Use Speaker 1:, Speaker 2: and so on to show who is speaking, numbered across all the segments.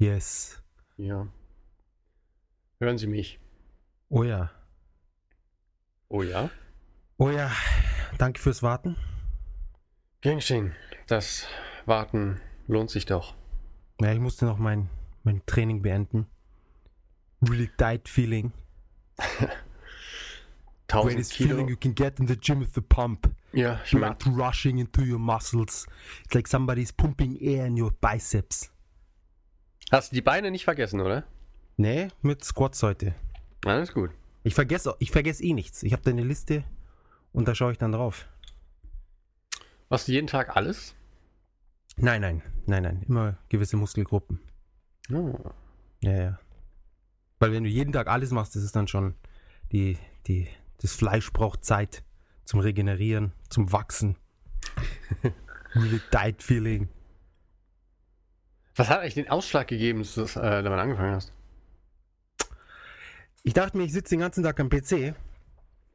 Speaker 1: Yes.
Speaker 2: Ja. Hören Sie mich?
Speaker 1: Oh ja.
Speaker 2: Oh ja?
Speaker 1: Oh ja. Danke fürs Warten.
Speaker 2: Gern geschehen. Das Warten lohnt sich doch.
Speaker 1: Ja, ich musste noch mein, mein Training beenden. Really tight feeling.
Speaker 2: 1000
Speaker 1: Greatest
Speaker 2: Kilo.
Speaker 1: feeling you can get in the gym with the pump.
Speaker 2: Meine,
Speaker 1: Blood rushing into your muscles. It's like somebody's pumping air in your biceps.
Speaker 2: Hast du die Beine nicht vergessen, oder?
Speaker 1: Nee, mit Squats heute.
Speaker 2: Alles gut.
Speaker 1: Ich vergesse ich vergesse eh nichts. Ich habe da eine Liste und da schaue ich dann drauf.
Speaker 2: Machst du jeden Tag alles?
Speaker 1: Nein, nein, nein, nein. Immer gewisse Muskelgruppen.
Speaker 2: Oh.
Speaker 1: Ja, ja. Weil wenn du jeden Tag alles machst, das ist dann schon die, die, das Fleisch braucht Zeit zum Regenerieren, zum Wachsen. really tight feeling.
Speaker 2: Was hat eigentlich den Ausschlag gegeben, dass du das, äh, damit angefangen hast?
Speaker 1: Ich dachte mir, ich sitze den ganzen Tag am PC.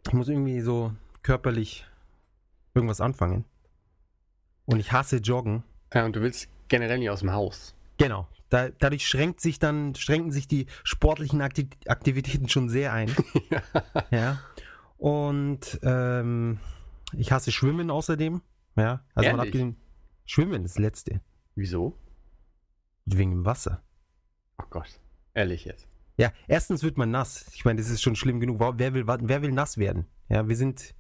Speaker 1: Ich muss irgendwie so körperlich irgendwas anfangen. Und ich hasse Joggen.
Speaker 2: Ja, und du willst generell nicht aus dem Haus.
Speaker 1: Genau. Da, dadurch schränkt sich dann, schränken sich die sportlichen Akti Aktivitäten schon sehr ein. ja. Und ähm, ich hasse Schwimmen außerdem. Ja. Also mal
Speaker 2: Ehrlich?
Speaker 1: abgesehen. Schwimmen ist das Letzte.
Speaker 2: Wieso?
Speaker 1: Wegen dem Wasser.
Speaker 2: Oh Gott. Ehrlich jetzt.
Speaker 1: Ja, erstens wird man nass. Ich meine, das ist schon schlimm genug. Wer will, wer will nass werden? Ja, wir sind,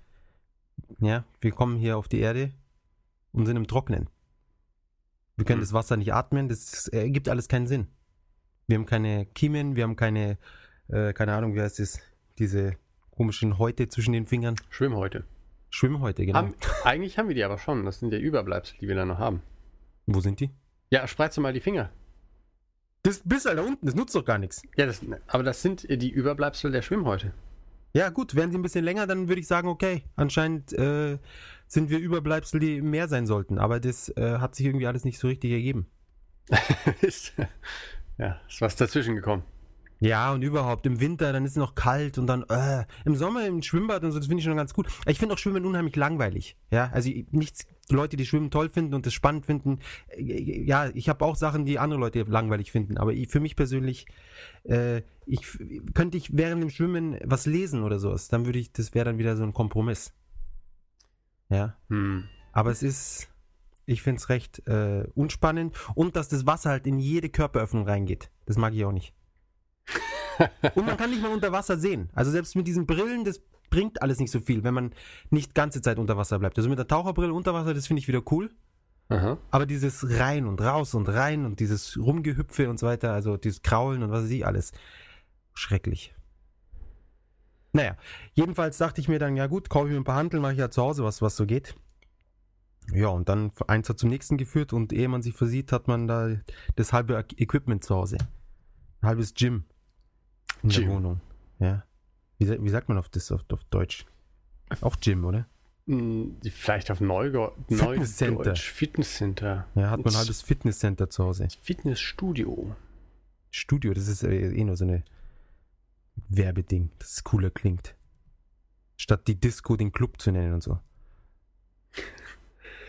Speaker 1: ja, wir kommen hier auf die Erde und sind im Trocknen. Wir können
Speaker 2: Hm.
Speaker 1: das Wasser nicht atmen, das ergibt alles keinen Sinn. Wir haben keine Kiemen, wir haben keine, äh, keine Ahnung, wie heißt es, diese komischen Häute zwischen den Fingern.
Speaker 2: Schwimmhäute.
Speaker 1: Schwimmhäute, genau.
Speaker 2: Haben, eigentlich haben wir die aber schon. Das sind ja Überbleibsel, die wir da noch haben.
Speaker 1: Wo sind die?
Speaker 2: Ja, spreiz doch mal die Finger.
Speaker 1: Das bis da unten, das nutzt doch gar nichts.
Speaker 2: Ja, das, aber das sind äh, die Überbleibsel der Schwimmhäute.
Speaker 1: Ja, gut, wären sie ein bisschen länger, dann würde ich sagen, okay, anscheinend äh, sind wir Überbleibsel, die im Meer sein sollten. Aber das äh, hat sich irgendwie alles nicht so richtig ergeben.
Speaker 2: ist, ja, ist was dazwischen gekommen.
Speaker 1: Ja, und überhaupt im Winter, dann ist es noch kalt und dann äh, im Sommer im Schwimmbad und so, das finde ich schon ganz gut. Ich finde auch Schwimmen unheimlich langweilig. Ja, also ich- nichts, Leute, die Schwimmen toll finden und das spannend finden. Äh, ja, ich habe auch Sachen, die andere Leute langweilig finden. Aber ich, für mich persönlich, äh, ich könnte ich während dem Schwimmen was lesen oder sowas, dann würde ich, das wäre dann wieder so ein Kompromiss. Ja.
Speaker 2: Hm.
Speaker 1: Aber es ist, ich finde es recht äh, unspannend und dass das Wasser halt in jede Körperöffnung reingeht. Das mag ich auch nicht. Und man kann nicht mal unter Wasser sehen. Also selbst mit diesen Brillen, das bringt alles nicht so viel, wenn man nicht ganze Zeit unter Wasser bleibt. Also mit der Taucherbrille unter Wasser, das finde ich wieder cool.
Speaker 2: Aha.
Speaker 1: Aber dieses rein und raus und rein und dieses Rumgehüpfe und so weiter, also dieses Kraulen und was weiß ich alles, schrecklich. Naja, jedenfalls dachte ich mir dann, ja gut, kaufe ich mir ein paar Hanteln, mache ich ja zu Hause was, was so geht. Ja, und dann eins hat zum nächsten geführt und ehe man sich versieht, hat man da das halbe Equipment zu Hause. Ein halbes Gym in
Speaker 2: Gym.
Speaker 1: der Wohnung. Ja. Wie, wie sagt man auf das auf, auf Deutsch? Auch Gym, oder?
Speaker 2: Hm, Vielleicht auf Neugo
Speaker 1: Fitnesscenter.
Speaker 2: Neudeutsch. Fitnesscenter.
Speaker 1: Ja, hat man ein
Speaker 2: Ein
Speaker 1: halbes Fitnesscenter zu Hause.
Speaker 2: Fitnessstudio.
Speaker 1: Studio, das ist eh nur so eine Werbeding, dass es cooler klingt. Statt die Disco den Club zu nennen und so.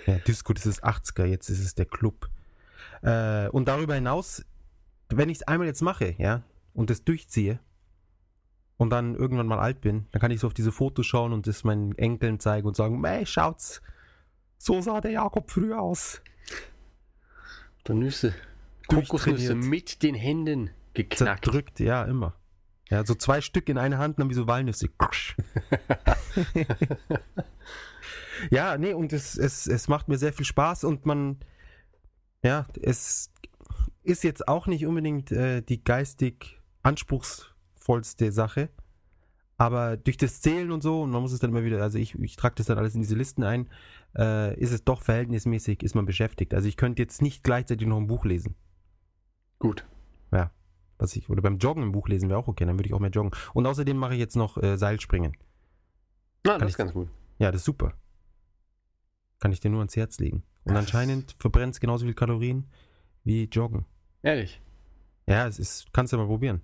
Speaker 1: Ja, Disco, das ist 80er, jetzt ist es der Club. Äh, und darüber hinaus, wenn ich es einmal jetzt mache, ja, und das durchziehe und dann irgendwann mal alt bin, dann kann ich so auf diese Fotos schauen und das meinen Enkeln zeigen und sagen, ey, schaut's, so sah der Jakob früher aus.
Speaker 2: Der Nüsse. Kokosnüsse mit den Händen geknackt.
Speaker 1: Zerdrückt, ja, immer. Ja, so zwei Stück in eine Hand, dann wie so Walnüsse. ja, nee, und es, es, es macht mir sehr viel Spaß und man, ja, es ist jetzt auch nicht unbedingt äh, die geistig anspruchsvollste Sache, aber durch das Zählen und so, und man muss es dann immer wieder, also ich, ich trage das dann alles in diese Listen ein, äh, ist es doch verhältnismäßig, ist man beschäftigt. Also ich könnte jetzt nicht gleichzeitig noch ein Buch lesen.
Speaker 2: Gut.
Speaker 1: Ja, was ich, oder beim Joggen ein Buch lesen wäre auch okay, dann würde ich auch mehr joggen. Und außerdem mache ich jetzt noch äh, Seilspringen.
Speaker 2: Na,
Speaker 1: Kann
Speaker 2: das
Speaker 1: ich-
Speaker 2: ist ganz gut.
Speaker 1: Ja, das ist super. Kann ich dir nur ans Herz legen. Und
Speaker 2: Das-
Speaker 1: anscheinend verbrennt es genauso viel Kalorien wie Joggen.
Speaker 2: Ehrlich.
Speaker 1: Ja, es ist, kannst du mal probieren.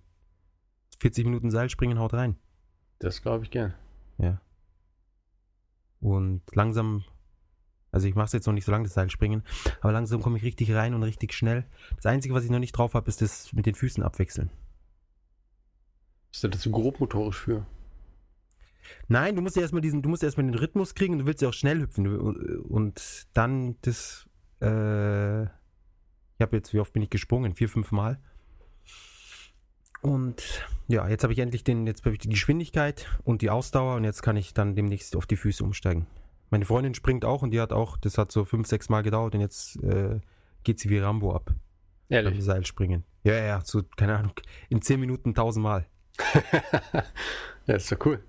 Speaker 1: 40 Minuten Seilspringen haut rein.
Speaker 2: Das glaube ich gern.
Speaker 1: Ja. Und langsam Also ich mache es jetzt noch nicht so lange, das Seilspringen, aber langsam komme ich richtig rein und richtig schnell. Das Einzige, was ich noch nicht drauf habe, ist das mit den Füßen abwechseln.
Speaker 2: Ist das zu grobmotorisch für?
Speaker 1: Nein, du musst ja erstmal diesen, du musst erstmal den Rhythmus kriegen und du willst ja auch schnell hüpfen. Und dann das, äh, ich habe jetzt, wie oft bin ich gesprungen? Vier, fünf Mal. Und ja, jetzt habe ich endlich den, jetzt habe ich die Geschwindigkeit und die Ausdauer und jetzt kann ich dann demnächst auf die Füße umsteigen. Meine Freundin springt auch und die hat auch, das hat so fünf, sechs Mal gedauert und jetzt äh, geht sie wie Rambo ab beim
Speaker 2: Ehrlich.
Speaker 1: Seilspringen. Ja, ja, ja, so, keine Ahnung, in zehn Minuten tausendmal.
Speaker 2: ja, ist doch cool.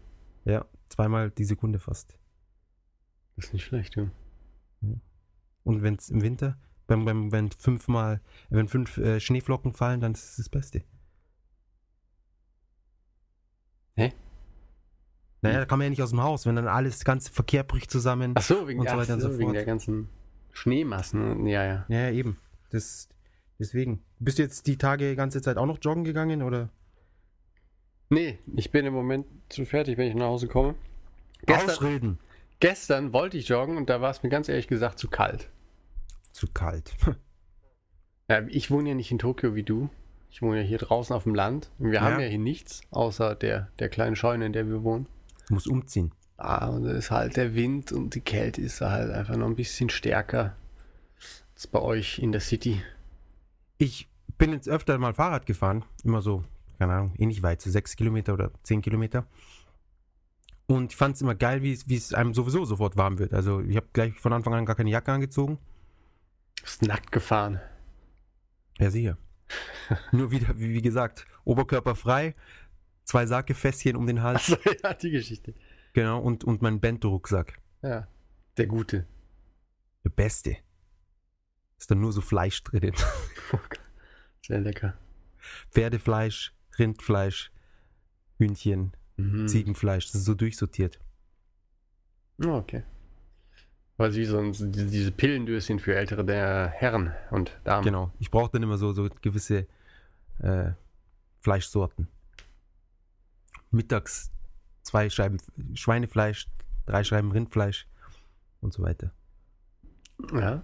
Speaker 1: Ja, zweimal die Sekunde fast.
Speaker 2: Das ist nicht schlecht, ja.
Speaker 1: Und wenn es im Winter, wenn, wenn, wenn fünfmal, wenn fünf äh, Schneeflocken fallen, dann ist es das Beste. Naja, da kann man ja nicht aus dem Haus, wenn dann alles, das ganze Verkehr bricht zusammen.
Speaker 2: Ach so, wegen,
Speaker 1: Und so
Speaker 2: ach
Speaker 1: weiter und so
Speaker 2: wegen der ganzen Schneemassen. Ja, ja.
Speaker 1: Ja, ja, eben. Das, deswegen. Bist du jetzt die Tage die ganze Zeit auch noch joggen gegangen oder?
Speaker 2: Nee, ich bin im Moment zu fertig, wenn ich nach Hause komme. Gestern,
Speaker 1: Ausreden.
Speaker 2: gestern wollte ich joggen und da war es mir ganz ehrlich gesagt zu kalt.
Speaker 1: Zu kalt.
Speaker 2: Ja, ich wohne ja nicht in Tokio wie du. Ich wohne ja hier draußen auf dem Land. Und wir
Speaker 1: Ja.
Speaker 2: haben ja hier nichts, außer der, der kleinen Scheune, in der wir wohnen.
Speaker 1: Du musst umziehen.
Speaker 2: Ah, und da ist halt der Wind und die Kälte ist halt einfach noch ein bisschen stärker als bei euch in der City.
Speaker 1: Ich bin jetzt öfter mal Fahrrad gefahren. Immer so, keine Ahnung, eh nicht weit, so sechs Kilometer oder zehn Kilometer. Und ich fand es immer geil, wie es- wie es einem sowieso sofort warm wird. Also ich habe gleich von Anfang an gar keine Jacke angezogen.
Speaker 2: Ist nackt gefahren.
Speaker 1: Ja, sicher. Nur wieder, wie, wie gesagt, Oberkörper frei, zwei Sakefässchen um den Hals,
Speaker 2: Achso, ja, die Geschichte.
Speaker 1: genau, und, und mein Bento-Rucksack.
Speaker 2: Ja, der Gute.
Speaker 1: Der beste. Ist da nur so Fleisch drin.
Speaker 2: Sehr lecker.
Speaker 1: Pferdefleisch, Rindfleisch, Hühnchen,
Speaker 2: Mhm.
Speaker 1: Ziegenfleisch. Das ist so durchsortiert.
Speaker 2: Ah, Okay. Weil wie so ein, diese Pillendöschen für ältere der Herren und Damen.
Speaker 1: Genau. Ich brauche dann immer so, so gewisse äh, Fleischsorten. Mittags zwei Scheiben Schweinefleisch, drei Scheiben Rindfleisch und so weiter.
Speaker 2: Ja.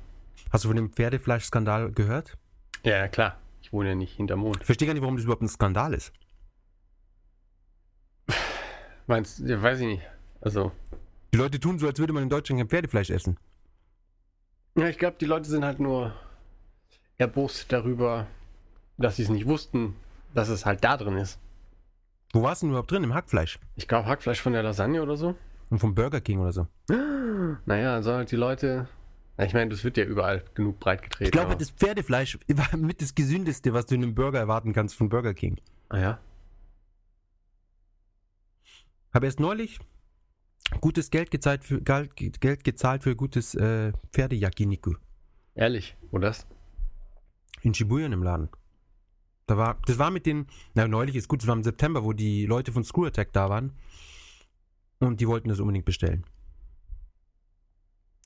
Speaker 1: Hast du von dem Pferdefleischskandal gehört?
Speaker 2: Ja, klar. Ich wohne ja nicht hinterm Mond.
Speaker 1: Ich verstehe gar nicht, warum das überhaupt ein Skandal ist.
Speaker 2: Meinst ja, weiß ich nicht. Also,
Speaker 1: Die Leute tun so, als würde man in Deutschland kein Pferdefleisch essen.
Speaker 2: ja, ich glaube, die Leute sind halt nur erbost darüber, dass sie es nicht wussten, dass es halt da drin ist.
Speaker 1: Wo war es denn überhaupt drin? Im Hackfleisch?
Speaker 2: Ich glaube, Hackfleisch von der Lasagne oder so.
Speaker 1: Und vom Burger King oder so.
Speaker 2: Naja, sollen halt die Leute. Ja, ich meine, das wird ja überall genug breit getreten.
Speaker 1: Ich glaube,
Speaker 2: aber-
Speaker 1: das Pferdefleisch war mit das gesündeste, was du in einem Burger erwarten kannst von Burger King.
Speaker 2: Ah ja.
Speaker 1: Habe erst neulich gutes Geld gezahlt für, Geld, gezahlt für gutes äh, Pferde-Yakiniku
Speaker 2: Ehrlich, wo das?
Speaker 1: in Shibuya im Laden. Da war, das war mit den, na neulich ist gut, das war im September, wo die Leute von Screw Attack da waren und die wollten das unbedingt bestellen.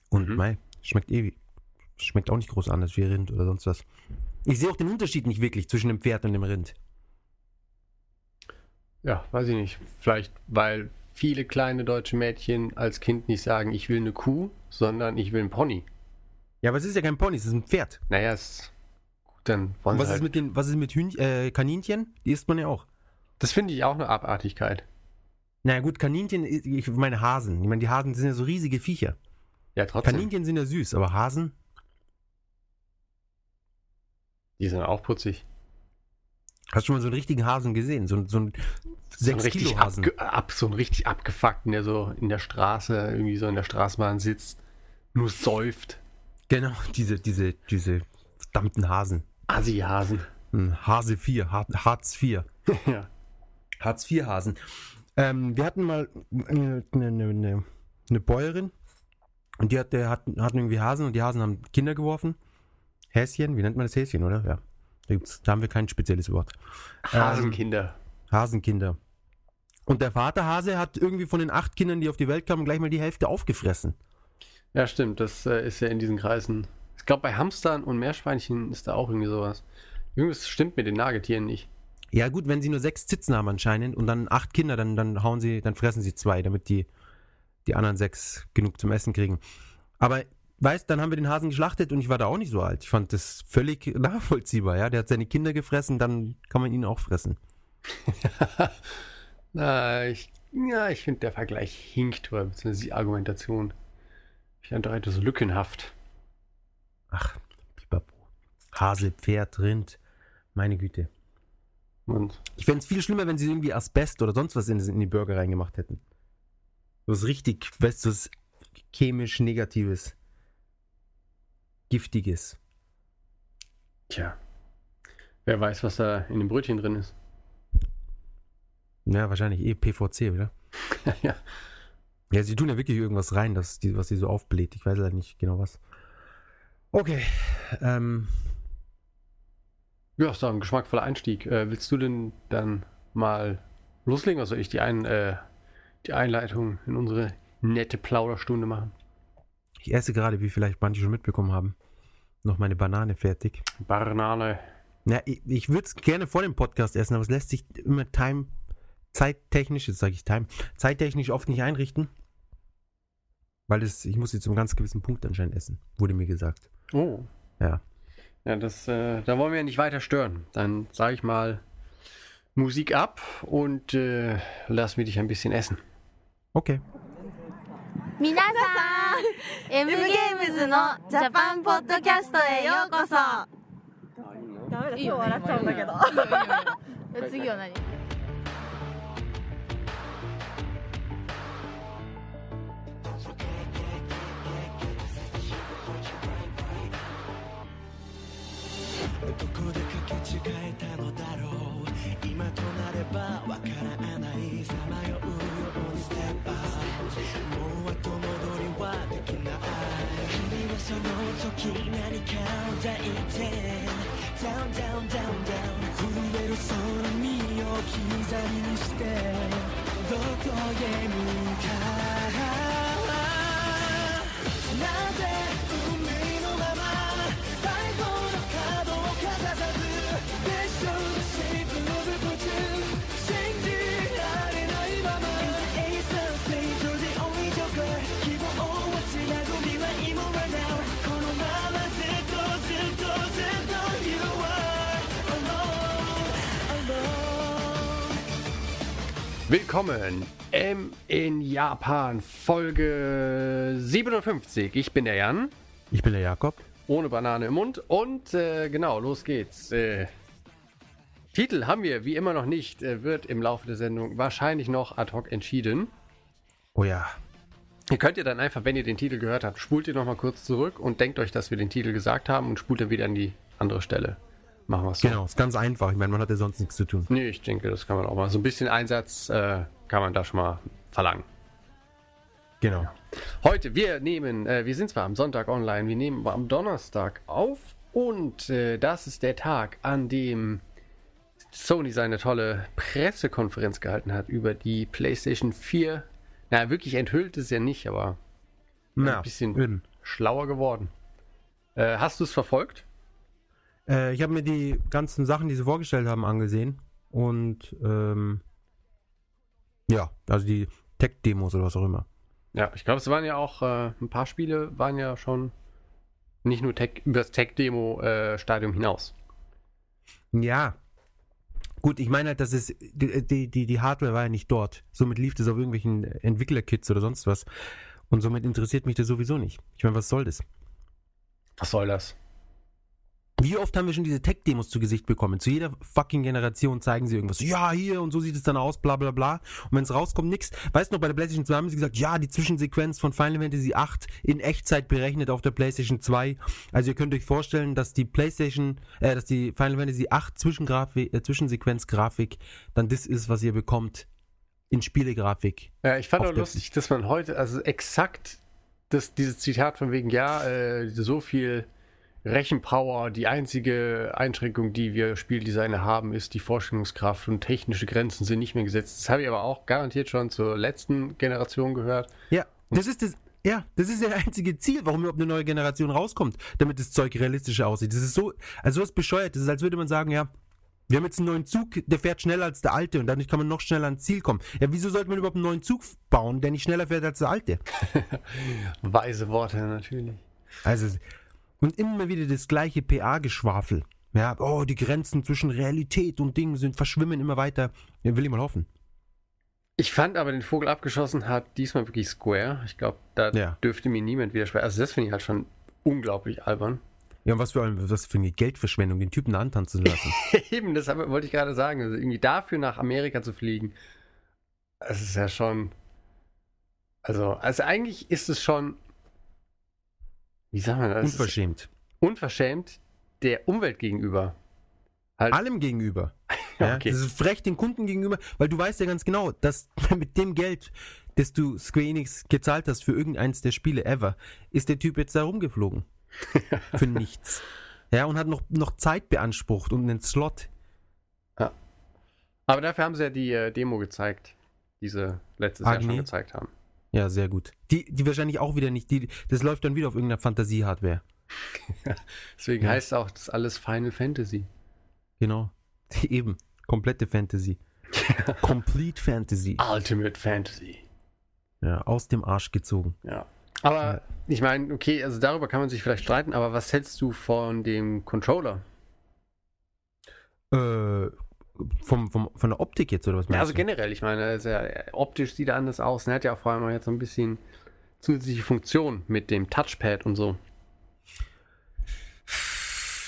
Speaker 1: Und
Speaker 2: Mhm.
Speaker 1: mei, schmeckt eh, schmeckt auch nicht groß anders wie Rind oder sonst was. Ich sehe auch den Unterschied nicht wirklich zwischen dem Pferd und dem Rind.
Speaker 2: Ja, weiß ich nicht. Vielleicht, weil viele kleine deutsche Mädchen als Kind nicht sagen, ich will eine Kuh, sondern ich will einen Pony.
Speaker 1: Ja, aber es ist ja kein Pony, es ist ein Pferd.
Speaker 2: Naja, ist gut, dann wollen
Speaker 1: was
Speaker 2: sie
Speaker 1: ist
Speaker 2: halt.
Speaker 1: mit den, was ist mit Hühn, äh, Kaninchen? Die isst man ja auch.
Speaker 2: Das finde ich auch eine Abartigkeit.
Speaker 1: Naja gut, Kaninchen, ich meine Hasen. Ich meine, die Hasen sind ja so riesige Viecher.
Speaker 2: Ja, trotzdem.
Speaker 1: Kaninchen sind ja süß, aber Hasen?
Speaker 2: Die sind auch putzig.
Speaker 1: Hast du schon mal so einen richtigen Hasen gesehen? So, so ein
Speaker 2: So einen
Speaker 1: 6
Speaker 2: richtig
Speaker 1: Kilo Hasen.
Speaker 2: ab, so einen richtig abgefuckten, der so in der Straße, irgendwie so in der Straßenbahn sitzt, nur säuft.
Speaker 1: Genau, diese, diese, diese verdammten Hasen.
Speaker 2: Assi-Hasen.
Speaker 1: Ein Hase 4, Har- Hartz 4.
Speaker 2: ja.
Speaker 1: Hartz 4 Hasen. Ähm, wir hatten mal eine, eine, eine, eine Bäuerin und die hatte, hatten, hatten irgendwie Hasen und die Hasen haben Kinder geworfen. Häschen, wie nennt man das Häschen, oder? Ja. Da, gibt's, da haben wir kein spezielles Wort.
Speaker 2: Hasenkinder.
Speaker 1: Hasenkinder. Und der Vaterhase hat irgendwie von den acht Kindern, die auf die Welt kamen, gleich mal die Hälfte aufgefressen.
Speaker 2: Ja, stimmt. Das äh, ist ja in diesen Kreisen. Ich glaube, bei Hamstern und Meerschweinchen ist da auch irgendwie sowas. Irgendwas stimmt mit den Nagetieren nicht.
Speaker 1: Ja gut, wenn sie nur sechs Zitzen haben anscheinend und dann acht Kinder, dann, dann hauen sie, dann fressen sie zwei, damit die, die anderen sechs genug zum Essen kriegen. Aber weißt, dann haben wir den Hasen geschlachtet und ich war da auch nicht so alt. Ich fand das völlig nachvollziehbar, ja. Der hat seine Kinder gefressen, dann kann man ihn auch fressen.
Speaker 2: Na, ich, ja, ich finde, der Vergleich hinkt, oder beziehungsweise die Argumentation. Ich fand doch etwas lückenhaft.
Speaker 1: Ach, Pipapo. Hase, Pferd, Rind. Meine Güte.
Speaker 2: Und
Speaker 1: Ich fände es viel schlimmer, wenn sie irgendwie Asbest oder sonst was in, in die Burger reingemacht hätten. Was richtig, weißt du, was chemisch Negatives. Giftiges.
Speaker 2: tja, wer weiß, was da in dem Brötchen drin ist.
Speaker 1: Ja, wahrscheinlich eh PVC, oder?
Speaker 2: ja.
Speaker 1: Ja, sie tun ja wirklich irgendwas rein, das, was sie so aufbläht. Ich weiß halt nicht genau was. Okay. Ähm,
Speaker 2: Ja, ist doch ein geschmackvoller Einstieg. Äh, willst du denn dann mal loslegen? soll ich die, ein, äh, die Einleitung in unsere nette Plauderstunde machen?
Speaker 1: ich esse gerade, wie vielleicht manche schon mitbekommen haben, noch meine Banane fertig.
Speaker 2: Banane.
Speaker 1: Na, ich, ich würde es gerne vor dem Podcast essen, aber es lässt sich immer time, zeittechnisch, jetzt sage ich time, zeittechnisch oft nicht einrichten. Weil es, ich muss sie zum ganz gewissen Punkt anscheinend essen, wurde mir gesagt.
Speaker 2: Oh.
Speaker 1: Ja.
Speaker 2: Ja, das, äh, da wollen wir ja nicht weiter stören. Dann sage ich mal Musik ab und äh, lass mich dich ein bisschen essen.
Speaker 1: Okay.
Speaker 3: 皆さん M ゲームズのジャパンポッドキャストへようこそ
Speaker 4: ダメだ、今日笑っちゃうんだけど。
Speaker 3: 次は何
Speaker 5: どこでかけ違えたのだろう今となればわからない。さまようようにステップアップもう後戻りはできない君はその時何かを抱いて Down down down down 震える空身を置き去りにしてどこへ向かう。なぜ
Speaker 2: Willkommen M in Japan, Folge 57. Ich bin der Jan,
Speaker 1: Ich bin der Jakob.
Speaker 2: ohne Banane im Mund. Und äh, genau, los geht's. Äh, Titel haben wir wie immer noch nicht, äh, wird im Laufe der Sendung wahrscheinlich noch ad hoc entschieden.
Speaker 1: Oh ja.
Speaker 2: Ihr könnt ihr dann einfach, wenn ihr den Titel gehört habt, spult ihr nochmal kurz zurück und denkt euch, dass wir den Titel gesagt haben und spult dann wieder an die andere Stelle. Machen wir es so.
Speaker 1: Genau, ist ganz einfach. Ich meine, man hat ja sonst nichts zu tun.
Speaker 2: Nee, ich denke, das kann man auch mal. So ein bisschen Einsatz äh, kann man da schon mal verlangen.
Speaker 1: Genau.
Speaker 2: Heute, wir nehmen, äh, wir sind zwar am Sonntag online, wir nehmen aber am Donnerstag auf und äh, das ist der Tag, an dem Sony seine tolle Pressekonferenz gehalten hat über die PlayStation 4. Na, wirklich enthüllt ist ja nicht, aber
Speaker 1: Na,
Speaker 2: ein bisschen
Speaker 1: eben.
Speaker 2: schlauer geworden. Äh, hast du es verfolgt?
Speaker 1: Äh, ich habe mir die ganzen Sachen, die sie vorgestellt haben, angesehen. Und ähm, ja, also die Tech-Demos oder was auch immer.
Speaker 2: Ja, ich glaube, es waren ja auch äh, ein paar Spiele, waren ja schon nicht nur Tech, über das Tech-Demo-Stadium hinaus.
Speaker 1: Ja. Gut, ich meine halt, dass es die, die, die, die Hardware war ja nicht dort. Somit lief das auf irgendwelchen Entwicklerkits oder sonst was. Und somit interessiert mich das sowieso nicht. Ich meine, was soll das?
Speaker 2: Was soll das?
Speaker 1: Wie oft haben wir schon diese Tech-Demos zu Gesicht bekommen? Zu jeder fucking Generation zeigen sie irgendwas. Ja, hier und so sieht es dann aus, bla bla bla. Und wenn es rauskommt, nix. Weißt du noch, bei der PlayStation 2 haben sie gesagt, ja, die Zwischensequenz von Final Fantasy 8 in Echtzeit berechnet auf der PlayStation 2. Also ihr könnt euch vorstellen, dass die PlayStation, äh, dass die Final Fantasy 8 Zwischengrafik, äh, Zwischensequenzgrafik dann das ist, was ihr bekommt in Spielegrafik.
Speaker 2: Ja, ich fand auch lustig, dass man heute, also exakt das, dieses Zitat von wegen, ja, äh, so viel Rechenpower, die einzige Einschränkung, die wir Spieldesigner haben, ist die Vorstellungskraft und technische Grenzen sind nicht mehr gesetzt. Das habe ich aber auch garantiert schon zur letzten Generation gehört.
Speaker 1: Ja, das ist das. Ja, das ist der einzige Ziel, warum überhaupt eine neue Generation rauskommt, damit das Zeug realistischer aussieht. Das ist so, also was bescheuert. Das ist, als würde man sagen, ja, wir haben jetzt einen neuen Zug, der fährt schneller als der alte und dadurch kann man noch schneller ans Ziel kommen. Ja, wieso sollte man überhaupt einen neuen Zug bauen, der nicht schneller fährt als der alte?
Speaker 2: Weise Worte natürlich.
Speaker 1: Also, und immer wieder das gleiche PA-Geschwafel. Ja, oh, die Grenzen zwischen Realität und Dingen sind verschwimmen immer weiter. Ja, will ich mal hoffen.
Speaker 2: Ich fand aber, den Vogel abgeschossen hat diesmal wirklich Square. Ich glaube, da
Speaker 1: Ja.
Speaker 2: dürfte mir niemand widersprechen. Also das finde ich halt schon unglaublich albern.
Speaker 1: Ja, und was für, ein- was für eine Geldverschwendung, den Typen da antanzen lassen.
Speaker 2: Eben, das wollte ich gerade sagen. Also irgendwie dafür nach Amerika zu fliegen, das ist ja schon. Also, also eigentlich ist es schon. Wie sagen wir das?
Speaker 1: Unverschämt.
Speaker 2: Unverschämt der Umwelt gegenüber. Halt,
Speaker 1: Allem gegenüber. Ja,
Speaker 2: okay.
Speaker 1: Das ist frech den Kunden gegenüber, weil du weißt ja ganz genau, dass mit dem Geld, das du Square Enix gezahlt hast für irgendeins der Spiele ever, ist der Typ jetzt da rumgeflogen. für nichts. Ja, und hat noch, noch Zeit beansprucht und einen Slot.
Speaker 2: Aber dafür haben sie ja die äh, Demo gezeigt, die sie letztes Jahr schon gezeigt haben.
Speaker 1: Ja, sehr gut. Die, die wahrscheinlich auch wieder nicht. Die, das läuft dann wieder auf irgendeiner Fantasie-Hardware.
Speaker 2: Deswegen
Speaker 1: Ja.
Speaker 2: heißt auch das alles Final Fantasy.
Speaker 1: Genau. Eben. Komplette Fantasy. Complete Fantasy.
Speaker 2: Ultimate Fantasy.
Speaker 1: Ja, aus dem Arsch gezogen.
Speaker 2: Ja. Aber ich meine, okay, also darüber kann man sich vielleicht streiten, aber was hältst du von dem Controller?
Speaker 1: Äh, vom, vom, von der Optik jetzt, oder was
Speaker 2: Ja,
Speaker 1: meinst
Speaker 2: also
Speaker 1: du?
Speaker 2: generell, ich meine, also ja, optisch sieht er anders aus. Er hat ja auch vor allem jetzt so ein bisschen zusätzliche Funktion mit dem Touchpad und so.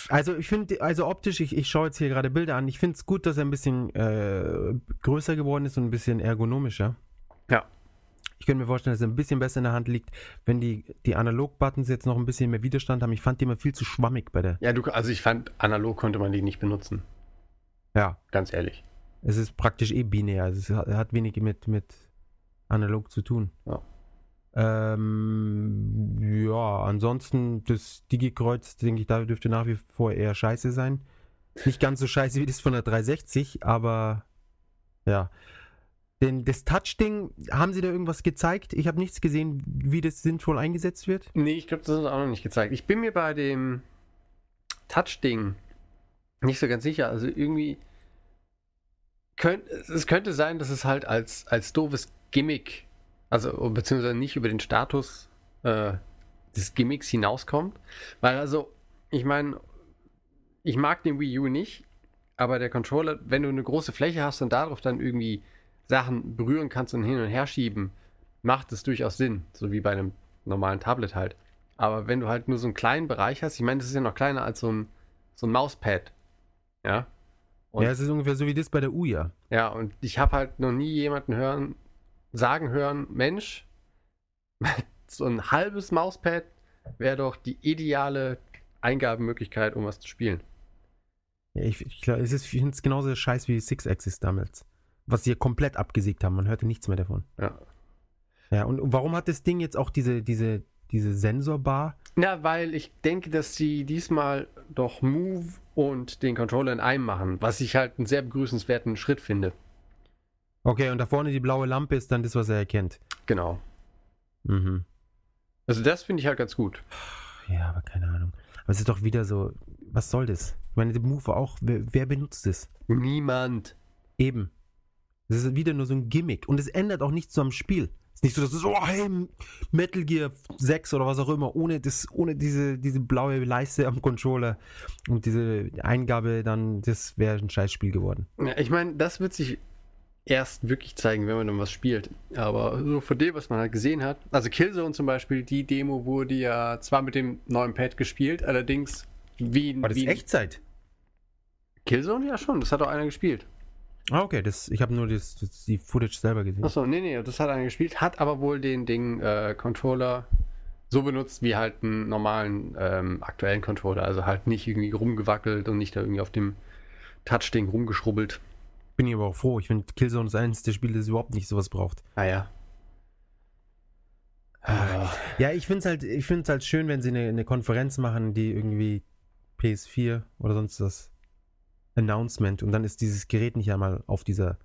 Speaker 1: Also ich finde, also optisch, ich, ich schaue jetzt hier gerade Bilder an, ich finde es gut, dass er ein bisschen äh, größer geworden ist und ein bisschen ergonomischer.
Speaker 2: Ja.
Speaker 1: Ich könnte mir vorstellen, dass er ein bisschen besser in der Hand liegt, wenn die, die Analog-Buttons jetzt noch ein bisschen mehr Widerstand haben. Ich fand die immer viel zu schwammig bei der.
Speaker 2: Ja, du, also ich fand, analog konnte man die nicht benutzen.
Speaker 1: Ja,
Speaker 2: Ganz ehrlich.
Speaker 1: es ist praktisch eh binär. Es hat, hat wenig mit, mit analog zu tun.
Speaker 2: Ja.
Speaker 1: Ähm, ja, ansonsten das Digi-Kreuz, denke ich, da dürfte nach wie vor eher scheiße sein. Nicht ganz so scheiße wie das von der 360, aber ja. Denn das Touch-Ding, haben sie da irgendwas gezeigt? Ich habe nichts gesehen, wie das sinnvoll eingesetzt wird.
Speaker 2: Nee, ich glaube, das ist auch noch nicht gezeigt. Ich bin mir bei dem Touch-Ding nicht so ganz sicher. Also irgendwie könnt, es könnte sein, dass es halt als, als doofes Gimmick, also beziehungsweise nicht über den Status äh, des Gimmicks hinauskommt. Weil also, ich meine, ich mag den Wii U nicht, aber der Controller, wenn du eine große Fläche hast und darauf dann irgendwie Sachen berühren kannst und hin und her schieben, macht es durchaus Sinn. So wie bei einem normalen Tablet halt. Aber wenn du halt nur so einen kleinen Bereich hast, ich meine, das ist ja noch kleiner als so ein, so ein Mauspad. Ja. Und-
Speaker 1: ja, es ist ungefähr so wie das bei der Uja.
Speaker 2: Ja, und ich habe halt noch nie jemanden hören, sagen hören, Mensch, so ein halbes Mauspad wäre doch die ideale Eingabemöglichkeit, um was zu spielen.
Speaker 1: Ja, ich, ich, glaub, es ist, es genauso scheiß wie Six Axis damals. Was sie komplett abgesägt haben. Man hörte nichts mehr davon.
Speaker 2: Ja.
Speaker 1: Ja, und warum hat das Ding jetzt auch diese, diese, diese Sensorbar?
Speaker 2: Na, weil ich denke, dass sie diesmal doch Move und den Controller in einem machen, was ich halt einen sehr begrüßenswerten Schritt finde.
Speaker 1: Okay, und da vorne die blaue Lampe ist dann das, was er erkennt.
Speaker 2: Genau.
Speaker 1: Mhm.
Speaker 2: Also das finde ich halt ganz gut.
Speaker 1: Ja, aber keine Ahnung. Aber es ist doch wieder so, was soll das? Ich meine, der Move auch, wer, wer benutzt es?
Speaker 2: Niemand.
Speaker 1: Eben. Das ist wieder nur so ein Gimmick. Und es ändert auch nichts am Spiel. Es ist nicht so, dass es so, oh, hey, Metal Gear 6 oder was auch immer, ohne, das, ohne diese, diese blaue Leiste am Controller und diese Eingabe, dann, das wäre ein Scheißspiel geworden.
Speaker 2: Ja, ich meine, das wird sich erst wirklich zeigen, wenn man dann was spielt. Aber so von dem, was man halt gesehen hat, also Killzone zum Beispiel, die Demo wurde ja zwar mit dem neuen Pad gespielt, allerdings wie.
Speaker 1: War das
Speaker 2: wie
Speaker 1: Echtzeit?
Speaker 2: Killzone? Ja, schon, das hat auch einer gespielt.
Speaker 1: Ah, okay, das, ich habe nur das, das, die Footage selber gesehen.
Speaker 2: Achso, nee, nee, das hat einer gespielt, hat aber wohl den Ding äh, Controller so benutzt wie halt einen normalen ähm, aktuellen Controller. Also halt nicht irgendwie rumgewackelt und nicht da irgendwie auf dem Touch-Ding rumgeschrubbelt.
Speaker 1: Bin ich aber auch froh. Ich finde, Killzone ist eines der Spiele, das überhaupt nicht sowas braucht.
Speaker 2: Naja. Ah,
Speaker 1: Ja, ich finde es halt, ich find's halt schön, wenn sie eine, eine Konferenz machen, die irgendwie PS4 oder sonst was Announcement und dann ist dieses Gerät nicht einmal auf dieser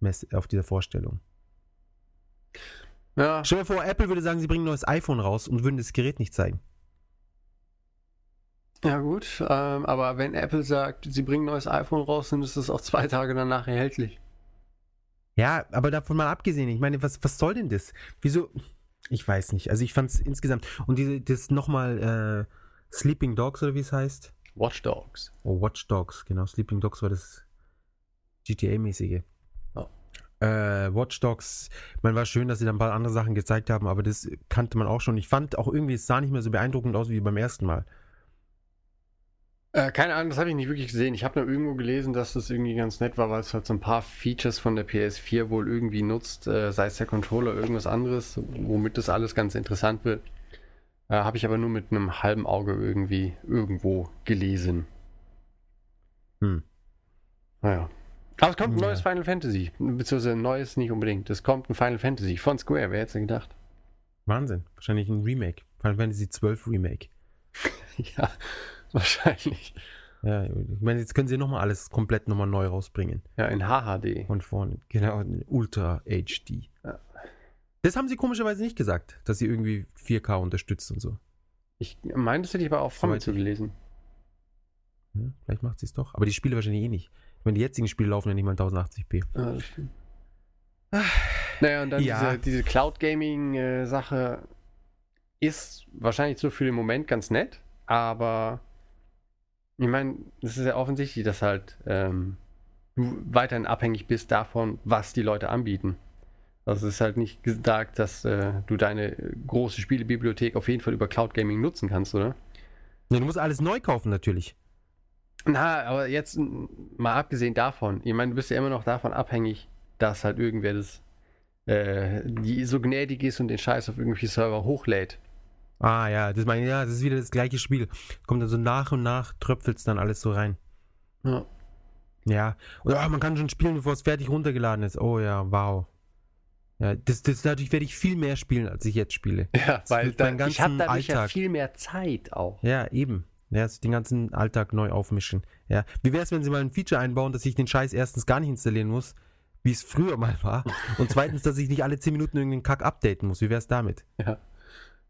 Speaker 1: Messe, auf dieser Vorstellung.
Speaker 2: ja,
Speaker 1: Stell dir vor, Apple würde sagen, sie bringen ein neues iPhone raus und würden das Gerät nicht zeigen.
Speaker 2: Ja gut, ähm, aber wenn Apple sagt, sie bringen ein neues iPhone raus, dann ist es auch zwei Tage danach erhältlich.
Speaker 1: Ja, aber davon mal abgesehen, ich meine, was, was soll denn das? Wieso? Ich weiß nicht. Also ich fand es insgesamt. Und diese, das nochmal äh, Sleeping Dogs oder wie es heißt.
Speaker 2: Watch Dogs.
Speaker 1: Oh, Watch Dogs, genau. Sleeping Dogs war das GTA-mäßige.
Speaker 2: Oh.
Speaker 1: Äh, Watch Dogs, man war schön, dass sie da ein paar andere Sachen gezeigt haben, aber das kannte man auch schon. Ich fand auch irgendwie, es sah nicht mehr so beeindruckend aus wie beim ersten Mal.
Speaker 2: Äh, keine Ahnung, das habe ich nicht wirklich gesehen. Ich habe nur irgendwo gelesen, dass das irgendwie ganz nett war, weil es halt so ein paar Features von der PS4 wohl irgendwie nutzt, äh, sei es der Controller, irgendwas anderes, womit das alles ganz interessant wird. Äh, habe ich aber nur mit einem halben Auge irgendwie irgendwo gelesen.
Speaker 1: Hm.
Speaker 2: Naja. Aber es kommt ein
Speaker 1: Ja.
Speaker 2: neues Final Fantasy. Beziehungsweise ein neues nicht unbedingt. Es kommt ein Final Fantasy von Square, wer hätte es gedacht?
Speaker 1: Wahnsinn. Wahrscheinlich ein Remake. Final Fantasy 12 Remake.
Speaker 2: ja, wahrscheinlich.
Speaker 1: Ja, ich meine, jetzt können sie nochmal alles komplett nochmal neu rausbringen.
Speaker 2: Ja, in HHD.
Speaker 1: Von vorne. Genau, in Ultra HD.
Speaker 2: Ja.
Speaker 1: Das haben sie komischerweise nicht gesagt, dass sie irgendwie 4K unterstützt und so.
Speaker 2: Ich meine, das hätte ich aber auch von mir
Speaker 1: Soweit
Speaker 2: zu
Speaker 1: ich-
Speaker 2: gelesen.
Speaker 1: Ja, vielleicht macht sie es doch. Aber die Spiele wahrscheinlich eh nicht. Ich meine, die jetzigen Spiele laufen ja nicht mal in 1080p.
Speaker 2: Ja, das stimmt. Naja, und dann
Speaker 1: Ja.
Speaker 2: diese, diese Cloud-Gaming-Sache ist wahrscheinlich so für den Moment ganz nett, aber ich meine, es ist ja offensichtlich, dass halt ähm, du weiterhin abhängig bist davon, was die Leute anbieten. Also es ist halt nicht gesagt, dass äh, du deine große Spielebibliothek auf jeden Fall über Cloud Gaming nutzen kannst, oder?
Speaker 1: Ja, du musst alles neu kaufen natürlich.
Speaker 2: Na, aber jetzt mal abgesehen davon, ich meine, du bist ja immer noch davon abhängig, dass halt irgendwer das äh, die so gnädig ist und den Scheiß auf irgendwelche Server hochlädt.
Speaker 1: Ah ja, das meine ja, das ist wieder das gleiche Spiel. Kommt dann so nach und nach, tröpfelt es dann alles so rein.
Speaker 2: Ja.
Speaker 1: Ja. Und ah, man kann schon spielen, bevor es fertig runtergeladen ist. Oh ja, wow. Ja, das, das dadurch werde ich viel mehr spielen, als ich jetzt spiele.
Speaker 2: Ja, weil
Speaker 1: wird
Speaker 2: da,
Speaker 1: meinen
Speaker 2: ich habe dadurch ja
Speaker 1: Alltag-
Speaker 2: viel mehr Zeit auch.
Speaker 1: Ja, eben. Ja, also den ganzen Alltag neu aufmischen. Ja. Wie wäre es, wenn sie mal ein Feature einbauen, dass ich den Scheiß erstens gar nicht installieren muss, wie es früher mal war, und zweitens, dass ich nicht alle 10 Minuten irgendeinen Kack updaten muss. Wie wäre es damit?
Speaker 2: Ja.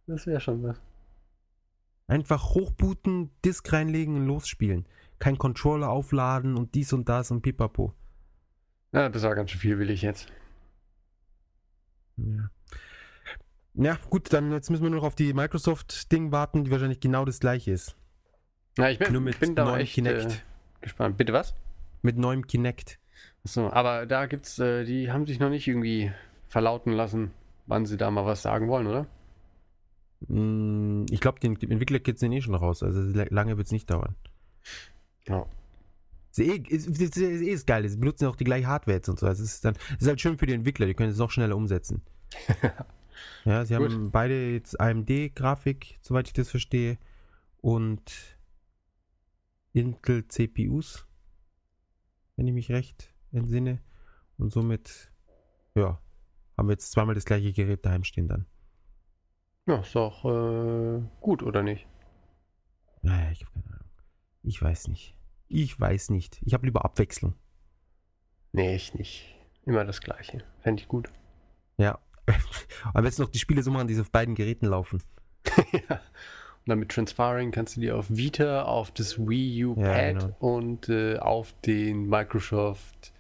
Speaker 2: Das wäre schon was.
Speaker 1: Einfach hochbooten, Disk reinlegen und losspielen. Kein Controller aufladen und dies und das und pipapo.
Speaker 2: Ja, das war ganz schön viel, will ich jetzt.
Speaker 1: Ja. Ja, gut, dann jetzt müssen wir nur noch auf die Microsoft-Ding warten, die wahrscheinlich genau das gleiche ist.
Speaker 2: Ja, ich bin,
Speaker 1: Nur mit
Speaker 2: ich bin da
Speaker 1: neuem
Speaker 2: echt
Speaker 1: Kinect.
Speaker 2: Äh, gespannt. Bitte was?
Speaker 1: Mit neuem Kinect.
Speaker 2: Achso, aber da gibt's, äh, die haben sich noch nicht irgendwie verlauten lassen, wann sie da mal was sagen wollen, oder?
Speaker 1: Mm, Ich glaube, den Entwickler-Kits sind eh schon raus, also lange wird es nicht dauern.
Speaker 2: Ja.
Speaker 1: Ist eh, ist, ist, ist eh das Geile, sie benutzen auch die gleiche Hardware jetzt und so. Also es ist dann ist halt schön für die Entwickler, die können es noch schneller umsetzen. ja, sie
Speaker 2: Gut.
Speaker 1: haben beide jetzt AMD-Grafik, soweit ich das verstehe, und Intel CPUs, wenn ich mich recht entsinne. Und somit, ja, haben wir jetzt zweimal das gleiche Gerät daheim stehen dann.
Speaker 2: Ja, ist doch äh, gut, oder nicht?
Speaker 1: Naja, ich habe keine Ahnung. Ich weiß nicht. Ich weiß nicht. Ich habe lieber Abwechslung.
Speaker 2: Nee, ich nicht. Immer das Gleiche. Fände ich gut.
Speaker 1: Ja. Am besten noch die Spiele so machen, die auf beiden Geräten laufen.
Speaker 2: ja. Und dann mit Transferring kannst du die auf Vita, auf das Wii U
Speaker 1: Ja,
Speaker 2: Pad
Speaker 1: genau.
Speaker 2: und äh, auf den Microsoft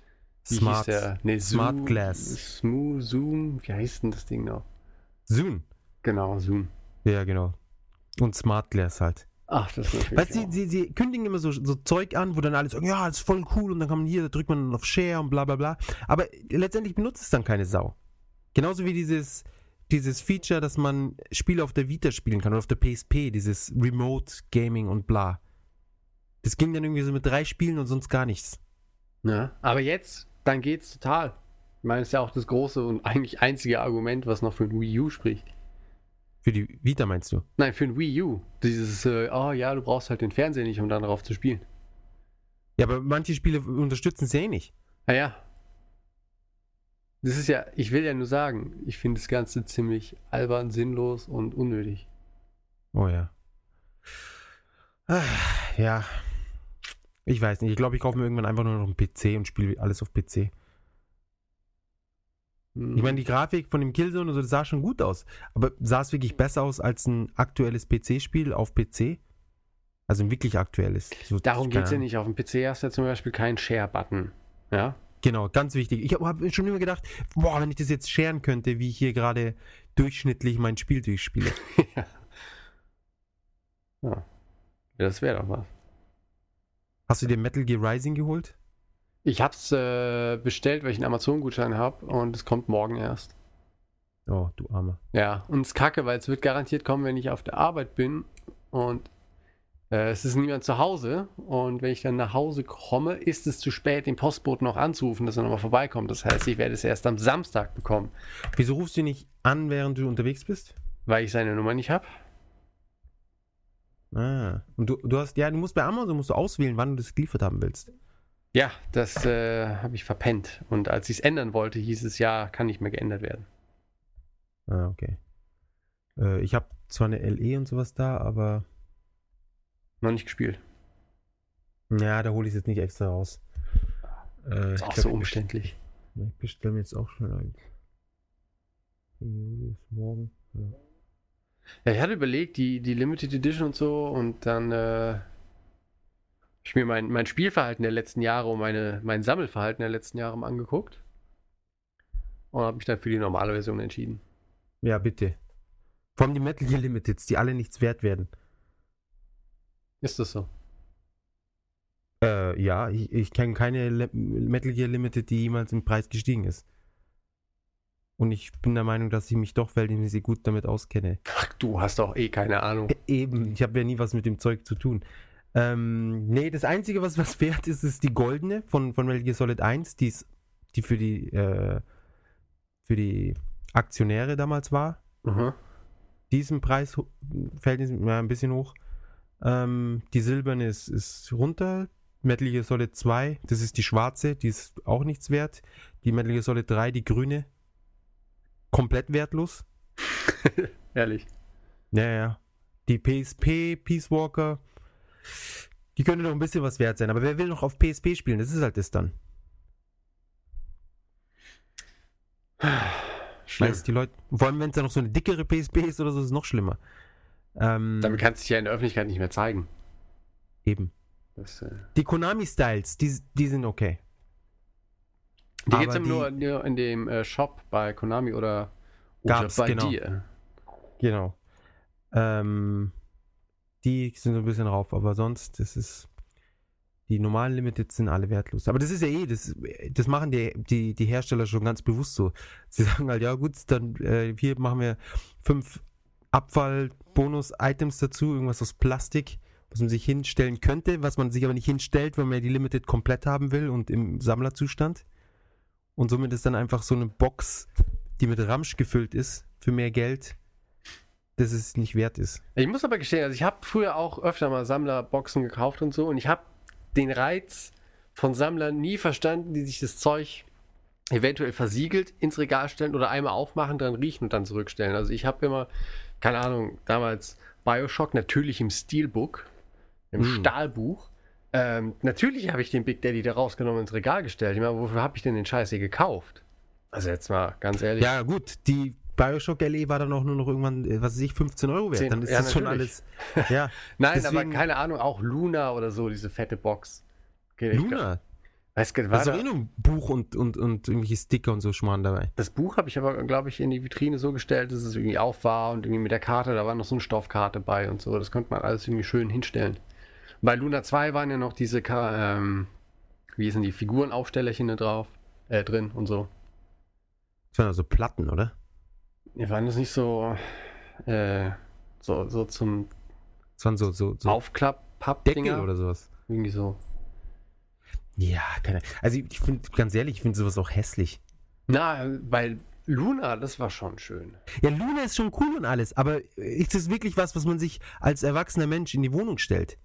Speaker 1: Smart?
Speaker 2: Nee,
Speaker 1: Smart
Speaker 2: Zoom,
Speaker 1: Glass.
Speaker 2: Smooth Zoom. Wie heißt denn das Ding noch?
Speaker 1: Zoom.
Speaker 2: Genau, Zoom.
Speaker 1: Ja, genau. Und Smart Glass halt.
Speaker 2: Ach, das ist auch-
Speaker 1: sie, sie, sie kündigen immer so, so Zeug an, wo dann alle sagen, ja, das ist voll cool und dann kann man hier, da drückt man auf Share und bla bla bla. Aber letztendlich benutzt es dann keine Sau. Genauso wie dieses, dieses Feature, dass man Spiele auf der Vita spielen kann oder auf der PSP, dieses Remote Gaming und bla. Das ging dann irgendwie so mit drei Spielen und sonst gar nichts.
Speaker 2: Ja, aber jetzt, dann geht's total. Ich meine, das ist ja auch das große und eigentlich einzige Argument, was noch für ein Wii U spricht.
Speaker 1: Für die Vita meinst du?
Speaker 2: Nein, für ein Wii U. Dieses, äh, oh ja, du brauchst halt den Fernseher nicht, um dann darauf zu spielen.
Speaker 1: Ja, aber manche Spiele unterstützen es ja eh nicht.
Speaker 2: Naja. Das ist ja, ich will ja nur sagen, ich finde das Ganze ziemlich albern, sinnlos und unnötig.
Speaker 1: Oh ja. Ah, ja. Ich weiß nicht. Ich glaube, ich kaufe mir irgendwann einfach nur noch einen PC und spiele alles auf PC.
Speaker 2: Hm.
Speaker 1: Ich meine, die Grafik von dem Killzone und so, das sah schon gut aus. Aber sah es wirklich besser aus als ein aktuelles PC-Spiel auf PC? Also ein wirklich aktuelles. So,
Speaker 2: Darum geht es ja nicht. Auf dem PC hast du ja zum Beispiel keinen Share-Button. Ja?
Speaker 1: Genau, ganz wichtig. Ich habe hab schon immer gedacht, boah, wenn ich das jetzt scheren könnte, wie ich hier gerade durchschnittlich mein Spiel durchspiele.
Speaker 2: ja. ja. Das wäre doch was.
Speaker 1: Hast du dir Metal Gear Rising geholt?
Speaker 2: Ich hab's äh, bestellt, weil ich einen Amazon-Gutschein habe und es kommt morgen erst.
Speaker 1: Oh, du Armer.
Speaker 2: Ja, und es ist kacke, weil es wird garantiert kommen, wenn ich auf der Arbeit bin und äh, es ist niemand zu Hause und wenn ich dann nach Hause komme, ist es zu spät, den Postboten noch anzurufen, dass er nochmal vorbeikommt. Das heißt, ich werde es erst am Samstag bekommen,
Speaker 1: Wieso rufst du ihn nicht an, während du unterwegs bist?
Speaker 2: weil ich seine Nummer nicht habe.
Speaker 1: Ah. Und du, du hast, ja, du musst bei Amazon musst du auswählen, wann du das geliefert haben willst.
Speaker 2: Ja, das äh, habe ich verpennt. Und als ich es ändern wollte, hieß es ja, kann nicht mehr geändert werden.
Speaker 1: Ah, okay. Äh, ich habe zwar eine LE und sowas da, aber
Speaker 2: Noch nicht gespielt.
Speaker 1: ja, da hole ich es jetzt nicht extra raus. Äh,
Speaker 2: Ist auch
Speaker 1: glaub,
Speaker 2: so
Speaker 1: ich
Speaker 2: umständlich.
Speaker 1: Ich bestelle mir jetzt auch schon ein. Julius, morgen. Ja.
Speaker 2: Ja, ich hatte überlegt, die, die Limited Edition und so, und dann äh, ich mir mein, mein Spielverhalten der letzten Jahre und meine, mein Sammelverhalten der letzten Jahre mal angeguckt. Und habe mich dann für die normale Version entschieden.
Speaker 1: ja, bitte. Vor allem die Metal Gear Limiteds, die alle nichts wert werden.
Speaker 2: Ist das so?
Speaker 1: Äh, ja, ich, ich kenne keine Le Metal Gear Limited, die jemals im Preis gestiegen ist. Und ich bin der Meinung, dass ich mich doch verhältnismäßig gut damit auskenne.
Speaker 2: Ach, du hast doch eh keine Ahnung.
Speaker 1: Eben, ich habe ja nie was mit dem Zeug zu tun. Ähm, nee, das Einzige, was was wert ist, ist die goldene von, von Metal Gear Solid 1, die, ist, die für die äh, für die Aktionäre damals war.
Speaker 2: Mhm.
Speaker 1: Die ist im Preis verhältnismäßig ja, ein bisschen hoch. Ähm, die silberne ist, ist runter. Metal Gear Solid 2, das ist die schwarze, die ist auch nichts wert. Die Metal Gear Solid 3, die grüne, komplett wertlos.
Speaker 2: Ehrlich.
Speaker 1: Ja, ja. Die PSP, Peace Walker, die könnte noch ein bisschen was wert sein. Aber wer will noch auf PSP spielen? Das ist halt das dann.
Speaker 2: Schlimm.
Speaker 1: Die Leute, vor allem wenn es dann noch so eine dickere PSP ist oder so, ist es noch schlimmer. Ähm,
Speaker 2: Damit kannst du dich ja in der Öffentlichkeit nicht mehr zeigen.
Speaker 1: eben.
Speaker 2: Das, äh,
Speaker 1: Die Konami-Styles, die, die sind okay.
Speaker 2: die gibt es nur, nur in dem äh, Shop bei Konami oder, oder
Speaker 1: Gab's,
Speaker 2: bei
Speaker 1: genau.
Speaker 2: dir.
Speaker 1: Genau. Ähm, die sind so ein bisschen rauf, aber sonst, das ist. Die normalen Limited sind alle wertlos. Aber das ist ja eh, das, das machen die, die, die Hersteller schon ganz bewusst so. Sie sagen halt, ja gut, dann äh, hier machen wir fünf Abfall-Bonus-Items dazu, irgendwas aus Plastik, was man sich hinstellen könnte, was man sich aber nicht hinstellt, weil man ja die Limited komplett haben will und im Sammlerzustand. Und somit ist dann einfach so eine Box, die mit Ramsch gefüllt ist, für mehr Geld, dass es nicht wert ist.
Speaker 2: Ich muss aber gestehen, also ich habe früher auch öfter mal Sammlerboxen gekauft und so und ich habe den Reiz von Sammlern nie verstanden, die sich das Zeug eventuell versiegelt ins Regal stellen oder einmal aufmachen, dran riechen und dann zurückstellen. Also ich habe immer, keine Ahnung, damals Bioshock natürlich im Steelbook, im
Speaker 1: Hm.
Speaker 2: Stahlbuch. Ähm, natürlich habe ich den Big Daddy da rausgenommen ins Regal gestellt. Ich meine, wofür habe ich denn den Scheiß hier gekauft? Also jetzt mal ganz ehrlich.
Speaker 1: Ja, gut, die Bioshock LE war dann auch nur noch irgendwann, äh, was weiß ich, 15 Euro wert.
Speaker 2: Zehn-
Speaker 1: dann ist
Speaker 2: ja,
Speaker 1: das schon
Speaker 2: natürlich.
Speaker 1: alles. Ja,
Speaker 2: Nein,
Speaker 1: deswegen-
Speaker 2: aber keine Ahnung, auch Luna oder so, diese fette Box. Okay,
Speaker 1: Luna.
Speaker 2: Weiß gar nicht,
Speaker 1: Da
Speaker 2: war
Speaker 1: ist
Speaker 2: da,
Speaker 1: eh nur ein Buch und, und, und irgendwelche Sticker und so Schmarrn dabei.
Speaker 2: das Buch habe ich aber, glaube ich, in die Vitrine so gestellt, dass es irgendwie auf war und irgendwie mit der Karte, da war noch so eine Stoffkarte bei und so. Das konnte man alles irgendwie schön hinstellen. Bei Luna 2 waren ja noch diese, ähm, wie hießen die, Figurenaufstellerchen da drauf, äh, drin und so.
Speaker 1: Das waren also Platten, oder?
Speaker 2: Ja, waren das nicht so, äh, so, so zum
Speaker 1: Das waren so, so, so Deckel
Speaker 2: Aufklapp-Papp-Dinger?
Speaker 1: oder sowas.
Speaker 2: Irgendwie so.
Speaker 1: Ja, keine Also ich finde, ganz ehrlich, ich finde sowas auch hässlich.
Speaker 2: Na, bei Luna, das war schon schön.
Speaker 1: Ja, Luna ist schon cool und alles, aber ist das wirklich was, was man sich als erwachsener Mensch in die Wohnung stellt?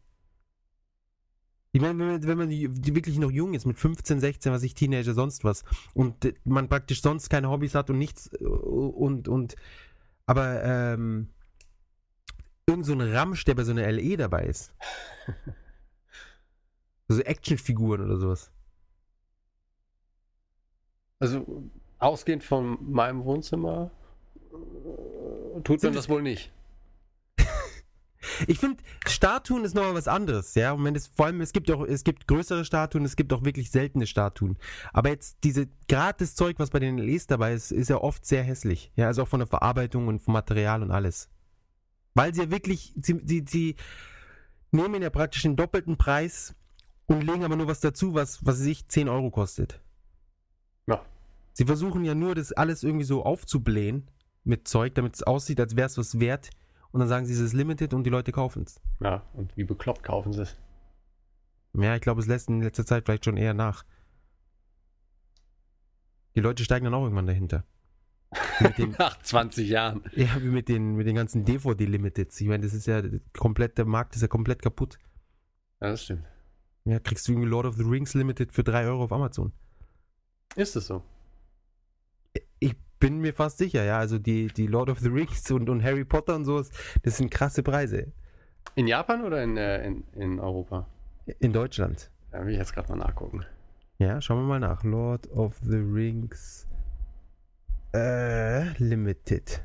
Speaker 1: Ich meine, wenn man, wirklich noch jung ist, mit 15, 16, was ich Teenager, sonst was, und man praktisch sonst keine Hobbys hat und nichts äh, und, und, aber, ähm, irgend so ein Ramsch, der bei so einer LE dabei ist. so Actionfiguren oder sowas.
Speaker 2: Also, ausgehend von meinem Wohnzimmer äh, tut
Speaker 1: Sind
Speaker 2: man das wohl nicht.
Speaker 1: Ich finde, Statuen ist nochmal was anderes, ja. Und wenn es, vor allem, es gibt auch, es gibt größere Statuen, es gibt auch wirklich seltene Statuen. Aber jetzt diese gratis Zeug, was bei den LEs dabei ist, ist ja oft sehr hässlich. Ja, also auch von der Verarbeitung und vom Material und alles. Weil sie ja wirklich, sie, sie, sie nehmen ja praktisch den doppelten Preis und legen aber nur was dazu, was, was sich 10 Euro kostet.
Speaker 2: Ja.
Speaker 1: Sie versuchen ja nur, das alles irgendwie so aufzublähen mit Zeug, damit es aussieht, als wäre es was wert. Und dann sagen sie, es ist limited und die Leute kaufen es.
Speaker 2: Ja, und wie bekloppt kaufen sie es?
Speaker 1: Ja, ich glaube, es lässt in letzter Zeit vielleicht schon eher nach. Die Leute steigen dann auch irgendwann dahinter. Den,
Speaker 2: Nach 20 Jahren.
Speaker 1: ja, wie mit den, mit den ganzen DVD-Limiteds. Ich meine, das ist ja komplett, der Markt ist ja komplett kaputt.
Speaker 2: Ja, das stimmt.
Speaker 1: Ja, kriegst du irgendwie Lord of the Rings Limited für 3 Euro auf Amazon.
Speaker 2: Ist es so?
Speaker 1: Bin mir fast sicher, ja. Also die, die Lord of the Rings und, und Harry Potter und sowas, das sind krasse Preise.
Speaker 2: In Japan oder in, äh, in, in Europa?
Speaker 1: In Deutschland.
Speaker 2: Da will ich jetzt gerade mal nachgucken.
Speaker 1: Ja, schauen wir mal nach. Lord of the Rings äh, Limited.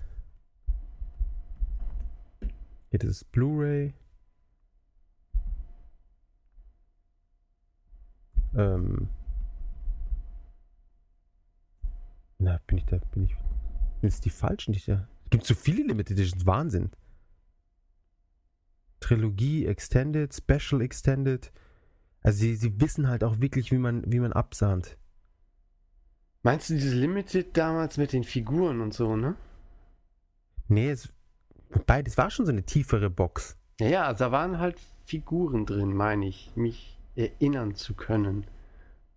Speaker 1: Hier, das ist Blu-ray. Ähm. Na, bin ich da, bin ich. Sind es die falschen, die ich da. Es gibt so viele Limited Editions, Wahnsinn. Trilogie, Extended, Special Extended. Also sie, sie wissen halt auch wirklich, wie man, wie man absahnt.
Speaker 2: Meinst du dieses Limited damals mit den Figuren und so, ne?
Speaker 1: Nee, es, wobei, das war schon so eine tiefere Box.
Speaker 2: Ja, ja, also da waren halt Figuren drin, meine ich, mich erinnern zu können.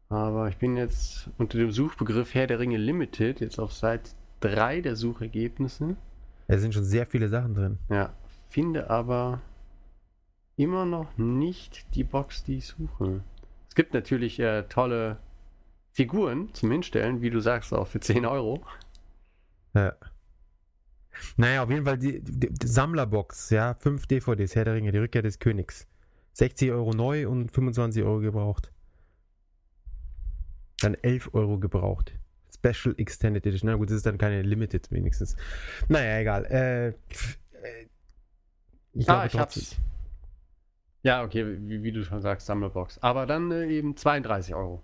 Speaker 2: Aber ich bin jetzt unter dem Suchbegriff Herr der Ringe Limited jetzt auf Seite 3 der Suchergebnisse.
Speaker 1: Da sind schon sehr viele Sachen drin.
Speaker 2: Ja, finde aber immer noch nicht die Box, die ich suche. Es gibt natürlich äh, tolle Figuren zum Hinstellen, wie du sagst, auch für 10 Euro.
Speaker 1: Ja. Naja, auf jeden Fall die, die, die Sammlerbox, ja, 5 DVDs, Herr der Ringe, die Rückkehr des Königs. 60 Euro neu und 25 Euro gebraucht. Dann 11 Euro gebraucht. Special Extended Edition. Na gut, das ist dann keine Limited wenigstens. Naja, egal. Äh, äh, ich
Speaker 2: ah,
Speaker 1: glaube
Speaker 2: ich hab's. Ja, okay, wie, wie du schon sagst, Sammlerbox. Aber dann äh, eben 32 Euro.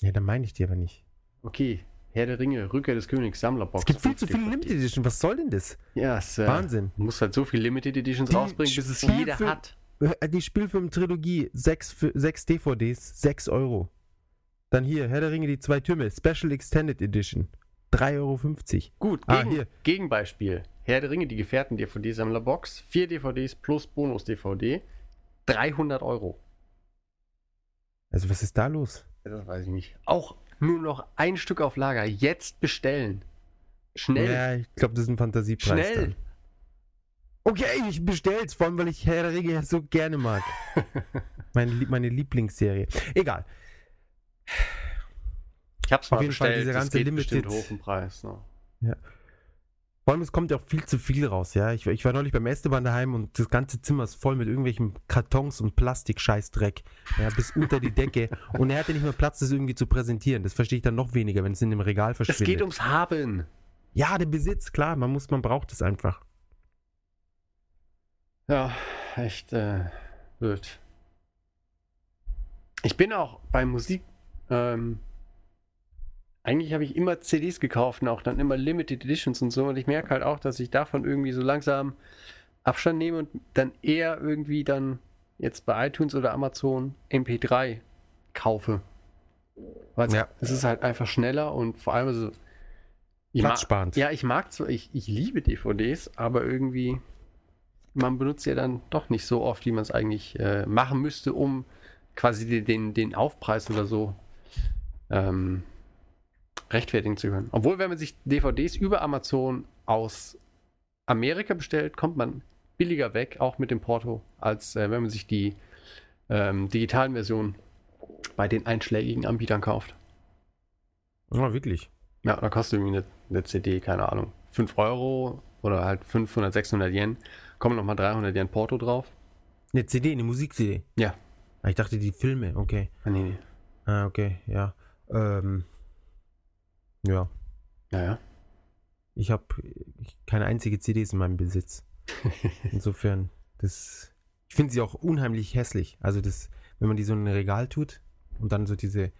Speaker 1: Ja, dann meine ich die aber nicht.
Speaker 2: Okay, Herr der Ringe, Rückkehr des Königs, Sammlerbox.
Speaker 1: Es gibt viel zu viele. Limited Edition. Was soll denn das?
Speaker 2: Ja, es äh,
Speaker 1: Wahnsinn.
Speaker 2: muss halt so viel Limited Editions
Speaker 1: Die
Speaker 2: rausbringen, bis es jeder hat.
Speaker 1: Äh, Die Spielfilm-Trilogie, 6, sechs DVDs, 6 Euro. Dann hier, Herr der Ringe, die zwei Türme, Special Extended Edition, 3,50 Euro.
Speaker 2: Gut,
Speaker 1: Ah,
Speaker 2: gegen,
Speaker 1: hier.
Speaker 2: Gegenbeispiel. Herr der Ringe, die Gefährten DVD Sammlerbox, 4 DVDs plus Bonus DVD, 300 Euro.
Speaker 1: Also, was ist da los?
Speaker 2: Das weiß ich nicht. Auch nur noch ein Stück auf Lager. Jetzt bestellen. Schnell.
Speaker 1: Ja, ich glaube, das ist ein Fantasiepreis.
Speaker 2: Schnell.
Speaker 1: Dann. Okay, ich bestell's, vor allem, weil ich Herr der Ringe ja so gerne mag. meine, meine Lieblingsserie. Egal.
Speaker 2: Ich hab's
Speaker 1: Auf
Speaker 2: mal
Speaker 1: jeden Fall
Speaker 2: bestellt.
Speaker 1: dieser
Speaker 2: das
Speaker 1: ganze
Speaker 2: geht bestimmt
Speaker 1: Limited-
Speaker 2: hoch im Preis. Ne?
Speaker 1: Vor allem, es kommt ja auch viel zu viel raus, ja. Ich, ich war neulich beim Esteban daheim und das ganze Zimmer ist voll mit irgendwelchen Kartons und Plastikscheißdreck. Ja, bis unter die Decke. Und er hatte nicht mehr Platz, das irgendwie zu präsentieren. Das verstehe ich dann noch weniger, wenn es in dem Regal
Speaker 2: Es
Speaker 1: verschwindet.
Speaker 2: geht ums Haben.
Speaker 1: ja, der Besitz, klar, man muss, man braucht es einfach.
Speaker 2: Ja, echt äh, blöd. Ich bin auch bei Musik. Ähm, eigentlich habe ich immer CDs gekauft und auch dann immer Limited Editions und so. Und ich merke halt auch, dass ich davon irgendwie so langsam Abstand nehme und dann eher irgendwie dann jetzt bei iTunes oder Amazon MP3 kaufe. Weil
Speaker 1: Ja.
Speaker 2: es ist halt einfach schneller und vor allem so. ich
Speaker 1: Platzsparend.
Speaker 2: Ja, ich mag zwar, ich, ich liebe DVDs, aber irgendwie, man benutzt ja dann doch nicht so oft, wie man es eigentlich äh, machen müsste, um quasi den, den Aufpreis oder so ähm, rechtfertigen zu können. Obwohl, wenn man sich DVDs über Amazon aus Amerika bestellt, kommt man billiger weg, auch mit dem Porto, als äh, wenn man sich die ähm, digitalen Versionen bei den einschlägigen Anbietern kauft.
Speaker 1: Ja, wirklich.
Speaker 2: Ja, da kostet irgendwie eine, eine CD, keine Ahnung, 5 Euro oder halt 500, 600 Yen. Kommen nochmal 300 Yen Porto drauf.
Speaker 1: Eine CD, eine Musik-CD.
Speaker 2: Ja.
Speaker 1: Ah, Ich dachte, die Filme, okay.
Speaker 2: Ah, nee, nee.
Speaker 1: Ah, okay, ja. Ähm, ja.
Speaker 2: Ja, ja.
Speaker 1: Ich habe keine einzige CDs in meinem Besitz. Insofern, das. Ich finde sie auch unheimlich hässlich. Also das, wenn man die so in ein Regal tut und dann so diese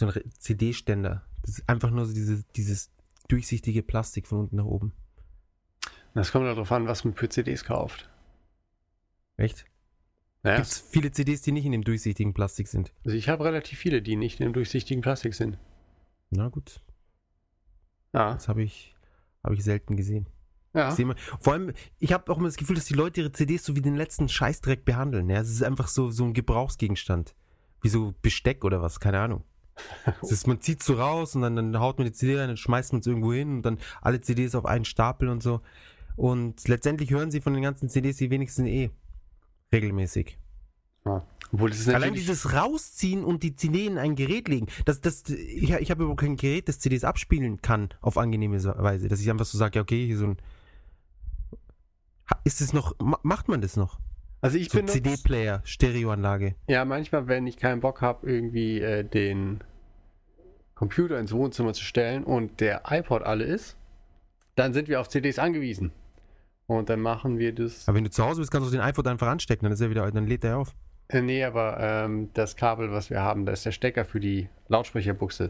Speaker 1: so ein CD-Ständer. Das ist einfach nur so diese, dieses durchsichtige Plastik von unten nach oben.
Speaker 2: Das kommt darauf an, was man für CDs kauft.
Speaker 1: Echt?
Speaker 2: Naja,
Speaker 1: Gibt es viele CDs, die nicht in dem durchsichtigen Plastik sind?
Speaker 2: also ich habe relativ viele, die nicht in dem durchsichtigen Plastik sind.
Speaker 1: Na gut,
Speaker 2: Ja,
Speaker 1: das habe ich, hab ich selten gesehen.
Speaker 2: ja.
Speaker 1: Mal, vor allem, ich habe auch immer das Gefühl, dass die Leute ihre CDs so wie den letzten Scheißdreck behandeln. Ja? Es ist einfach so, so ein Gebrauchsgegenstand. Wie so Besteck oder was, keine Ahnung. Ist, man zieht so raus und dann, dann haut man die CD rein, dann schmeißt man es irgendwo hin und dann alle CDs auf einen Stapel und so. Und letztendlich hören sie von den ganzen CDs die wenigsten eh regelmäßig.
Speaker 2: ja. Obwohl, das ist
Speaker 1: Allein dieses Rausziehen und die CD in ein Gerät legen, das, das, ich, ich habe überhaupt kein Gerät, das CDs abspielen kann auf angenehme Weise, dass ich einfach so sage, ja, okay, hier so ein. Ist es noch, ma- macht man das noch?
Speaker 2: Also ich
Speaker 1: So
Speaker 2: benutze...
Speaker 1: CD-Player, Stereoanlage.
Speaker 2: Ja, manchmal, wenn ich keinen Bock habe, irgendwie äh, den Computer ins Wohnzimmer zu stellen und der iPod alle ist, dann sind wir auf CDs angewiesen. Und dann machen wir das.
Speaker 1: Aber wenn du zu Hause bist, kannst du den iPhone einfach anstecken, dann ist er wieder, dann lädt er auf.
Speaker 2: Äh, nee, aber ähm, das Kabel, was wir haben, da ist der Stecker für die Lautsprecherbuchse.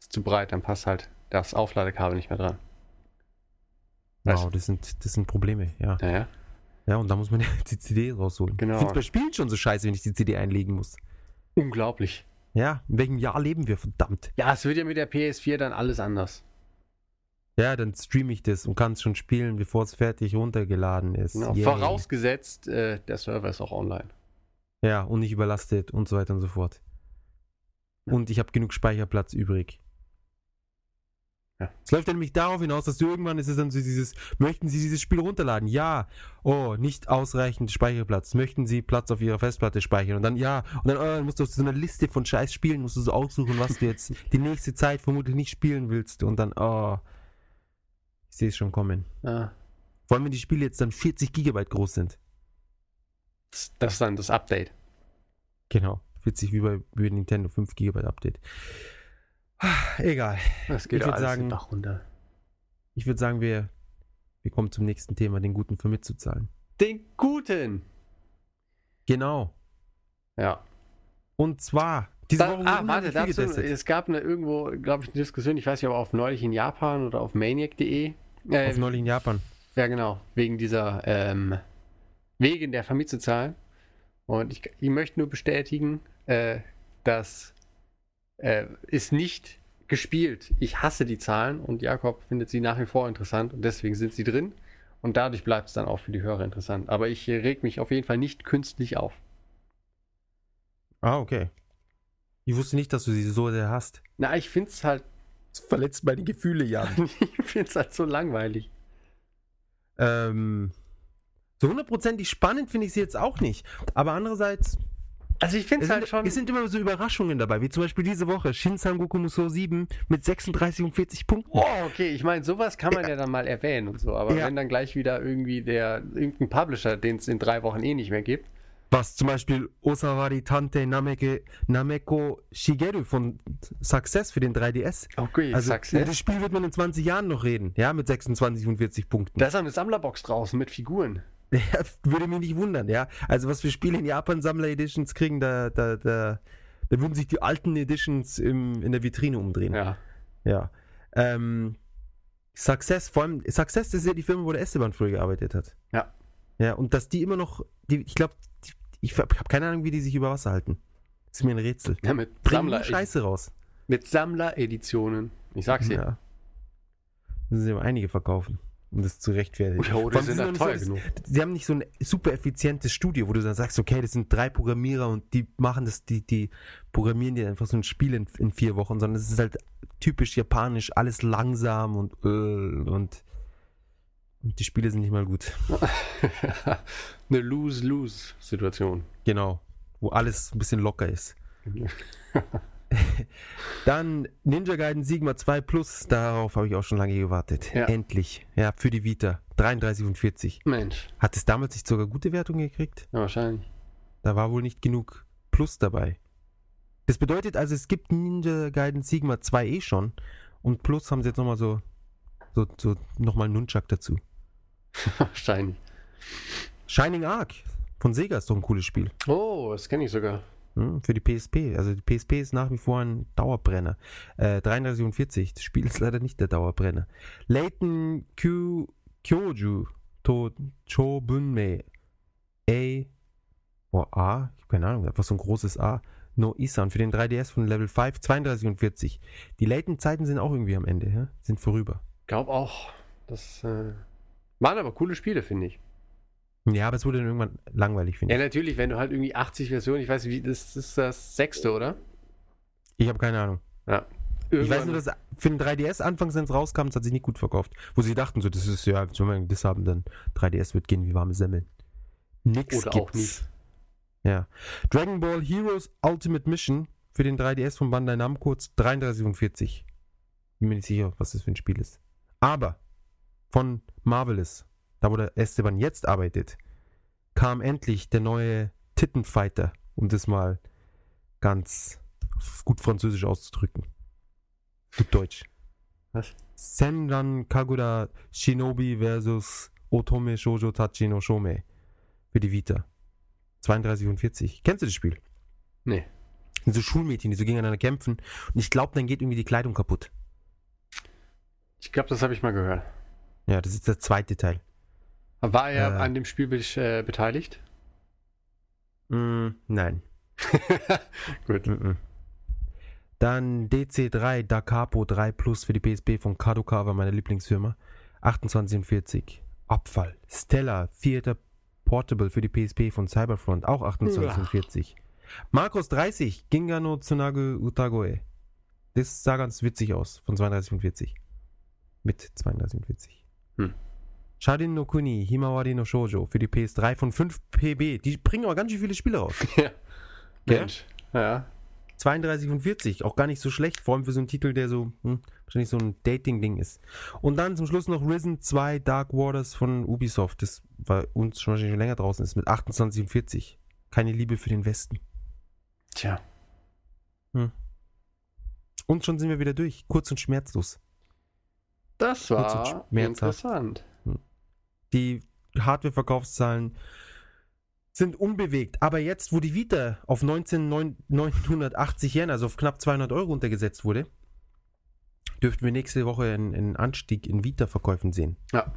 Speaker 2: Ist zu breit, dann passt halt das Aufladekabel nicht mehr dran. Weißt
Speaker 1: Wow, das sind, das sind Probleme, ja.
Speaker 2: Naja.
Speaker 1: Ja, und da muss man die CD rausholen.
Speaker 2: Genau.
Speaker 1: Ich finde bei Spielen schon so scheiße, wenn ich die CD einlegen muss.
Speaker 2: Unglaublich.
Speaker 1: Ja, in welchem Jahr leben wir, verdammt?
Speaker 2: Ja, es wird ja mit der PS4 dann alles anders.
Speaker 1: Ja, dann streame ich das und kann es schon spielen, bevor es fertig runtergeladen ist.
Speaker 2: Genau.
Speaker 1: Yay.
Speaker 2: Vorausgesetzt, äh, der Server ist auch online.
Speaker 1: Ja, und nicht überlastet und so weiter und so fort.
Speaker 2: Ja.
Speaker 1: Und ich habe genug Speicherplatz übrig.
Speaker 2: Ja.
Speaker 1: Es läuft nämlich darauf hinaus, dass du irgendwann ist es dann so dieses, möchten Sie dieses Spiel runterladen? Ja. Oh, nicht ausreichend Speicherplatz. Möchten Sie Platz auf Ihrer Festplatte speichern? Und dann ja. Und dann, oh, dann musst du aus so einer Liste von scheiß Spielen musst du so aussuchen, was du jetzt die nächste Zeit vermutlich nicht spielen willst. Und dann, oh. Ich sehe es schon kommen.
Speaker 2: Ah,
Speaker 1: Vor allem, wenn die Spiele jetzt dann 40 Gigabyte groß sind.
Speaker 2: das, ist dann das Update.
Speaker 1: Genau. 40 wie bei, wie bei Nintendo 5 GB Update. Egal.
Speaker 2: Das geht
Speaker 1: Ich
Speaker 2: alles
Speaker 1: sagen-
Speaker 2: Bach runter.
Speaker 1: Ich würde sagen, wir, wir kommen zum nächsten Thema, den guten für mitzuzahlen.
Speaker 2: Den guten.
Speaker 1: Genau.
Speaker 2: Ja.
Speaker 1: Und zwar, diese
Speaker 2: Da,
Speaker 1: Woche
Speaker 2: ah, warte, dazu, es gab eine, irgendwo, glaube ich, eine Diskussion, ich weiß nicht, ob auf neulich in Japan oder auf maniac.de. Äh,
Speaker 1: Auf neulich in Japan.
Speaker 2: ja, genau, wegen dieser, ähm, wegen der Vermietzezahlen. Und ich, ich möchte nur bestätigen, äh, dass äh, ist nicht gespielt. Ich hasse die Zahlen und Jakob findet sie nach wie vor interessant und deswegen sind sie drin. Und dadurch bleibt es dann auch für die Hörer interessant. Aber ich reg mich auf jeden Fall nicht künstlich auf.
Speaker 1: Ah, okay. Ich wusste nicht, dass du sie so sehr hast.
Speaker 2: Na, ich finde es halt,
Speaker 1: Das verletzt meine Gefühle, Jan.
Speaker 2: ich finde es halt so langweilig.
Speaker 1: ähm, so hundertprozentig spannend finde ich sie jetzt auch nicht. Aber andererseits,
Speaker 2: Also ich finde
Speaker 1: es
Speaker 2: halt
Speaker 1: sind,
Speaker 2: schon.
Speaker 1: es sind immer so Überraschungen dabei, wie zum Beispiel diese Woche Shin Sangoku Musou 7 mit 36 und 40 Punkten.
Speaker 2: Oh, okay, ich meine, sowas kann man ja. dann mal erwähnen und so, aber
Speaker 1: Ja.
Speaker 2: wenn dann gleich wieder irgendwie der irgendein Publisher, den es in drei Wochen eh nicht mehr gibt,
Speaker 1: Was zum Beispiel Osawari Tante Nameke, Nameko Shigeru von Success für den 3DS.
Speaker 2: okay,
Speaker 1: Also
Speaker 2: Success.
Speaker 1: das Spiel wird man in 20 Jahren noch reden, ja, mit 26 und 40 Punkten.
Speaker 2: Da ist eine Sammlerbox draußen mit Figuren.
Speaker 1: Ja, würde mich nicht wundern, ja. Also was für Spiele in Japan Sammler Editions kriegen, da, da, da, da würden sich die alten Editions im, in der Vitrine umdrehen.
Speaker 2: Ja.
Speaker 1: Ja. Ähm, Success, vor allem, Success das ist ja die Firma, wo der Esteban früher gearbeitet hat.
Speaker 2: Ja.
Speaker 1: Ja, und dass die immer noch, die, ich glaube, ich habe keine Ahnung, wie die sich über Wasser halten. Das ist mir ein Rätsel.
Speaker 2: ja mit, Sammler,
Speaker 1: Scheiße raus.
Speaker 2: mit Sammlereditionen. Ich sag's dir.
Speaker 1: Ja. Müssen sie aber einige verkaufen, um das zu rechtfertigen.
Speaker 2: Die
Speaker 1: allem,
Speaker 2: sind
Speaker 1: noch
Speaker 2: teuer genug.
Speaker 1: Sie haben nicht so ein super effizientes Studio, wo du dann sagst, okay, das sind drei Programmierer und die machen das, die, die programmieren dir einfach so ein Spiel in, in vier Wochen, sondern es ist halt typisch japanisch, alles langsam und äh, und, und die Spiele sind nicht mal gut.
Speaker 2: eine Lose-Lose-Situation.
Speaker 1: Genau. Wo alles ein bisschen locker ist. Dann Ninja Gaiden Sigma 2 Plus, darauf habe ich auch schon lange gewartet.
Speaker 2: Ja.
Speaker 1: Endlich. Ja, für die Vita. 33 und 40.
Speaker 2: Mensch,
Speaker 1: Hat es damals nicht sogar gute Wertungen gekriegt?
Speaker 2: ja, wahrscheinlich.
Speaker 1: Da war wohl nicht genug Plus dabei. Das bedeutet also, es gibt Ninja Gaiden Sigma 2 eh schon. Und Plus haben sie jetzt nochmal so, so, so nochmal Nunchuck dazu.
Speaker 2: Wahrscheinlich.
Speaker 1: Shining Arc von Sega ist doch ein cooles Spiel.
Speaker 2: Oh, das kenne ich sogar.
Speaker 1: Hm, für die PSP. Also die PSP ist nach wie vor ein Dauerbrenner. Äh, 33 und 40. Das Spiel ist leider nicht der Dauerbrenner. Leighton Kyu Kyoju to Chobunme A. Oh, A? Ich habe keine Ahnung, einfach so ein großes A. No Isan für den 3DS von Level 5, 32 und 40. Die Leighton-Zeiten sind auch irgendwie am Ende, ja? sind vorüber.
Speaker 2: Glaub auch. Das äh, waren aber coole Spiele, finde ich.
Speaker 1: Ja, aber es wurde dann irgendwann langweilig, finde
Speaker 2: Ja,
Speaker 1: ich.
Speaker 2: natürlich, wenn du halt irgendwie 80 Versionen, ich weiß nicht, wie, das ist das sechste, oder?
Speaker 1: Ich habe keine Ahnung.
Speaker 2: Ja.
Speaker 1: Ich weiß nur, dass für den 3DS anfangs, wenn es rauskam, es hat sich nicht gut verkauft. Wo sie dachten, so, das ist ja, wenn wir das haben, dann 3DS wird gehen wie warme Semmeln. Nix
Speaker 2: Oder
Speaker 1: gibt's.
Speaker 2: auch nicht.
Speaker 1: Ja. Dragon Ball Heroes Ultimate Mission für den 3DS von Bandai Namco 33 und 40. Bin mir nicht sicher, was das für ein Spiel ist. Aber von Marvelous, da wo der Esteban jetzt arbeitet, kam endlich der neue Tittenfighter, um das mal ganz gut französisch auszudrücken. Gut Deutsch.
Speaker 2: Was?
Speaker 1: Senran Kagura Shinobi versus Otome Shoujo Tachi no Shome für die Vita. 32 und 40. Kennst du das Spiel?
Speaker 2: Nee.
Speaker 1: Sind so Schulmädchen, die so gegeneinander kämpfen. Und ich glaube, dann geht irgendwie die Kleidung kaputt.
Speaker 2: Ich glaube, das habe ich mal gehört.
Speaker 1: Ja, das ist der zweite Teil.
Speaker 2: War er
Speaker 1: Äh.
Speaker 2: an dem Spiel äh, beteiligt?
Speaker 1: Mm, nein.
Speaker 2: Gut.
Speaker 1: Mm -mm. Dann DC3 Da Capo 3 Plus für die PSP von Kadokawa, meine Lieblingsfirma. 28 und 40. Abfall. Stella Theater Portable für die PSP von Cyberfront, auch 28 und 40. Marcos 30, Ginga no Tsunagu Utagoe. Das sah ganz witzig aus, von 32 und 40. Mit 32 und 40.
Speaker 2: Hm.
Speaker 1: Shadin no Kuni, Himawari no Shoujo für die PS3 von 5 PB. Die bringen aber ganz schön viele Spiele raus.
Speaker 2: Ja. Mensch. Ja.
Speaker 1: 32 und 40, auch gar nicht so schlecht, vor allem für so einen Titel, der so hm, wahrscheinlich so ein Dating-Ding ist. Und dann zum Schluss noch Risen 2 Dark Waters von Ubisoft, das bei uns schon wahrscheinlich schon länger draußen ist, mit 28 und 40. Keine Liebe für den Westen.
Speaker 2: Tja.
Speaker 1: Und schon sind wir wieder durch, kurz und schmerzlos.
Speaker 2: Das war interessant.
Speaker 1: Die Hardware-Verkaufszahlen sind unbewegt. Aber jetzt, wo die Vita auf 19.980 Yen, also auf knapp 200 Euro untergesetzt wurde, dürften wir nächste Woche einen, einen Anstieg in Vita-Verkäufen sehen.
Speaker 2: Ja.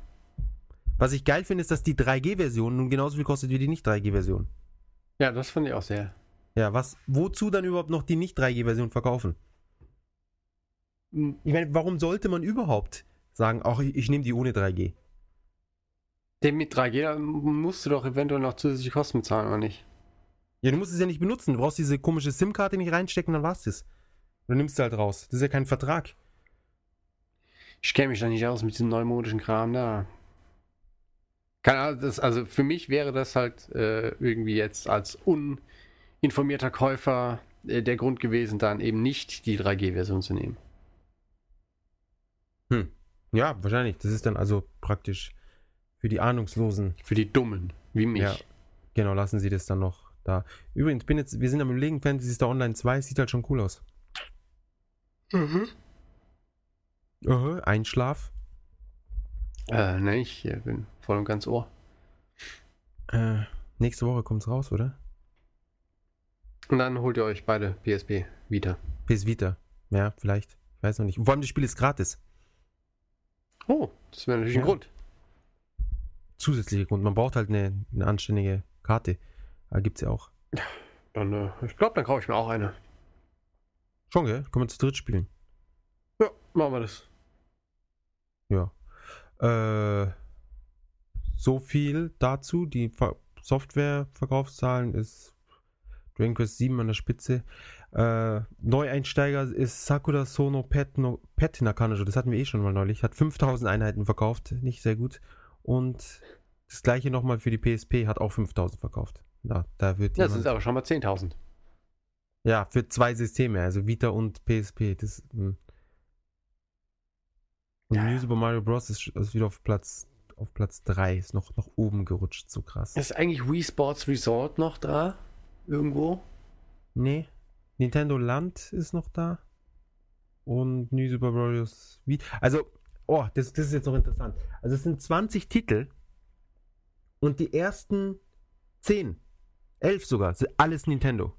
Speaker 1: Was ich geil finde, ist, dass die 3G-Version nun genauso viel kostet wie die Nicht-3G-Version.
Speaker 2: Ja, das fand ich auch sehr.
Speaker 1: Ja, was, wozu dann überhaupt noch die Nicht-3G-Version verkaufen? Ich meine, warum sollte man überhaupt sagen, ach, ich, ich nehme die ohne 3G?
Speaker 2: Den mit 3G da musst du doch eventuell noch zusätzliche Kosten bezahlen, oder nicht?
Speaker 1: Ja, du musst es ja nicht benutzen. Du brauchst diese komische SIM-Karte nicht reinstecken, dann war's das. Du nimmst sie halt raus. Das ist ja kein Vertrag.
Speaker 2: Ich kenne mich da nicht aus mit diesem neumodischen Kram da. Keine Ahnung, das, also für mich wäre das halt äh, irgendwie jetzt als uninformierter Käufer äh, der Grund gewesen, dann eben nicht die 3G-Version zu nehmen.
Speaker 1: Ja, wahrscheinlich. Das ist dann also praktisch für die Ahnungslosen.
Speaker 2: Für die Dummen, wie mich.
Speaker 1: Ja. Genau, lassen sie das dann noch da. Übrigens, bin jetzt, wir sind am überlegen, Fantasy Star Online 2 sieht halt schon cool aus.
Speaker 2: Mhm.
Speaker 1: Aha, Einschlaf.
Speaker 2: Äh, ne, ich äh, bin voll und ganz Ohr.
Speaker 1: Äh, nächste Woche kommt's raus, oder?
Speaker 2: Und dann holt ihr euch beide PSP wieder.
Speaker 1: PS Vita. Ja, vielleicht. Ich weiß noch nicht. Vor allem das Spiel ist gratis.
Speaker 2: Oh, das wäre natürlich
Speaker 1: Ja.
Speaker 2: ein Grund.
Speaker 1: Zusätzlicher Grund. Man braucht halt eine, eine anständige Karte. Aber gibt's ja auch.
Speaker 2: Dann, äh, ich glaube, dann kaufe ich mir auch eine.
Speaker 1: Schon, gell? Können wir zu dritt spielen.
Speaker 2: Ja, machen wir das.
Speaker 1: Ja. Äh, so viel dazu. Die Ver Software-Verkaufszahlen ist Dragon Quest 7 an der Spitze. Äh, Neueinsteiger ist Sakura Sono Pet, no, Pet Nakanojo. Das hatten wir eh schon mal neulich. Hat 5000 Einheiten verkauft. Nicht sehr gut. Und das gleiche nochmal für die PSP. Hat auch 5000 verkauft. Da, da wird
Speaker 2: Ja, das sind aber schon mal 10.000.
Speaker 1: ja, für zwei Systeme, also Vita und PSP. Das, hm. Und
Speaker 2: Ja,
Speaker 1: New. Super Mario Bros. ist, ist wieder auf Platz auf Platz 3, ist noch nach oben gerutscht, so krass.
Speaker 2: Ist eigentlich Wii Sports Resort noch da? Irgendwo?
Speaker 1: Nee, Nintendo Land ist noch da. Und New Super Bros. Vita. Also, oh, das, das ist jetzt noch interessant. Also es sind 20 Titel Und die ersten 10, 11 sogar, sind alles Nintendo.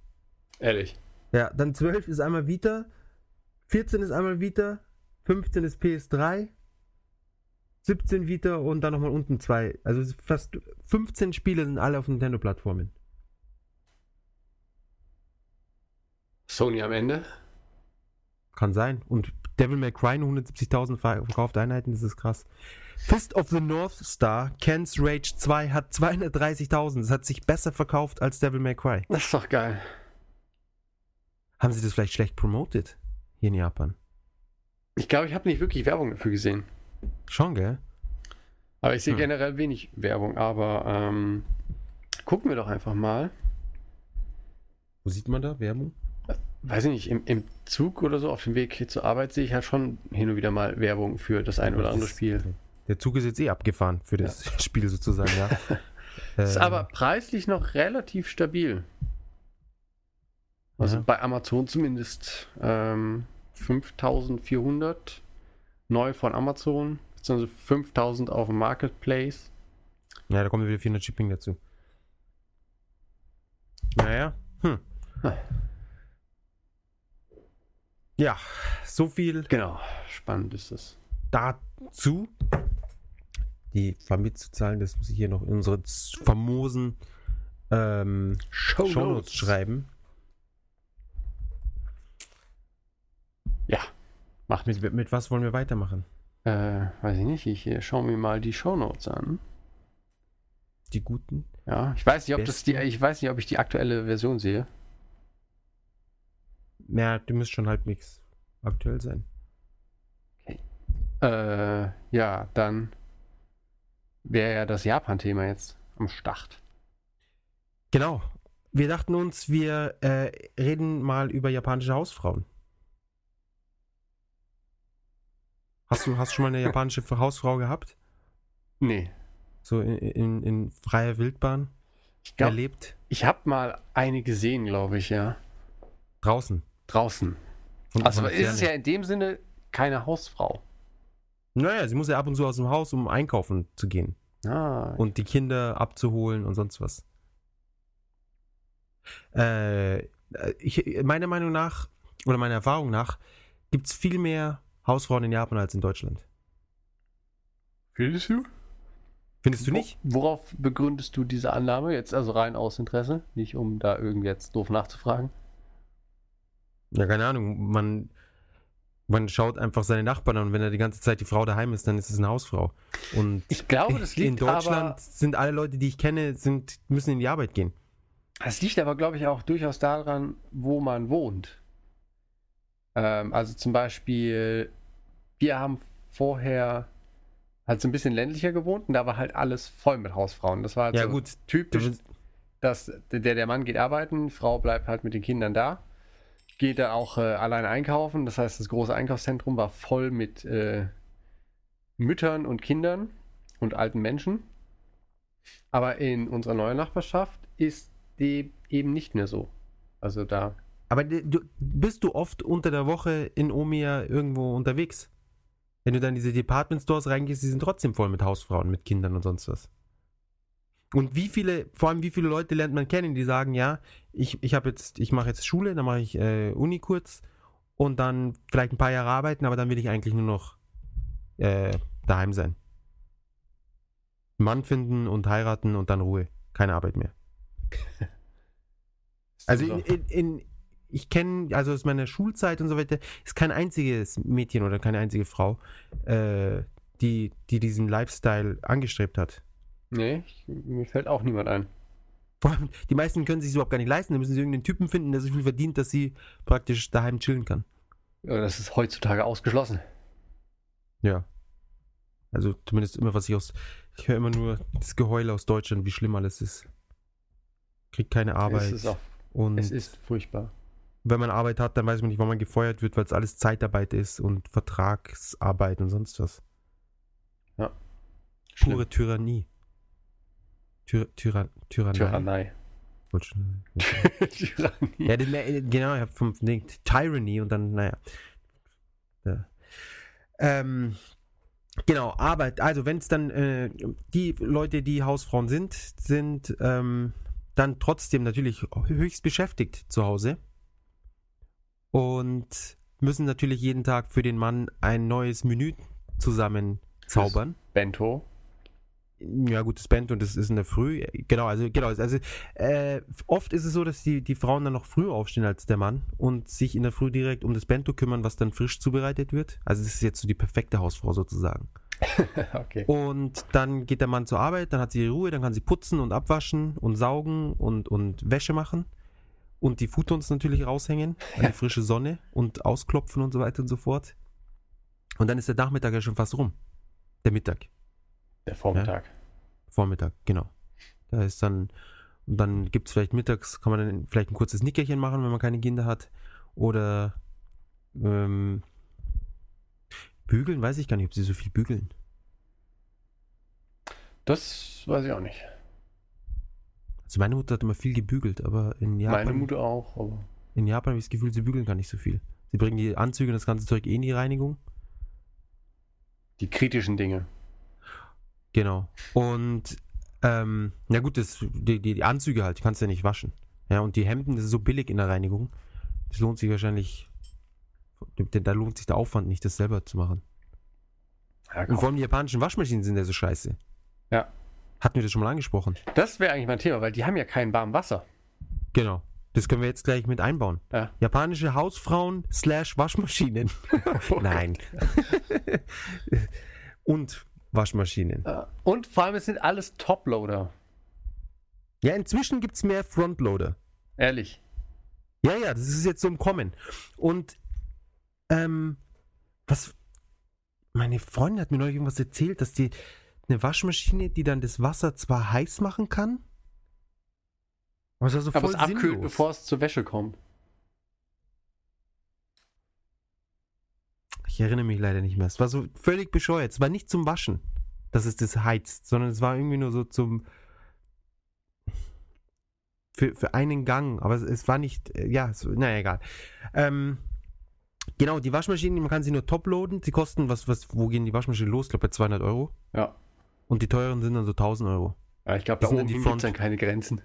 Speaker 2: Ehrlich.
Speaker 1: Ja, dann 12 ist einmal Vita, 14 ist einmal Vita, 15 ist PS3, 17 Vita und dann nochmal unten zwei. Also fast 15 Spiele sind alle auf Nintendo-Plattformen.
Speaker 2: Sony am Ende.
Speaker 1: Kann sein. Und Devil May Cry nur 170.000 ver- verkaufte Einheiten, das ist krass. Fist of the North Star, Ken's Rage 2 hat 230.000. Das hat sich besser verkauft als Devil May Cry.
Speaker 2: Das ist doch geil.
Speaker 1: Haben sie das vielleicht schlecht promoted hier in Japan?
Speaker 2: Ich glaube, ich habe nicht wirklich Werbung dafür gesehen.
Speaker 1: Schon, gell?
Speaker 2: Aber ich sehe
Speaker 1: Hm.
Speaker 2: generell wenig Werbung. Aber ähm, gucken wir doch einfach mal.
Speaker 1: Wo sieht man da Werbung?
Speaker 2: Weiß ich nicht, im, im Zug oder so auf dem Weg zur Arbeit sehe ich halt schon hin und wieder mal Werbung für das ein oder andere Spiel.
Speaker 1: Der Zug ist jetzt eh abgefahren für das Spiel sozusagen, ja.
Speaker 2: Ist
Speaker 1: Ähm,
Speaker 2: aber preislich noch relativ stabil. Also
Speaker 1: Ja.
Speaker 2: bei Amazon zumindest ähm, 5400 neu von Amazon, beziehungsweise 5000 auf dem Marketplace.
Speaker 1: Ja, da kommen wieder 400 Shipping dazu. Naja, hm.
Speaker 2: Hm.
Speaker 1: Ja, so viel
Speaker 2: Genau, spannend ist das.
Speaker 1: dazu. Die mitzuzahlen, das muss ich hier noch in unsere famosen ähm, Shownotes schreiben.
Speaker 2: Ja, macht mit.
Speaker 1: Mit, mit was wollen wir weitermachen?
Speaker 2: Äh, weiß ich nicht, ich äh, schaue mir mal die Shownotes an.
Speaker 1: Die guten?
Speaker 2: Ja, ich weiß nicht, ob das die, ich weiß nicht, ob ich die aktuelle Version sehe.
Speaker 1: Ja, die müsste schon halbwegs aktuell sein.
Speaker 2: Äh, ja, dann wäre ja das Japan-Thema jetzt am Start.
Speaker 1: Genau. Wir dachten uns, wir äh, reden mal über japanische Hausfrauen. Hast du, hast du schon mal eine japanische Hausfrau gehabt?
Speaker 2: Nee.
Speaker 1: So in, in, in freier Wildbahn
Speaker 2: Ich glaube,
Speaker 1: erlebt?
Speaker 2: ich habe mal eine gesehen, glaube ich, ja.
Speaker 1: Draußen.
Speaker 2: Draußen.
Speaker 1: Von-
Speaker 2: Also ist es ja in dem Sinne keine Hausfrau.
Speaker 1: Naja, sie muss ja ab und zu aus dem Haus, um einkaufen zu gehen.
Speaker 2: Ah,
Speaker 1: Und die Kinder abzuholen und sonst was. Äh, ich, meiner Meinung nach, oder meiner Erfahrung nach, gibt es viel mehr Hausfrauen in Japan als in Deutschland.
Speaker 2: findest du?
Speaker 1: Findest du nicht?
Speaker 2: Wo- Worauf begründest du diese Annahme? Jetzt also rein aus Interesse, nicht um da irgendwie jetzt doof nachzufragen.
Speaker 1: Ja, keine Ahnung. Man, man schaut einfach seine Nachbarn an und wenn da die ganze Zeit die Frau daheim ist, dann ist es eine Hausfrau. Und
Speaker 2: Ich glaube, das
Speaker 1: in
Speaker 2: liegt
Speaker 1: Deutschland
Speaker 2: aber,
Speaker 1: sind alle Leute, die ich kenne, sind, müssen in die Arbeit gehen.
Speaker 2: das liegt aber, glaube ich, auch durchaus daran, wo man wohnt. Ähm, also zum Beispiel, wir haben vorher halt so ein bisschen ländlicher gewohnt und da war halt alles voll mit Hausfrauen. Das war halt
Speaker 1: Ja,
Speaker 2: so
Speaker 1: gut.
Speaker 2: typisch, dass der, der Mann geht arbeiten, Frau bleibt halt mit den Kindern da, geht da auch äh, alleine einkaufen. Das heißt, das große Einkaufszentrum war voll mit äh, Müttern und Kindern und alten Menschen. Aber in unserer neuen Nachbarschaft ist die eben nicht mehr so. Also da,
Speaker 1: Aber du, bist du oft unter der Woche in Omiya irgendwo unterwegs? Wenn du dann in diese Department Stores reingehst, die sind trotzdem voll mit Hausfrauen, mit Kindern und sonst was. Und wie viele, vor allem wie viele Leute lernt man kennen, die sagen, ja, ich, ich habe jetzt, ich mache jetzt Schule, dann mache ich äh, Uni kurz und dann vielleicht ein paar Jahre arbeiten, aber dann will ich eigentlich nur noch äh, daheim sein. Mann finden und heiraten und dann Ruhe. Keine Arbeit mehr. Also in, in, in, ich kenne, also aus meiner Schulzeit und so weiter, ist kein einziges Mädchen oder keine einzige Frau, äh, die, die diesen Lifestyle angestrebt hat.
Speaker 2: Nee, ich, mir fällt auch niemand ein.
Speaker 1: Vor allem, die meisten können sich überhaupt gar nicht leisten. Da müssen sie irgendeinen Typen finden, der so viel verdient, dass sie praktisch daheim chillen kann.
Speaker 2: Ja, das ist heutzutage ausgeschlossen.
Speaker 1: Ja. Also zumindest immer, was ich aus. Ich höre immer nur das Geheul aus Deutschland, wie schlimm alles ist. Kriegt keine Arbeit.
Speaker 2: Es ist, auch,
Speaker 1: und
Speaker 2: es ist furchtbar.
Speaker 1: wenn man Arbeit hat, dann weiß man nicht, wann man gefeuert wird, weil es alles Zeitarbeit ist und Vertragsarbeit und sonst was.
Speaker 2: Schlimm.
Speaker 1: Pure Tyrannie. Tyr Tyra Tyrannei.
Speaker 2: Tyrannei. Tyrannie.
Speaker 1: Ja, genau, ich habe vom Ding Tyranny und dann, naja. Ja. Ähm, Genau, Arbeit. Also wenn es dann äh, die Leute, die Hausfrauen sind, sind ähm, dann trotzdem natürlich höchst beschäftigt zu Hause und müssen natürlich jeden Tag für den Mann ein neues Menü zusammenzaubern.
Speaker 2: Bento.
Speaker 1: Ja, gut, das Bento, das ist in der Früh. Genau, also genau, also äh, oft ist es so, dass die, die Frauen dann noch früher aufstehen als der Mann und sich in der Früh direkt um das Bento kümmern, was dann frisch zubereitet wird. Also das ist jetzt so die perfekte Hausfrau sozusagen.
Speaker 2: okay.
Speaker 1: Und dann geht der Mann zur Arbeit, dann hat sie ihre Ruhe, dann kann sie putzen und abwaschen und saugen und, und Wäsche machen. Und die Futons natürlich raushängen an die frische Sonne und ausklopfen und so weiter und so fort. Und dann ist der Nachmittag ja schon fast rum. Der Mittag.
Speaker 2: Der Vormittag.
Speaker 1: Vormittag, genau. Da ist dann, und dann gibt es vielleicht mittags, kann man dann vielleicht ein kurzes Nickerchen machen, wenn man keine Kinder hat. Oder ähm, bügeln, weiß ich gar nicht, ob sie so viel bügeln.
Speaker 2: Das weiß ich auch nicht.
Speaker 1: Also meine Mutter hat immer viel gebügelt, aber in Japan,
Speaker 2: Meine Mutter auch, aber.
Speaker 1: in Japan habe ich das Gefühl, sie bügeln gar nicht so viel. Sie bringen die Anzüge und das ganze Zeug eh in die Reinigung.
Speaker 2: Die kritischen Dinge.
Speaker 1: Genau. Und ähm, na gut, das, die, die, Anzüge halt, die kannst du ja nicht waschen. Ja, und die Hemden, das ist so billig in der Reinigung. Das lohnt sich wahrscheinlich, da lohnt sich der Aufwand nicht, das selber zu machen.
Speaker 2: Ja,
Speaker 1: Und vor allem die japanischen Waschmaschinen sind ja so scheiße.
Speaker 2: Ja.
Speaker 1: Hatten wir das schon mal angesprochen?
Speaker 2: Das wäre eigentlich mein Thema, weil die haben ja kein warmes Wasser.
Speaker 1: Genau. Das können wir jetzt gleich mit einbauen.
Speaker 2: Ja.
Speaker 1: Japanische Hausfrauen slash Waschmaschinen. Nein. Und Waschmaschinen.
Speaker 2: Äh, Und vor allem, es sind alles Toploader.
Speaker 1: Ja, inzwischen gibt es mehr Frontloader.
Speaker 2: Ehrlich.
Speaker 1: Ja, ja, das ist jetzt so im Kommen. Und ähm, was meine Freundin hat mir neulich irgendwas erzählt, dass die eine Waschmaschine, die dann das Wasser zwar heiß machen kann, aber es war so
Speaker 2: Aber es abkühlt, bevor es zur Wäsche kommt.
Speaker 1: Ich erinnere mich leider nicht mehr. Es war so völlig bescheuert. Es war nicht zum Waschen, dass es das heizt, sondern es war irgendwie nur so zum für, für einen Gang. Aber es, es war nicht, äh, ja, so, naja, egal. Ähm, genau, die Waschmaschinen, man kann sie nur toploaden. Sie kosten, was, was, wo gehen die Waschmaschinen los? Ich glaube bei 200 Euro.
Speaker 2: Ja.
Speaker 1: Und die teuren sind dann so 1000 Euro.
Speaker 2: ja ich glaube, da oben gibt es dann keine Grenzen.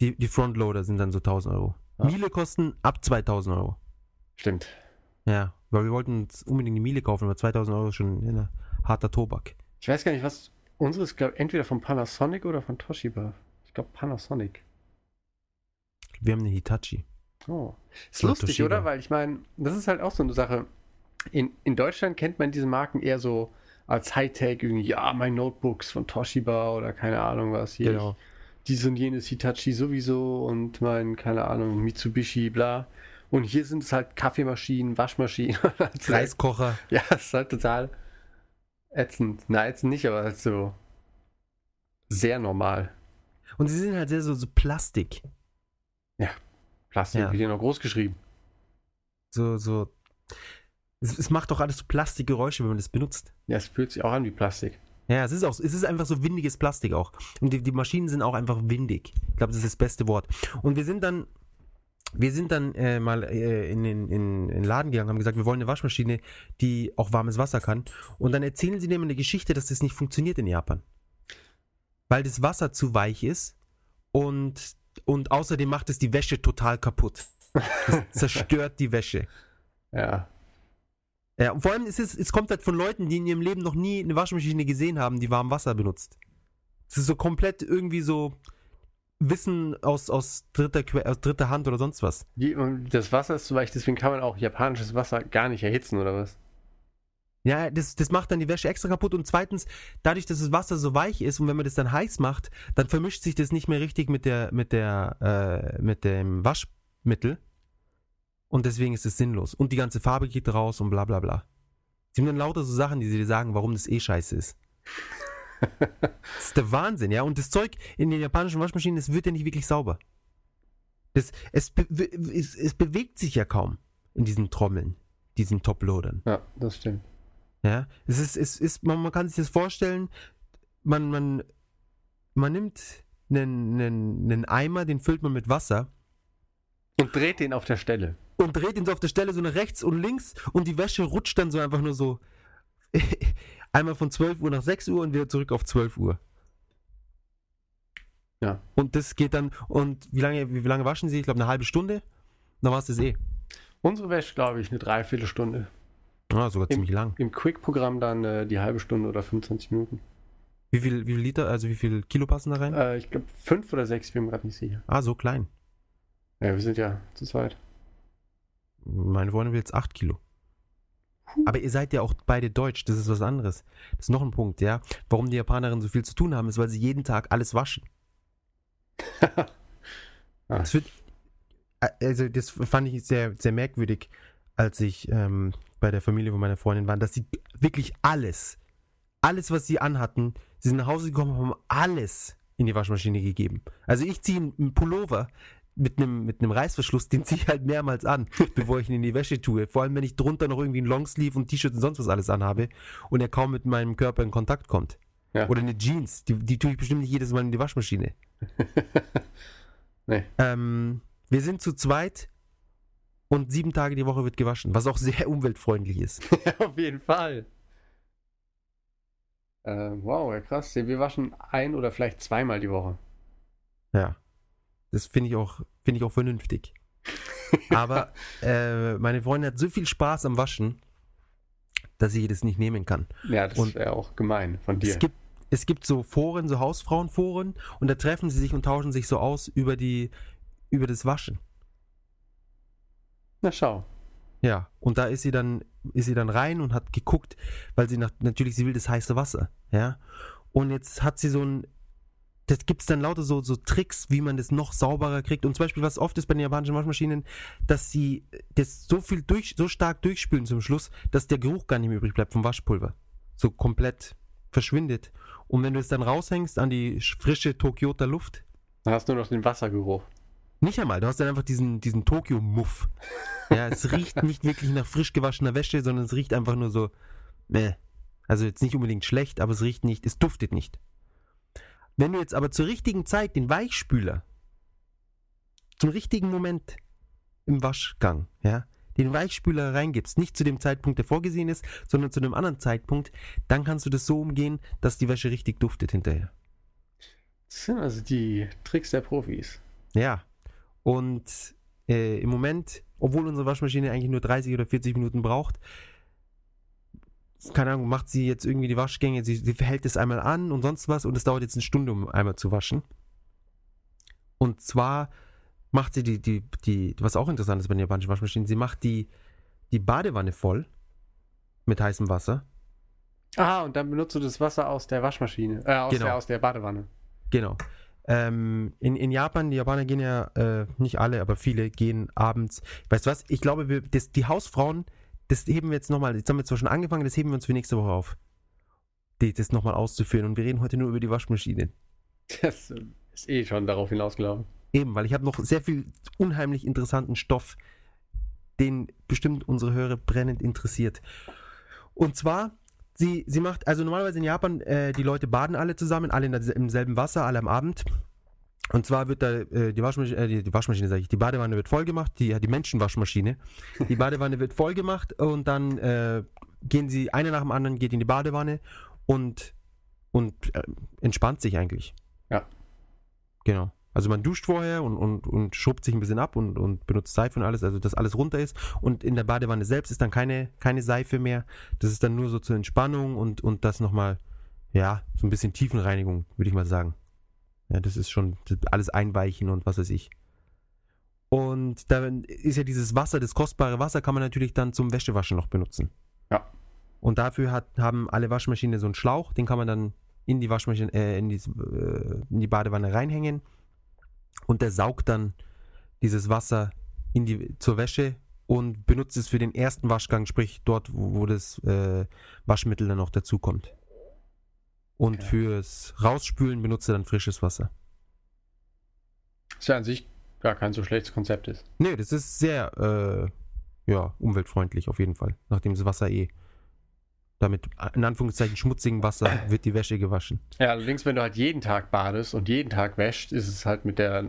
Speaker 1: Die, die Frontloader sind dann so 1000 Euro.
Speaker 2: Ja.
Speaker 1: Miele kosten ab 2000 Euro.
Speaker 2: Stimmt.
Speaker 1: Ja, weil wir wollten uns unbedingt die Miele kaufen, aber 2000 Euro ist schon ja, harter Tobak.
Speaker 2: Ich weiß gar nicht, was. Unsere ist, glaube entweder von Panasonic oder von Toshiba. Ich glaube Panasonic.
Speaker 1: Wir haben eine Hitachi.
Speaker 2: Oh. Ist
Speaker 1: Oder
Speaker 2: lustig,
Speaker 1: Toshiba.
Speaker 2: oder? Weil ich meine, das ist halt auch so eine Sache. In, in Deutschland kennt man diese Marken eher so als Hightech, irgendwie, ja, mein Notebooks von Toshiba oder keine Ahnung was hier.
Speaker 1: Genau.
Speaker 2: Dies und jenes Hitachi sowieso und mein, keine Ahnung, Mitsubishi, bla. Und hier sind es halt Kaffeemaschinen, Waschmaschinen.
Speaker 1: Reiskocher.
Speaker 2: Ja, das ist halt total ätzend. Na, ätzend nicht, aber halt so sehr normal.
Speaker 1: Und sie sind halt sehr so, so Plastik.
Speaker 2: Plastik
Speaker 1: Ja.
Speaker 2: wird hier noch groß geschrieben.
Speaker 1: So, so. Es, es macht doch alles so Plastikgeräusche, wenn man das benutzt.
Speaker 2: Ja, es fühlt sich auch an wie Plastik.
Speaker 1: Ja, es ist auch, es ist einfach so windiges Plastik auch. Und die, die Maschinen sind auch einfach windig. Ich glaube, das ist das beste Wort. Und wir sind dann, wir sind dann äh, mal äh, in den in, in den Laden gegangen, haben gesagt, wir wollen eine Waschmaschine, die auch warmes Wasser kann. Und dann erzählen sie dem eine Geschichte, dass das nicht funktioniert in Japan. Weil das Wasser zu weich ist und, und außerdem macht es die Wäsche total kaputt. Das zerstört die Wäsche.
Speaker 2: Ja.
Speaker 1: Ja, und vor allem ist es, es kommt halt von Leuten, die in ihrem Leben noch nie eine Waschmaschine gesehen haben, die warm Wasser benutzt. Es ist so komplett irgendwie so Wissen aus, aus, dritter, aus dritter Hand oder sonst was.
Speaker 2: Das Wasser ist zu weich, deswegen kann man auch japanisches Wasser gar nicht erhitzen, oder was?
Speaker 1: Ja, das, das macht dann die Wäsche extra kaputt. Und zweitens, dadurch, dass das Wasser so weich ist und wenn man das dann heiß macht, dann vermischt sich das nicht mehr richtig mit der, mit der, äh, mit dem Waschmittel. Und deswegen ist es sinnlos. Und die ganze Farbe geht raus und bla bla bla. Sie haben dann lauter so Sachen, die sie dir sagen, warum das eh scheiße ist. das ist der Wahnsinn, ja. Und das Zeug in den japanischen Waschmaschinen, das wird ja nicht wirklich sauber. Das, es, be es, es bewegt sich ja kaum in diesen Trommeln, diesen Toploadern.
Speaker 2: Ja, das stimmt.
Speaker 1: Ja, es ist, es ist, man, man kann sich das vorstellen, man, man, man nimmt einen, einen, einen Eimer, den füllt man mit Wasser
Speaker 2: Und dreht den auf der Stelle.
Speaker 1: und dreht ihn so auf der Stelle so nach rechts und links und die Wäsche rutscht dann so einfach nur so einmal von 12 Uhr nach 6 Uhr und wieder zurück auf 12 Uhr.
Speaker 2: Ja.
Speaker 1: Und das geht dann, und wie lange, wie lange waschen sie? Ich glaube eine halbe Stunde. Dann war es das eh.
Speaker 2: Unsere wäscht, glaube ich, eine Dreiviertelstunde.
Speaker 1: Ah, sogar
Speaker 2: Im-
Speaker 1: ziemlich lang.
Speaker 2: Im Quick-Programm dann äh, die halbe Stunde oder 25 Minuten.
Speaker 1: Wie viel, wie viel Liter, also wie viel Kilo passen da rein?
Speaker 2: Äh, ich glaube fünf oder sechs, bin mir gerade nicht sicher.
Speaker 1: Ah, so klein.
Speaker 2: Ja, wir sind ja zu zweit.
Speaker 1: Meine Freundin will jetzt 8 Kilo. Aber ihr seid ja auch beide deutsch, das ist was anderes. Das ist noch ein Punkt, ja. Warum die Japanerinnen so viel zu tun haben, ist, weil sie jeden Tag alles waschen.
Speaker 2: Ah.
Speaker 1: Das wird, äh, also das fand ich sehr, sehr merkwürdig, als ich ähm, bei der Familie von meiner Freundin war, dass sie wirklich alles, alles, was sie anhatten, sie sind nach Hause gekommen, haben alles in die Waschmaschine gegeben. Also ich ziehe einen Pullover mit einem, mit einem Reißverschluss, den ziehe ich halt mehrmals an, bevor ich ihn in die Wäsche tue. Vor allem, wenn ich drunter noch irgendwie ein Longsleeve und T-Shirt und sonst was alles anhabe und er kaum mit meinem Körper in Kontakt kommt.
Speaker 2: Ja.
Speaker 1: Oder eine Jeans, die, die tue ich bestimmt nicht jedes Mal in die Waschmaschine.
Speaker 2: Nee.
Speaker 1: Ähm, wir sind zu zweit und sieben Tage die Woche wird gewaschen, was auch sehr umweltfreundlich ist.
Speaker 2: Auf jeden Fall. Äh, wow, ja krass. Wir waschen ein oder vielleicht zweimal die Woche.
Speaker 1: Ja. Das finde ich auch, finde ich auch vernünftig. Aber äh, meine Freundin hat so viel Spaß am Waschen, dass sie das nicht nehmen kann.
Speaker 2: Ja, das
Speaker 1: Und-
Speaker 2: wäre auch gemein von dir.
Speaker 1: Es gibt, es gibt so Foren, so Hausfrauenforen, und da treffen sie sich und tauschen sich so aus über die, über das Waschen.
Speaker 2: Na schau.
Speaker 1: Ja, und da ist sie dann, ist sie dann rein und hat geguckt, weil sie nach, natürlich, sie will das heiße Wasser, ja. Und jetzt hat sie so ein, das gibt es dann lauter so, so Tricks, wie man das noch sauberer kriegt. Und zum Beispiel, was oft ist bei den japanischen Waschmaschinen, dass sie das so viel durch, so stark durchspülen zum Schluss, dass der Geruch gar nicht mehr übrig bleibt vom Waschpulver. So komplett verschwindet. Und wenn du es dann raushängst an die frische Tokyota Luft,
Speaker 2: Dann hast du nur noch den Wassergeruch.
Speaker 1: nicht einmal, du hast dann einfach diesen, diesen Tokio-Muff. Ja, es riecht nicht wirklich nach frisch gewaschener Wäsche, sondern es riecht einfach nur so, meh. Also jetzt nicht unbedingt schlecht, aber es riecht nicht, es duftet nicht. Wenn du jetzt aber zur richtigen Zeit den Weichspüler zum richtigen Moment im Waschgang, ja, den Weichspüler reingibst, nicht zu dem Zeitpunkt, der vorgesehen ist, sondern zu einem anderen Zeitpunkt, dann kannst du das so umgehen, dass die Wäsche richtig duftet hinterher.
Speaker 2: Das sind also die Tricks der Profis.
Speaker 1: Ja. Und äh, im Moment, obwohl unsere Waschmaschine eigentlich nur 30 oder 40 Minuten braucht, keine Ahnung, macht sie jetzt irgendwie die Waschgänge, sie, sie hält es einmal an und sonst was und es dauert jetzt eine Stunde, um einmal zu waschen. Und zwar macht sie die, die, die, was auch interessant ist bei den japanischen Waschmaschinen, sie macht die, die Badewanne voll mit heißem Wasser.
Speaker 2: Ah, und dann benutzt du das Wasser aus der Waschmaschine. Äh, aus,
Speaker 1: Genau.
Speaker 2: der, aus der Badewanne.
Speaker 1: Genau. Ähm, in, in Japan, die Japaner gehen ja, äh, nicht alle, aber viele gehen abends. Weißt du was? Ich glaube, wir, das, die Hausfrauen, das heben wir jetzt nochmal, jetzt haben wir zwar schon angefangen, das heben wir uns für nächste Woche auf. Die, das nochmal auszuführen. Und wir reden heute nur über die Waschmaschine.
Speaker 2: Das ist eh schon darauf hinausgelaufen.
Speaker 1: Eben, weil ich habe noch sehr viel unheimlich interessanten Stoff, den bestimmt unsere Hörer brennend interessiert. Und zwar, sie, sie macht, also normalerweise in Japan, äh, die Leute baden alle zusammen, alle der, im selben Wasser, alle am Abend. Und zwar wird da äh, die Waschmaschine, äh, die, die Waschmaschine sage ich, die Badewanne wird voll gemacht, die, die Menschenwaschmaschine. Die Badewanne wird voll gemacht und dann äh, gehen sie, einer nach dem anderen geht in die Badewanne und, und äh, entspannt sich eigentlich.
Speaker 2: Ja.
Speaker 1: Genau. Also man duscht vorher und, und, und schrubbt sich ein bisschen ab und, und benutzt Seife und alles, also dass alles runter ist. Und in der Badewanne selbst ist dann keine, keine Seife mehr. Das ist dann nur so zur Entspannung und, und das nochmal, ja, so ein bisschen Tiefenreinigung, würde ich mal sagen. Ja, das ist schon alles einweichen und was weiß ich. Und da ist ja dieses Wasser, das kostbare Wasser, kann man natürlich dann zum Wäschewaschen noch benutzen.
Speaker 2: Ja.
Speaker 1: Und dafür hat, haben alle Waschmaschinen so einen Schlauch, den kann man dann in die Waschmaschine, äh, in, die, äh, in die Badewanne reinhängen. Und der saugt dann dieses Wasser in die, zur Wäsche und benutzt es für den ersten Waschgang, sprich dort, wo, wo das äh, Waschmittel dann noch dazukommt. Und
Speaker 2: Okay.
Speaker 1: fürs Rausspülen benutzt er dann frisches Wasser.
Speaker 2: Was ja an sich gar kein so schlechtes Konzept ist.
Speaker 1: Nee, das ist sehr äh, ja, umweltfreundlich auf jeden Fall. Nachdem das Wasser eh damit in Anführungszeichen schmutzigen Wasser wird die Wäsche gewaschen.
Speaker 2: Ja, allerdings, wenn du halt jeden Tag badest und jeden Tag wäscht, ist es halt mit der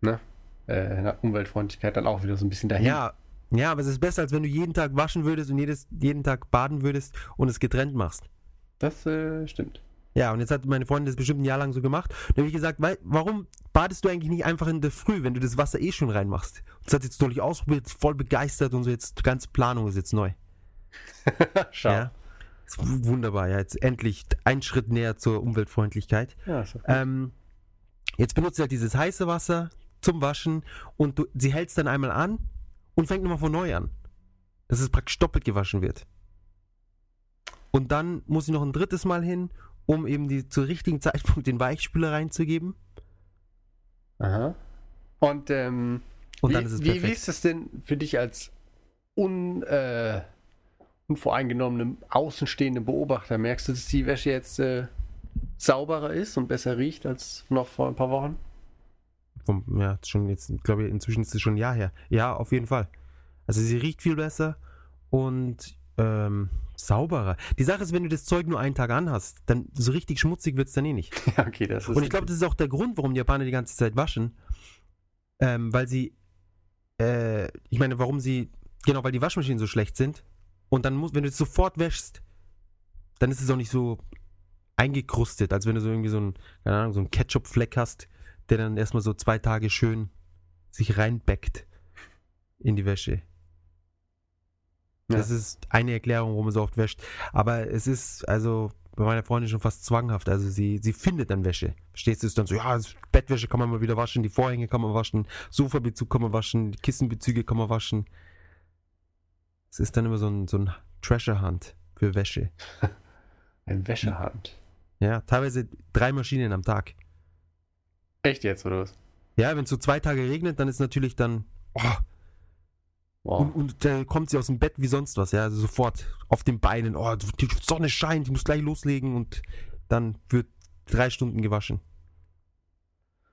Speaker 2: ne, äh, Umweltfreundlichkeit dann auch wieder so ein bisschen dahin.
Speaker 1: Ja, ja, aber es ist besser, als wenn du jeden Tag waschen würdest und jedes, jeden Tag baden würdest und es getrennt machst.
Speaker 2: Das äh, stimmt.
Speaker 1: Ja, und jetzt hat meine Freundin das bestimmt ein Jahr lang so gemacht. Und dann habe ich gesagt, weil, warum badest du eigentlich nicht einfach in der Früh, wenn du das Wasser eh schon reinmachst? Und das hat jetzt deutlich ausprobiert, voll begeistert und so jetzt, die ganze Planung ist jetzt neu.
Speaker 2: Schau.
Speaker 1: Ja. Ist wunderbar, ja. Jetzt endlich ein Schritt näher zur Umweltfreundlichkeit.
Speaker 2: Ja, ist gut.
Speaker 1: Ähm, jetzt benutzt sie halt dieses heiße Wasser zum Waschen und du, sie hält es dann einmal an und fängt nochmal von neu an. Dass es praktisch doppelt gewaschen wird. Und dann muss sie noch ein drittes Mal hin, um eben die, zu richtigen Zeitpunkt den Weichspüler reinzugeben.
Speaker 2: Aha. Und, ähm,
Speaker 1: Und
Speaker 2: wie,
Speaker 1: dann ist es
Speaker 2: wie, wie ist das denn für dich als un, äh, unvoreingenommene, außenstehende Beobachter? Merkst du, dass die Wäsche jetzt äh, sauberer ist und besser riecht als noch vor ein paar Wochen?
Speaker 1: Ja, schon jetzt, glaube ich, inzwischen ist es schon ein Jahr her. Ja, auf jeden Fall. Also sie riecht viel besser und ähm, sauberer. Die Sache ist, wenn du das Zeug nur einen Tag anhast, dann so richtig schmutzig wird es dann eh nicht.
Speaker 2: Ja, okay, das ist.
Speaker 1: Und ich glaube, das ist auch der Grund, warum die Japaner die ganze Zeit waschen. Ähm, weil sie, äh, ich meine, warum sie, genau, weil die Waschmaschinen so schlecht sind. Und dann muss, wenn du es sofort wäschst, dann ist es auch nicht so eingekrustet, als wenn du so irgendwie so ein, keine Ahnung, so einen Ketchup-Fleck hast, der dann erstmal so zwei Tage schön sich reinbeckt in die Wäsche.
Speaker 2: Ja.
Speaker 1: Das ist eine Erklärung, warum man so oft wäscht. Aber es ist also bei meiner Freundin schon fast zwanghaft. Also sie, sie findet dann Wäsche. Verstehst du es dann so, ja, Bettwäsche kann man mal wieder waschen, die Vorhänge kann man waschen, Sofabezug kann man waschen, die Kissenbezüge kann man waschen. Es ist dann immer so ein, so ein Treasure Hunt für Wäsche.
Speaker 2: Ein Wäschehand.
Speaker 1: Ja, teilweise drei Maschinen am Tag.
Speaker 2: Echt jetzt, oder was?
Speaker 1: Ja, wenn es so zwei Tage regnet, dann ist natürlich dann, oh,
Speaker 2: Wow.
Speaker 1: Und, und dann kommt sie aus dem Bett wie sonst was, ja, also sofort auf den Beinen, oh, die Sonne scheint, ich muss gleich loslegen und dann wird drei Stunden gewaschen.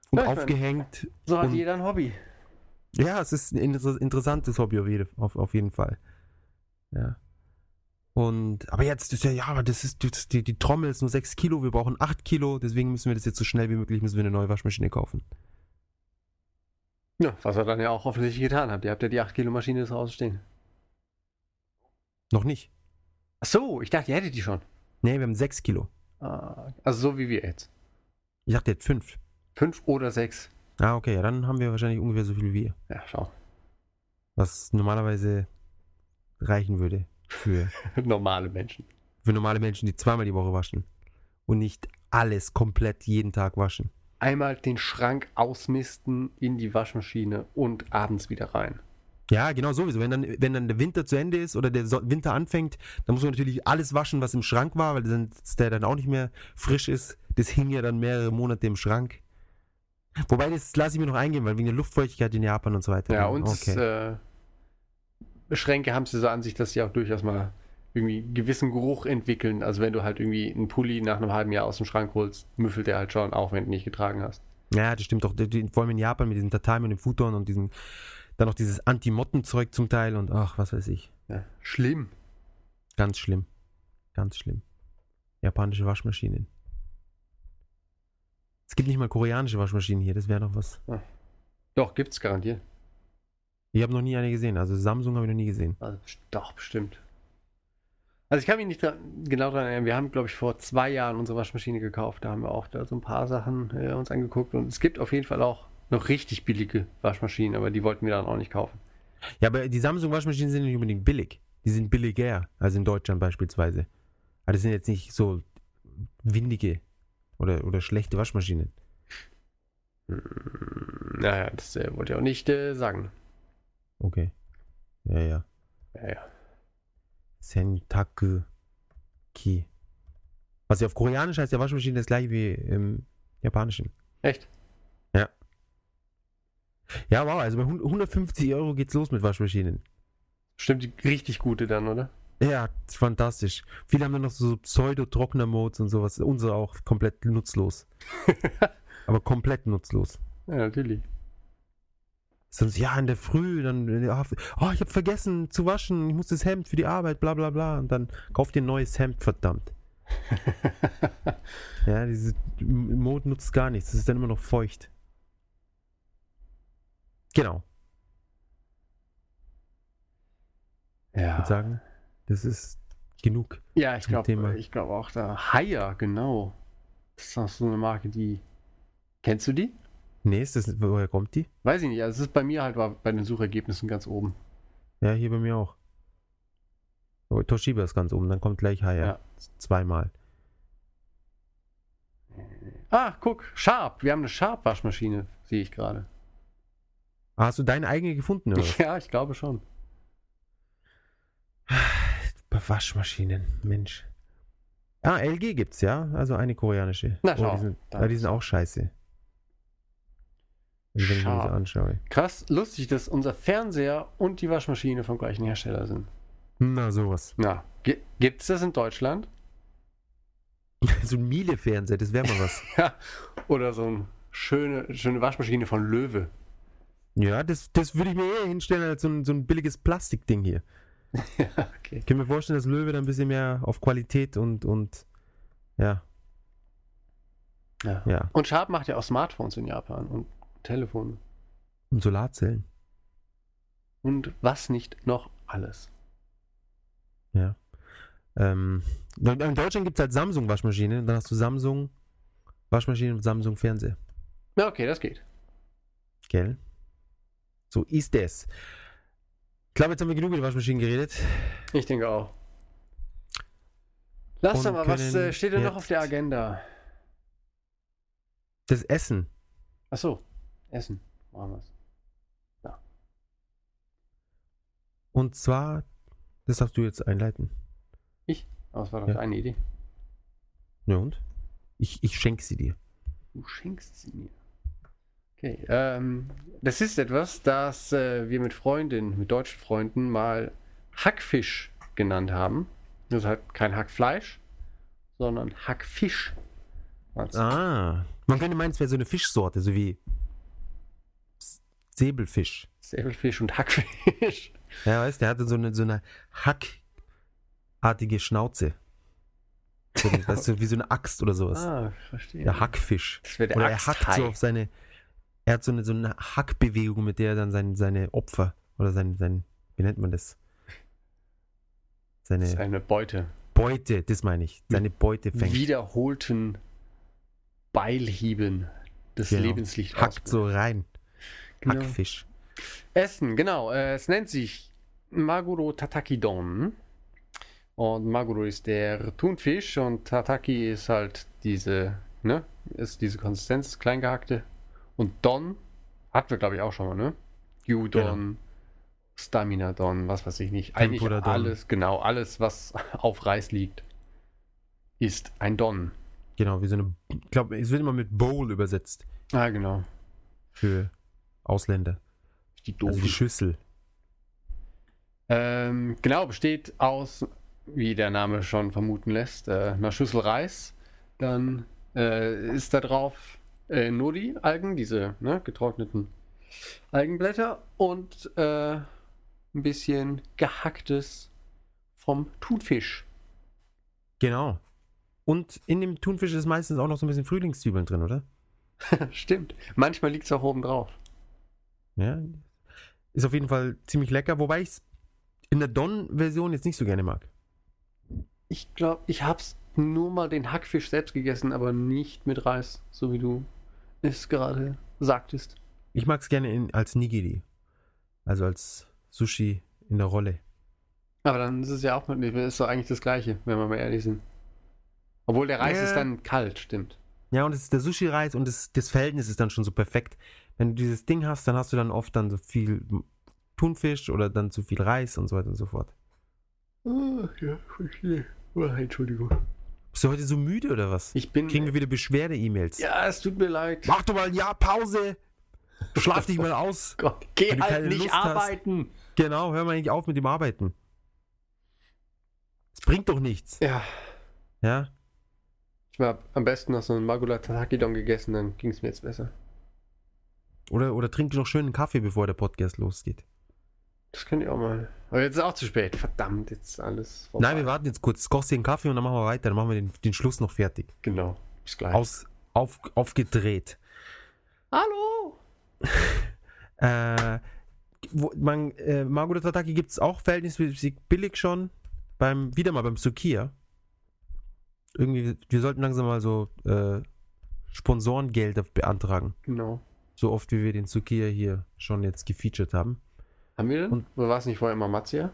Speaker 1: Und
Speaker 2: Ja,
Speaker 1: aufgehängt.
Speaker 2: so hat
Speaker 1: und-
Speaker 2: jeder ein Hobby.
Speaker 1: Ja, es ist ein inter interessantes Hobby auf, jede, auf, auf jeden Fall. Ja. Und, aber jetzt ist ja, ja, aber das ist, das, die, die Trommel ist nur 6 Kilo, wir brauchen 8 Kilo, deswegen müssen wir das jetzt so schnell wie möglich, müssen wir eine neue Waschmaschine kaufen.
Speaker 2: Ja, was ihr dann ja auch offensichtlich getan habt. Ihr habt ja die 8 Kilo Maschine zu Hause stehen.
Speaker 1: Noch nicht.
Speaker 2: Ach so, ich dachte, ihr hättet die schon.
Speaker 1: Nee, wir haben 6 Kilo.
Speaker 2: Ah, also so wie wir jetzt.
Speaker 1: Ich dachte jetzt 5.
Speaker 2: Fünf oder sechs.
Speaker 1: Ah, okay, ja, dann haben wir wahrscheinlich ungefähr so viel wie ihr.
Speaker 2: Ja, schau.
Speaker 1: was normalerweise reichen würde für,
Speaker 2: Normale Menschen.
Speaker 1: für normale Menschen, die zweimal die Woche waschen und nicht alles komplett jeden Tag waschen.
Speaker 2: Einmal den Schrank ausmisten in die Waschmaschine und abends wieder rein.
Speaker 1: Ja, genau sowieso. Wenn dann, wenn dann der Winter zu Ende ist oder der Winter anfängt, dann muss man natürlich alles waschen, was im Schrank war, weil dann, der dann auch nicht mehr frisch ist. Das hing ja dann mehrere Monate im Schrank. Wobei, das lasse ich mir noch eingehen, weil wegen der Luftfeuchtigkeit in Japan und so weiter.
Speaker 2: Ja, und
Speaker 1: okay.
Speaker 2: äh, Schränke haben sie so an sich, dass sie auch durchaus mal irgendwie einen gewissen Geruch entwickeln. Also wenn du halt irgendwie einen Pulli nach einem halben Jahr aus dem Schrank holst, müffelt der halt schon, auch wenn du nicht getragen hast.
Speaker 1: Ja, das stimmt doch. Vor allem in Japan mit diesem Tatami und dem Futon und diesem, dann noch dieses Anti-Motten-Zeug zum Teil und ach, was weiß ich.
Speaker 2: Ja, schlimm.
Speaker 1: Ganz schlimm. Ganz schlimm. Japanische Waschmaschinen. Es gibt nicht mal koreanische Waschmaschinen hier, das wäre doch was.
Speaker 2: Doch, gibt's garantiert.
Speaker 1: Ich habe noch nie eine gesehen. Also Samsung habe ich noch nie gesehen.
Speaker 2: Also, doch, bestimmt. Also ich kann mich nicht dran, genau daran erinnern. Wir haben, glaube ich, vor zwei Jahren unsere Waschmaschine gekauft. Da haben wir auch da so ein paar Sachen äh, uns angeguckt. Und es gibt auf jeden Fall auch noch richtig billige Waschmaschinen, aber die wollten wir dann auch nicht kaufen.
Speaker 1: Ja, aber die Samsung-Waschmaschinen sind nicht unbedingt billig. Die sind billiger, als in Deutschland beispielsweise. Aber das sind jetzt nicht so windige oder, oder schlechte Waschmaschinen.
Speaker 2: Hm, Naja, das äh, wollte ich auch nicht äh, sagen.
Speaker 1: Okay. Ja, ja.
Speaker 2: Ja, ja.
Speaker 1: Sentaku Ki. Was ja auf Koreanisch heißt, ja Waschmaschine das gleiche wie im Japanischen.
Speaker 2: Echt?
Speaker 1: Ja, wow, also bei 150 Euro geht's los mit Waschmaschinen.
Speaker 2: Stimmt, die richtig gute dann, oder?
Speaker 1: Ja, fantastisch. Viele haben dann noch so Pseudo-Trockner-Modes und sowas. Unsere auch komplett nutzlos. Aber komplett nutzlos.
Speaker 2: Ja, natürlich.
Speaker 1: Sonst, ja, in der Früh, dann, oh, ich habe vergessen zu waschen, ich muss das Hemd für die Arbeit, bla bla bla. Und dann kauft ihr ein neues Hemd, verdammt. Ja, diese Mode nutzt gar nichts, es ist dann immer noch feucht. Genau, ich
Speaker 2: ja.
Speaker 1: würde sagen, das ist genug.
Speaker 2: Ja, ich glaube ich glaub auch da. Haier, genau. Das ist auch so eine Marke, die. Kennst du die?
Speaker 1: Nee, ist das, woher kommt die?
Speaker 2: Weiß ich nicht. Also es ist bei mir halt bei den Suchergebnissen ganz oben.
Speaker 1: Ja, hier bei mir auch. Oh, Toshiba ist ganz oben, dann kommt gleich Haier.
Speaker 2: Ja.
Speaker 1: Zweimal.
Speaker 2: Ah, guck, Sharp. Wir haben eine Sharp-Waschmaschine, sehe ich gerade.
Speaker 1: Ah, hast du deine eigene gefunden, oder?
Speaker 2: Ja, ich glaube schon.
Speaker 1: Bei Waschmaschinen, Mensch. Ah, LG gibt's, ja? Also eine koreanische.
Speaker 2: Na,
Speaker 1: oh,
Speaker 2: schau,
Speaker 1: die sind, ja, die sind auch scheiße. Wenn ich mir
Speaker 2: Sharp.
Speaker 1: anschaue.
Speaker 2: Krass, lustig, dass unser Fernseher und die Waschmaschine vom gleichen Hersteller sind.
Speaker 1: Na, sowas.
Speaker 2: Na, gi- gibt's das in Deutschland?
Speaker 1: so ein Miele-Fernseher, das wäre mal was.
Speaker 2: Ja. Oder so eine schöne, schöne Waschmaschine von Löwe.
Speaker 1: ja, das, das würde ich mir eher hinstellen als so ein, so ein billiges Plastikding hier.
Speaker 2: ja, okay.
Speaker 1: Ich kann mir vorstellen, dass Löwe da ein bisschen mehr auf Qualität und, und ja,
Speaker 2: Ja.
Speaker 1: ja.
Speaker 2: Und Sharp macht ja auch Smartphones in Japan und Telefone.
Speaker 1: Und Solarzellen.
Speaker 2: Und was nicht noch alles.
Speaker 1: Ja. Ähm, in Deutschland gibt es halt Samsung-Waschmaschine. Dann hast du Samsung Waschmaschine und Samsung Fernseher.
Speaker 2: Ja, okay, das geht.
Speaker 1: Gell? So ist es. Ich glaube, jetzt haben wir genug über Waschmaschinen geredet.
Speaker 2: Ich denke auch. Lass doch mal, was äh, steht denn noch auf der Agenda?
Speaker 1: Das Essen.
Speaker 2: Achso, Essen. Machen wir's.
Speaker 1: Und zwar, das darfst du jetzt einleiten.
Speaker 2: Aber das war doch
Speaker 1: Ja.
Speaker 2: deine Idee.
Speaker 1: Ja und? Ich, ich schenke sie dir.
Speaker 2: Du schenkst sie mir. Okay, ähm, das ist etwas, das äh, wir mit Freundinnen, mit deutschen Freunden mal Hackfisch genannt haben. Das ist halt kein Hackfleisch, sondern Hackfisch.
Speaker 1: Ah. Man könnte meinen, es wäre so eine Fischsorte, so wie Säbelfisch.
Speaker 2: Säbelfisch und Hackfisch.
Speaker 1: Ja, weißt du, der hatte so eine, so eine hackartige Schnauze. Weißt du, wie so eine Axt oder sowas.
Speaker 2: Ah, verstehe.
Speaker 1: Der Hackfisch.
Speaker 2: Das wäre der
Speaker 1: Oder er hackt so auf seine. Er hat so eine, so eine Hackbewegung, mit der er dann sein, seine Opfer oder sein, sein, wie nennt man das? Seine
Speaker 2: eine Beute.
Speaker 1: Beute, das meine ich. Seine Beute fängt.
Speaker 2: Wiederholten Beilhieben das
Speaker 1: Genau.
Speaker 2: Lebenslicht
Speaker 1: Hackt so rein.
Speaker 2: Genau.
Speaker 1: Hackfisch.
Speaker 2: Essen, genau. Äh, es nennt sich Maguro Tataki Don. Und Maguro ist der Thunfisch und Tataki ist halt diese, ne? Ist diese Konsistenz, klein gehackte. Und Don hatten wir, glaube ich, auch schon mal, ne? Gyudon, Stamina Don, was weiß ich nicht. Eigentlich
Speaker 1: Tempura Don.
Speaker 2: alles, genau, alles, was auf Reis liegt, ist ein Don.
Speaker 1: Genau, wie so eine. Ich glaube, es wird immer mit Bowl übersetzt
Speaker 2: Ah, genau.
Speaker 1: für Ausländer.
Speaker 2: Die
Speaker 1: Also die
Speaker 2: doofen.
Speaker 1: Schüssel.
Speaker 2: Ähm, genau, besteht aus, wie der Name schon vermuten lässt, äh, einer Schüssel Reis. Dann äh, ist da drauf äh, Nori-Algen, diese ne, getrockneten Algenblätter und äh, ein bisschen gehacktes vom Thunfisch.
Speaker 1: Genau. Und in dem Thunfisch ist meistens auch noch so ein bisschen Frühlingszwiebeln drin, oder?
Speaker 2: Stimmt. Manchmal liegt es auch oben drauf.
Speaker 1: Ja. Ist auf jeden Fall ziemlich lecker, wobei ich es in der Don-Version jetzt nicht so gerne mag.
Speaker 2: Ich glaube, ich hab's nur mal den Hackfisch selbst gegessen, aber nicht mit Reis, so wie du es gerade sagtest.
Speaker 1: Ich mag es gerne in, als Nigiri. Also als Sushi in der Rolle.
Speaker 2: Aber dann ist es ja auch mit, ist doch eigentlich das Gleiche, wenn wir mal ehrlich sind. Obwohl der Reis
Speaker 1: Ja.
Speaker 2: ist dann kalt, stimmt.
Speaker 1: Ja, und es ist der Sushi-Reis und das, das Verhältnis ist dann schon so perfekt. Wenn du dieses Ding hast, dann hast du dann oft dann so viel Thunfisch oder dann zu viel Reis und so weiter und so fort.
Speaker 2: Oh, ja, verstehe. Oh, Entschuldigung.
Speaker 1: Bist du heute so müde oder was?
Speaker 2: Ich bin.
Speaker 1: Kriegen wir wieder Beschwerde-E-Mails.
Speaker 2: ja, es tut mir leid.
Speaker 1: Mach doch mal ein Jahr Pause. Schlaf dich mal aus.
Speaker 2: Gott, geh halt nicht
Speaker 1: Lust hast.
Speaker 2: arbeiten.
Speaker 1: Genau, hör mal nicht auf mit dem Arbeiten. Es bringt doch nichts.
Speaker 2: Ja,
Speaker 1: Ja?
Speaker 2: ich habe am besten noch so einen Magula Tataki Don gegessen, dann ging es mir jetzt besser.
Speaker 1: Oder, oder trink noch schön einen Kaffee, bevor der Podcast losgeht.
Speaker 2: Das könnt ihr auch mal. Aber jetzt ist auch zu spät. Verdammt, jetzt ist alles vorbei.
Speaker 1: Nein, wir warten jetzt kurz. Kochst dir einen Kaffee und dann machen wir weiter. Dann machen wir den, den Schluss noch fertig.
Speaker 2: Genau. Bis gleich.
Speaker 1: Aus, auf, aufgedreht.
Speaker 2: Hallo!
Speaker 1: Äh, wo, man, äh, Margot Tataki gibt es auch verhältnismäßig billig schon beim, wieder mal beim Sukiya. Irgendwie, wir sollten langsam mal so äh, Sponsorengeld beantragen.
Speaker 2: Genau.
Speaker 1: So oft wie wir den Sukiya hier schon jetzt gefeatured haben.
Speaker 2: Haben wir denn?
Speaker 1: Und-
Speaker 2: Oder war es nicht vorher immer Matzia?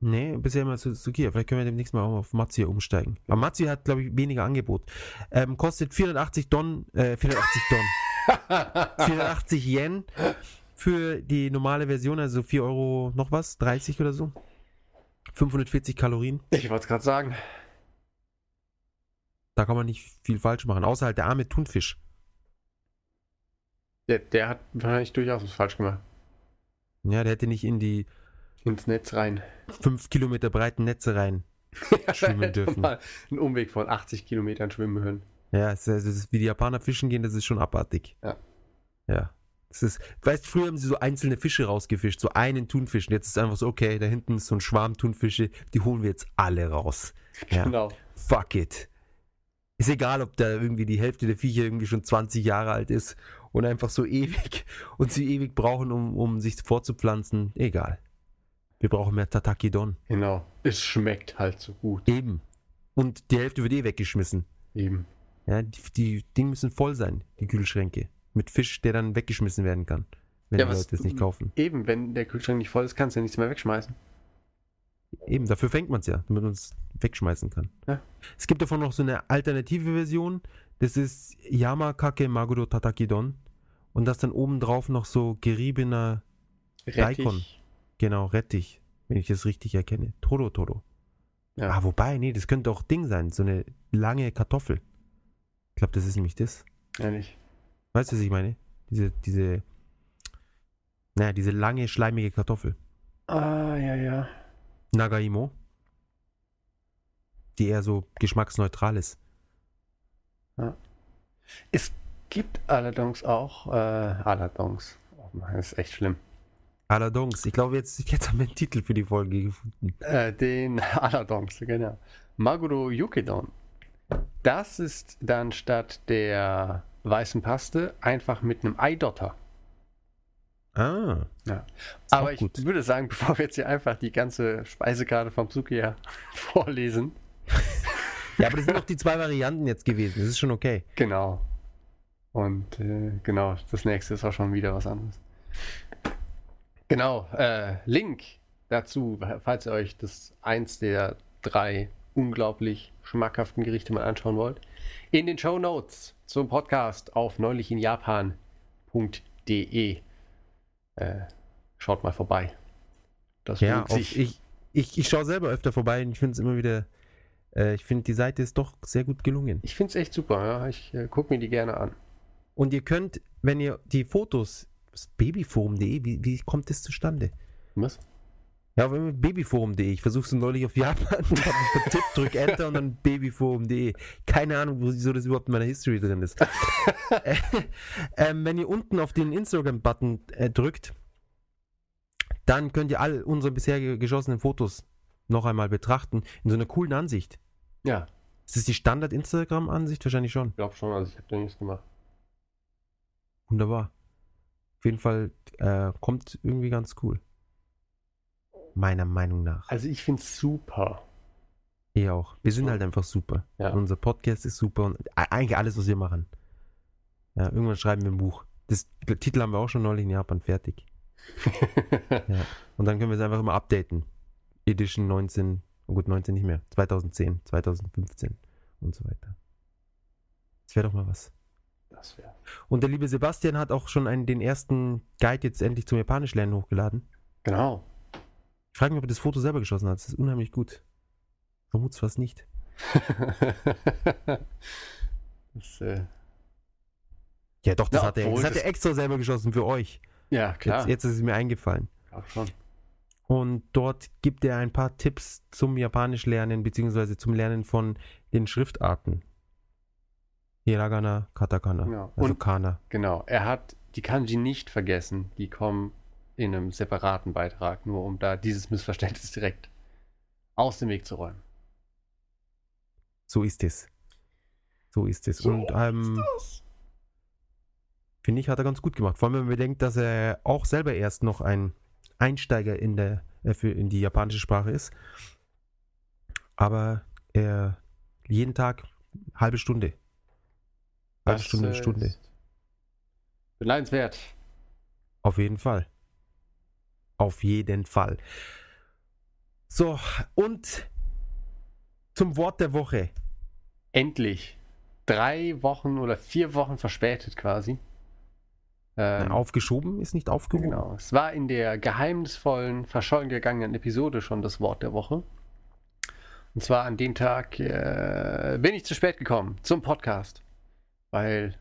Speaker 1: Nee, bisher immer zu Sukiya. Vielleicht können wir demnächst mal auch auf Mazia umsteigen. Aber Mazia hat, glaube ich, weniger Angebot. Ähm, kostet 480 Don, äh, 480 Don. 480 Yen für die normale Version, also 4 Euro noch was, 30 oder so. 540 Kalorien.
Speaker 2: Ich wollte es gerade sagen.
Speaker 1: Da kann man nicht viel falsch machen, außer halt der arme Thunfisch.
Speaker 2: Der, der hat wahrscheinlich durchaus was falsch gemacht.
Speaker 1: Ja, der hätte nicht in die
Speaker 2: Ins Netz rein.
Speaker 1: 5 Kilometer breiten Netze rein. Schwimmen dürfen.
Speaker 2: Einen Umweg von 80 Kilometern schwimmen können.
Speaker 1: Ja, es ist, es ist, wie die Japaner fischen gehen, das ist schon abartig.
Speaker 2: Ja.
Speaker 1: Ja. Das ist, weißt früher haben sie so einzelne Fische rausgefischt, so einen Thunfisch. Und jetzt ist einfach so, okay, da hinten ist so ein Schwarm Thunfische, die holen wir jetzt alle raus. Ja.
Speaker 2: Genau.
Speaker 1: Fuck it. Ist egal, ob da irgendwie die Hälfte der Viecher irgendwie schon 20 Jahre alt ist und einfach so ewig und sie ewig brauchen, um, um sich fortzupflanzen. Egal. Wir brauchen mehr Tataki Don.
Speaker 2: Genau. Es schmeckt halt so gut.
Speaker 1: Eben. Und die Hälfte wird eh weggeschmissen.
Speaker 2: Eben.
Speaker 1: Ja, die, die Dinge müssen voll sein, die Kühlschränke. Mit Fisch, der dann weggeschmissen werden kann. Wenn
Speaker 2: Ja,
Speaker 1: die Leute es nicht kaufen.
Speaker 2: Eben, wenn der Kühlschrank nicht voll ist, kannst du ja nichts mehr wegschmeißen.
Speaker 1: Eben, dafür fängt man es ja, damit man es wegschmeißen kann.
Speaker 2: Ja.
Speaker 1: Es gibt davon noch so eine alternative Version. Das ist Yamakake Maguro Tataki Don. Und das dann oben drauf noch so geriebener, Daikon. genau, Rettich. Wenn ich das richtig erkenne. Toro Toro.
Speaker 2: Ja.
Speaker 1: Ah, wobei, nee, das könnte auch Ding sein. So eine lange Kartoffel. Ich glaube, das ist nämlich das.
Speaker 2: Ehrlich.
Speaker 1: Weißt du, was ich meine? Diese, diese, naja, diese lange, schleimige Kartoffel.
Speaker 2: Ah, ja, ja.
Speaker 1: Nagaimo. Die eher so geschmacksneutral ist.
Speaker 2: Es gibt allerdings auch, äh, allerdings, oh Mann, das ist echt schlimm,
Speaker 1: Allerdings, ich glaube, jetzt, jetzt haben wir einen Titel für die Folge gefunden.
Speaker 2: äh, den allerdings, genau. Maguro Yukedon. Das ist dann statt der weißen Paste einfach mit einem Eidotter.
Speaker 1: Ah.
Speaker 2: Ja. Aber ich
Speaker 1: gut.
Speaker 2: würde sagen, bevor wir jetzt hier einfach die ganze Speisekarte vom Sukiya vorlesen.
Speaker 1: Ja, aber das sind doch die zwei Varianten jetzt gewesen. Das ist schon okay.
Speaker 2: Genau. Und äh, genau, das nächste ist auch schon wieder was anderes. Genau, äh, Link dazu, falls ihr euch das eins der drei unglaublich schmackhaften Gerichte mal anschauen wollt, in den Show Notes zum Podcast auf neulichinjapan.de. Äh, schaut mal vorbei. Das
Speaker 1: Ja, auf, ich, ich, ich schaue selber öfter vorbei und ich finde es immer wieder, äh, ich finde die Seite ist doch sehr gut gelungen.
Speaker 2: Ich finde es echt super. Ja? Ich äh, gucke mir die gerne an.
Speaker 1: Und ihr könnt, wenn ihr die Fotos, babyforum.de, wie, wie kommt das zustande?
Speaker 2: Was?
Speaker 1: Ja, babyforum.de, ich versuche es neulich auf Japan und habe mich vertippt, drück Enter und dann babyforum.de. Keine Ahnung, wieso das überhaupt in meiner History drin ist. äh, ähm, wenn ihr unten auf den Instagram-Button äh, drückt, dann könnt ihr all unsere bisher ge- geschossenen Fotos noch einmal betrachten in so einer coolen Ansicht.
Speaker 2: Ja,
Speaker 1: Ist das die Standard-Instagram-Ansicht? Wahrscheinlich schon.
Speaker 2: ich glaube schon. Also ich habe da nichts gemacht.
Speaker 1: Wunderbar. Auf jeden Fall äh, kommt irgendwie ganz cool. Meiner Meinung nach.
Speaker 2: Also ich finde es super.
Speaker 1: Ihr auch. Wir sind halt einfach super.
Speaker 2: Ja.
Speaker 1: Unser Podcast ist super und eigentlich alles, was wir machen. Ja, irgendwann schreiben wir ein Buch. Das Titel haben wir auch schon neulich in Japan fertig. Ja. Und dann können wir es einfach immer updaten. Edition 19, oh gut, 19 nicht mehr. 2010, 2015 und so weiter. Das wäre doch mal was.
Speaker 2: Das wäre.
Speaker 1: Und der liebe Sebastian hat auch schon einen, den ersten Guide jetzt endlich zum Japanisch lernen hochgeladen.
Speaker 2: Genau.
Speaker 1: Ich frage mich, ob er das Foto selber geschossen hat. Das ist unheimlich gut. Vermut's fast nicht.
Speaker 2: das, äh,
Speaker 1: Ja, doch, das
Speaker 2: Ja,
Speaker 1: hat er. Das hat er extra selber geschossen für euch.
Speaker 2: ja, klar.
Speaker 1: Jetzt, jetzt ist es mir eingefallen.
Speaker 2: Auch schon.
Speaker 1: Und dort gibt er ein paar Tipps zum Japanisch lernen, beziehungsweise zum Lernen von den Schriftarten. Hiragana, Katakana,
Speaker 2: Genau.
Speaker 1: also
Speaker 2: Und-
Speaker 1: Kana.
Speaker 2: Genau. Er hat die Kanji nicht vergessen. Die kommen in einem separaten Beitrag, nur um da dieses Missverständnis direkt aus dem Weg zu räumen.
Speaker 1: So ist es. So ist es. Und ähm, finde ich, hat er ganz gut gemacht. Vor allem, wenn man bedenkt, dass er auch selber erst noch ein Einsteiger in der äh, für, in die japanische Sprache ist. Aber äh, jeden Tag halbe Stunde. Halbe Stunde,
Speaker 2: äh,
Speaker 1: Stunde.
Speaker 2: ist Beneidenswert.
Speaker 1: Auf jeden Fall. Auf jeden Fall. So, und zum Wort der Woche.
Speaker 2: Endlich. Drei Wochen oder vier Wochen verspätet quasi. Ähm,
Speaker 1: Aufgeschoben ist nicht aufgehoben.
Speaker 2: Genau. Es war in der geheimnisvollen, verschollen gegangenen Episode schon das Wort der Woche. Und zwar an dem Tag äh, bin ich zu spät gekommen zum Podcast, weil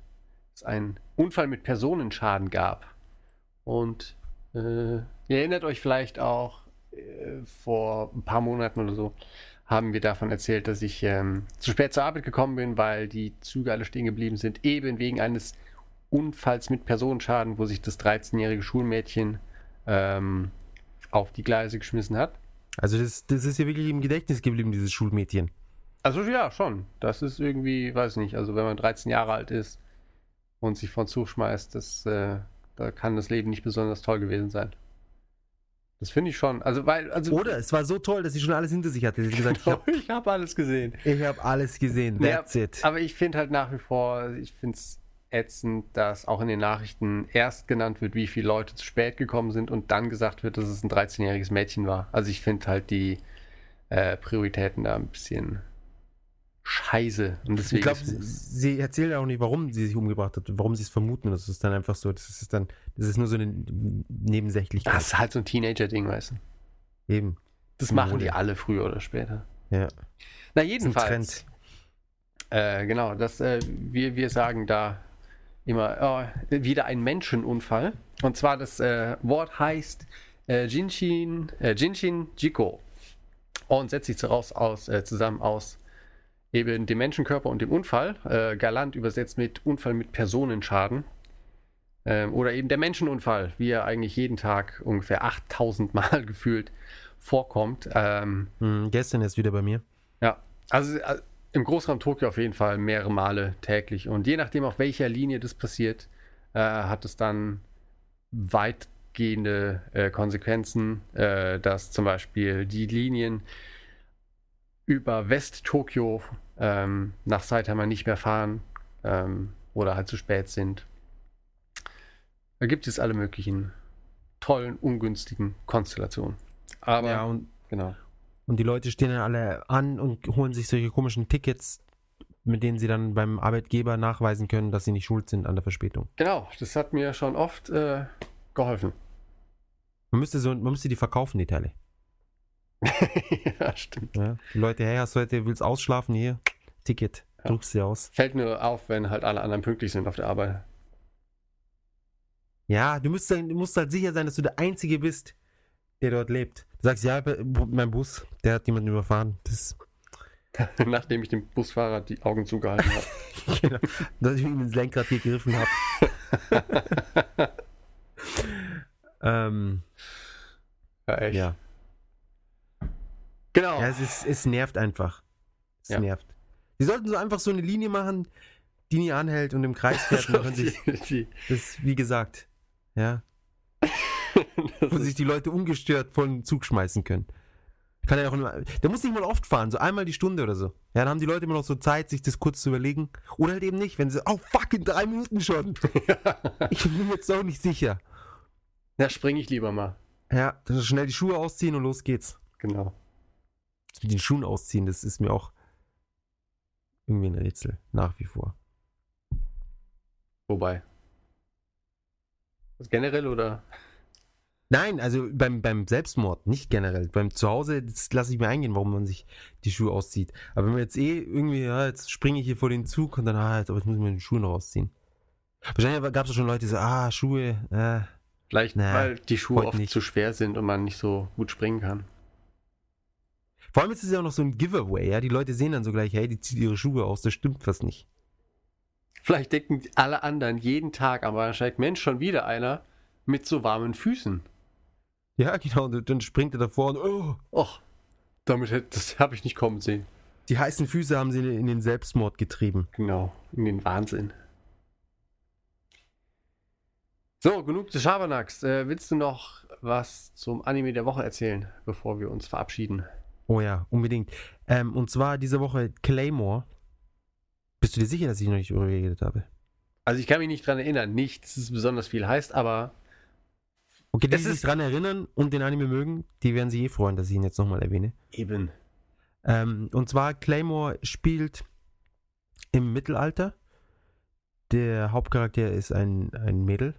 Speaker 2: es einen Unfall mit Personenschaden gab. Und äh, ihr erinnert euch vielleicht auch, äh, vor ein paar Monaten oder so haben wir davon erzählt, dass ich ähm, zu spät zur Arbeit gekommen bin, weil die Züge alle stehen geblieben sind, eben wegen eines Unfalls mit Personenschaden, wo sich das 13-jährige Schulmädchen ähm, auf die Gleise geschmissen hat.
Speaker 1: Also das, das ist ja wirklich im Gedächtnis geblieben, dieses Schulmädchen.
Speaker 2: Also ja, schon. Das ist irgendwie, weiß nicht, also wenn man 13 Jahre alt ist und sich von Zug schmeißt, das, äh, da kann das Leben nicht besonders toll gewesen sein. Das finde ich schon. Also, weil, also.
Speaker 1: Oder es war so toll, dass sie schon alles hinter sich hatte. Sie gesagt, ich habe
Speaker 2: ich habe alles gesehen.
Speaker 1: ich hab alles gesehen.
Speaker 2: Ja,
Speaker 1: That's it.
Speaker 2: Aber ich finde halt nach wie vor, ich finde es ätzend, dass auch in den Nachrichten erst genannt wird, wie viele Leute zu spät gekommen sind und dann gesagt wird, dass es ein 13-jähriges Mädchen war. Also ich finde halt die äh, Prioritäten da ein bisschen scheiße. Und deswegen
Speaker 1: Ich glaube, sie, erzählt ja auch nicht, warum sie sich umgebracht hat, warum sie es vermuten. Das ist dann einfach so, das ist dann, das ist nur so eine Nebensächlichkeit.
Speaker 2: das ist halt so ein Teenager-Ding, weißt du.
Speaker 1: Eben.
Speaker 2: Das machen
Speaker 1: Mode.
Speaker 2: die alle früher oder später.
Speaker 1: Ja.
Speaker 2: Na, jedenfalls.
Speaker 1: Trend.
Speaker 2: Äh, genau, das, äh, wir, wir sagen da immer äh, wieder ein Menschenunfall. Und zwar das äh, Wort heißt äh, Jinshin, äh, Jinshin Jiko. Und setzt sich daraus aus, äh, zusammen aus eben dem Menschenkörper und dem Unfall. Äh, galant übersetzt mit Unfall mit Personenschaden. Ähm, oder eben der Menschenunfall, wie er eigentlich jeden Tag ungefähr 8000 Mal gefühlt vorkommt. Ähm,
Speaker 1: Hm, gestern ist wieder bei mir.
Speaker 2: ja, also äh, im Großraum Tokio auf jeden Fall mehrere Male täglich. Und je nachdem, auf welcher Linie das passiert, äh, hat es dann weitgehende äh, Konsequenzen, äh, dass zum Beispiel die Linien über West-Tokio ähm, nach Saitama nicht mehr fahren ähm, oder halt zu spät sind. Da gibt es alle möglichen tollen, ungünstigen Konstellationen. Aber
Speaker 1: ja, und,
Speaker 2: genau.
Speaker 1: und die Leute stehen dann alle an und holen sich solche komischen Tickets, mit denen sie dann beim Arbeitgeber nachweisen können, dass sie nicht schuld sind an der Verspätung.
Speaker 2: Genau, das hat mir schon oft äh, geholfen.
Speaker 1: Man müsste, so, man müsste die verkaufen, die Teile.
Speaker 2: ja, stimmt.
Speaker 1: Ja? Die Leute, hey, hast du heute, willst ausschlafen? Hier, Ticket,
Speaker 2: Ja.
Speaker 1: druckst sie aus.
Speaker 2: Fällt nur auf, wenn halt alle anderen pünktlich sind auf der Arbeit.
Speaker 1: Ja, du musst, du musst halt sicher sein, dass du der Einzige bist, der dort lebt. Du sagst, ja, mein Bus, der hat jemanden überfahren. Das,
Speaker 2: Nachdem ich dem Busfahrer die Augen zugehalten habe.
Speaker 1: genau, dass ich ihm ins Lenkrad gegriffen habe. ähm,
Speaker 2: Ja, echt.
Speaker 1: ja.
Speaker 2: Genau.
Speaker 1: ja, es, ist, es nervt einfach. Es
Speaker 2: Ja.
Speaker 1: nervt. Sie sollten so einfach so eine Linie machen, die nie anhält und im Kreis fährt. Und sich, das, wie gesagt, ja, wo sich die Leute ungestört vor den Zug schmeißen können. Kann er auch immer, der muss nicht mal oft fahren, so einmal die Stunde oder so. Ja, dann haben die Leute immer noch so Zeit, sich das kurz zu überlegen. Oder halt eben nicht, wenn sie, oh fuck, in drei Minuten schon. Ich bin mir jetzt auch nicht sicher.
Speaker 2: da springe ich lieber mal.
Speaker 1: Ja, dann schnell die Schuhe ausziehen und los geht's.
Speaker 2: Genau.
Speaker 1: Das mit den Schuhen ausziehen, das ist mir auch irgendwie ein Rätsel, nach wie vor.
Speaker 2: Wobei. Was generell oder?
Speaker 1: Nein, also beim, beim Selbstmord, nicht generell. Beim Zuhause, das lasse ich mir eingehen, warum man sich die Schuhe auszieht. Aber wenn man jetzt eh irgendwie, ja, jetzt springe ich hier vor den Zug und dann, ah, jetzt, aber jetzt muss ich mir die Schuhe noch ausziehen. Wahrscheinlich gab es schon Leute, die so, ah, Schuhe, äh,
Speaker 2: Vielleicht,
Speaker 1: Nee,
Speaker 2: weil die Schuhe oft
Speaker 1: nicht.
Speaker 2: zu schwer sind und man nicht so gut springen kann.
Speaker 1: Vor allem ist es ja auch noch so ein Giveaway, ja. Die Leute sehen dann so gleich, hey, die zieht ihre Schuhe aus, das stimmt was nicht.
Speaker 2: Vielleicht denken alle anderen jeden Tag, aber steigt Mensch schon wieder einer mit so warmen Füßen.
Speaker 1: Ja, genau, und dann springt er davor und, oh,
Speaker 2: Och, damit hätte, das habe ich nicht kommen sehen.
Speaker 1: die heißen Füße haben sie in den Selbstmord getrieben.
Speaker 2: Genau, in den Wahnsinn. So, genug des Schabernacks. Äh, willst du noch was zum Anime der Woche erzählen, bevor wir uns verabschieden?
Speaker 1: Oh ja, unbedingt. Ähm, und zwar diese Woche Claymore. Bist du dir sicher, dass ich noch nicht darüber geredet habe?
Speaker 2: Also ich kann mich nicht dran erinnern, nicht, dass es besonders viel heißt, aber
Speaker 1: Okay, die, die sich
Speaker 2: ist-
Speaker 1: dran erinnern und den Anime mögen, die werden sich eh freuen, dass ich ihn jetzt nochmal erwähne.
Speaker 2: eben.
Speaker 1: Ähm, und zwar Claymore spielt im Mittelalter. Der Hauptcharakter ist ein, ein Mädel.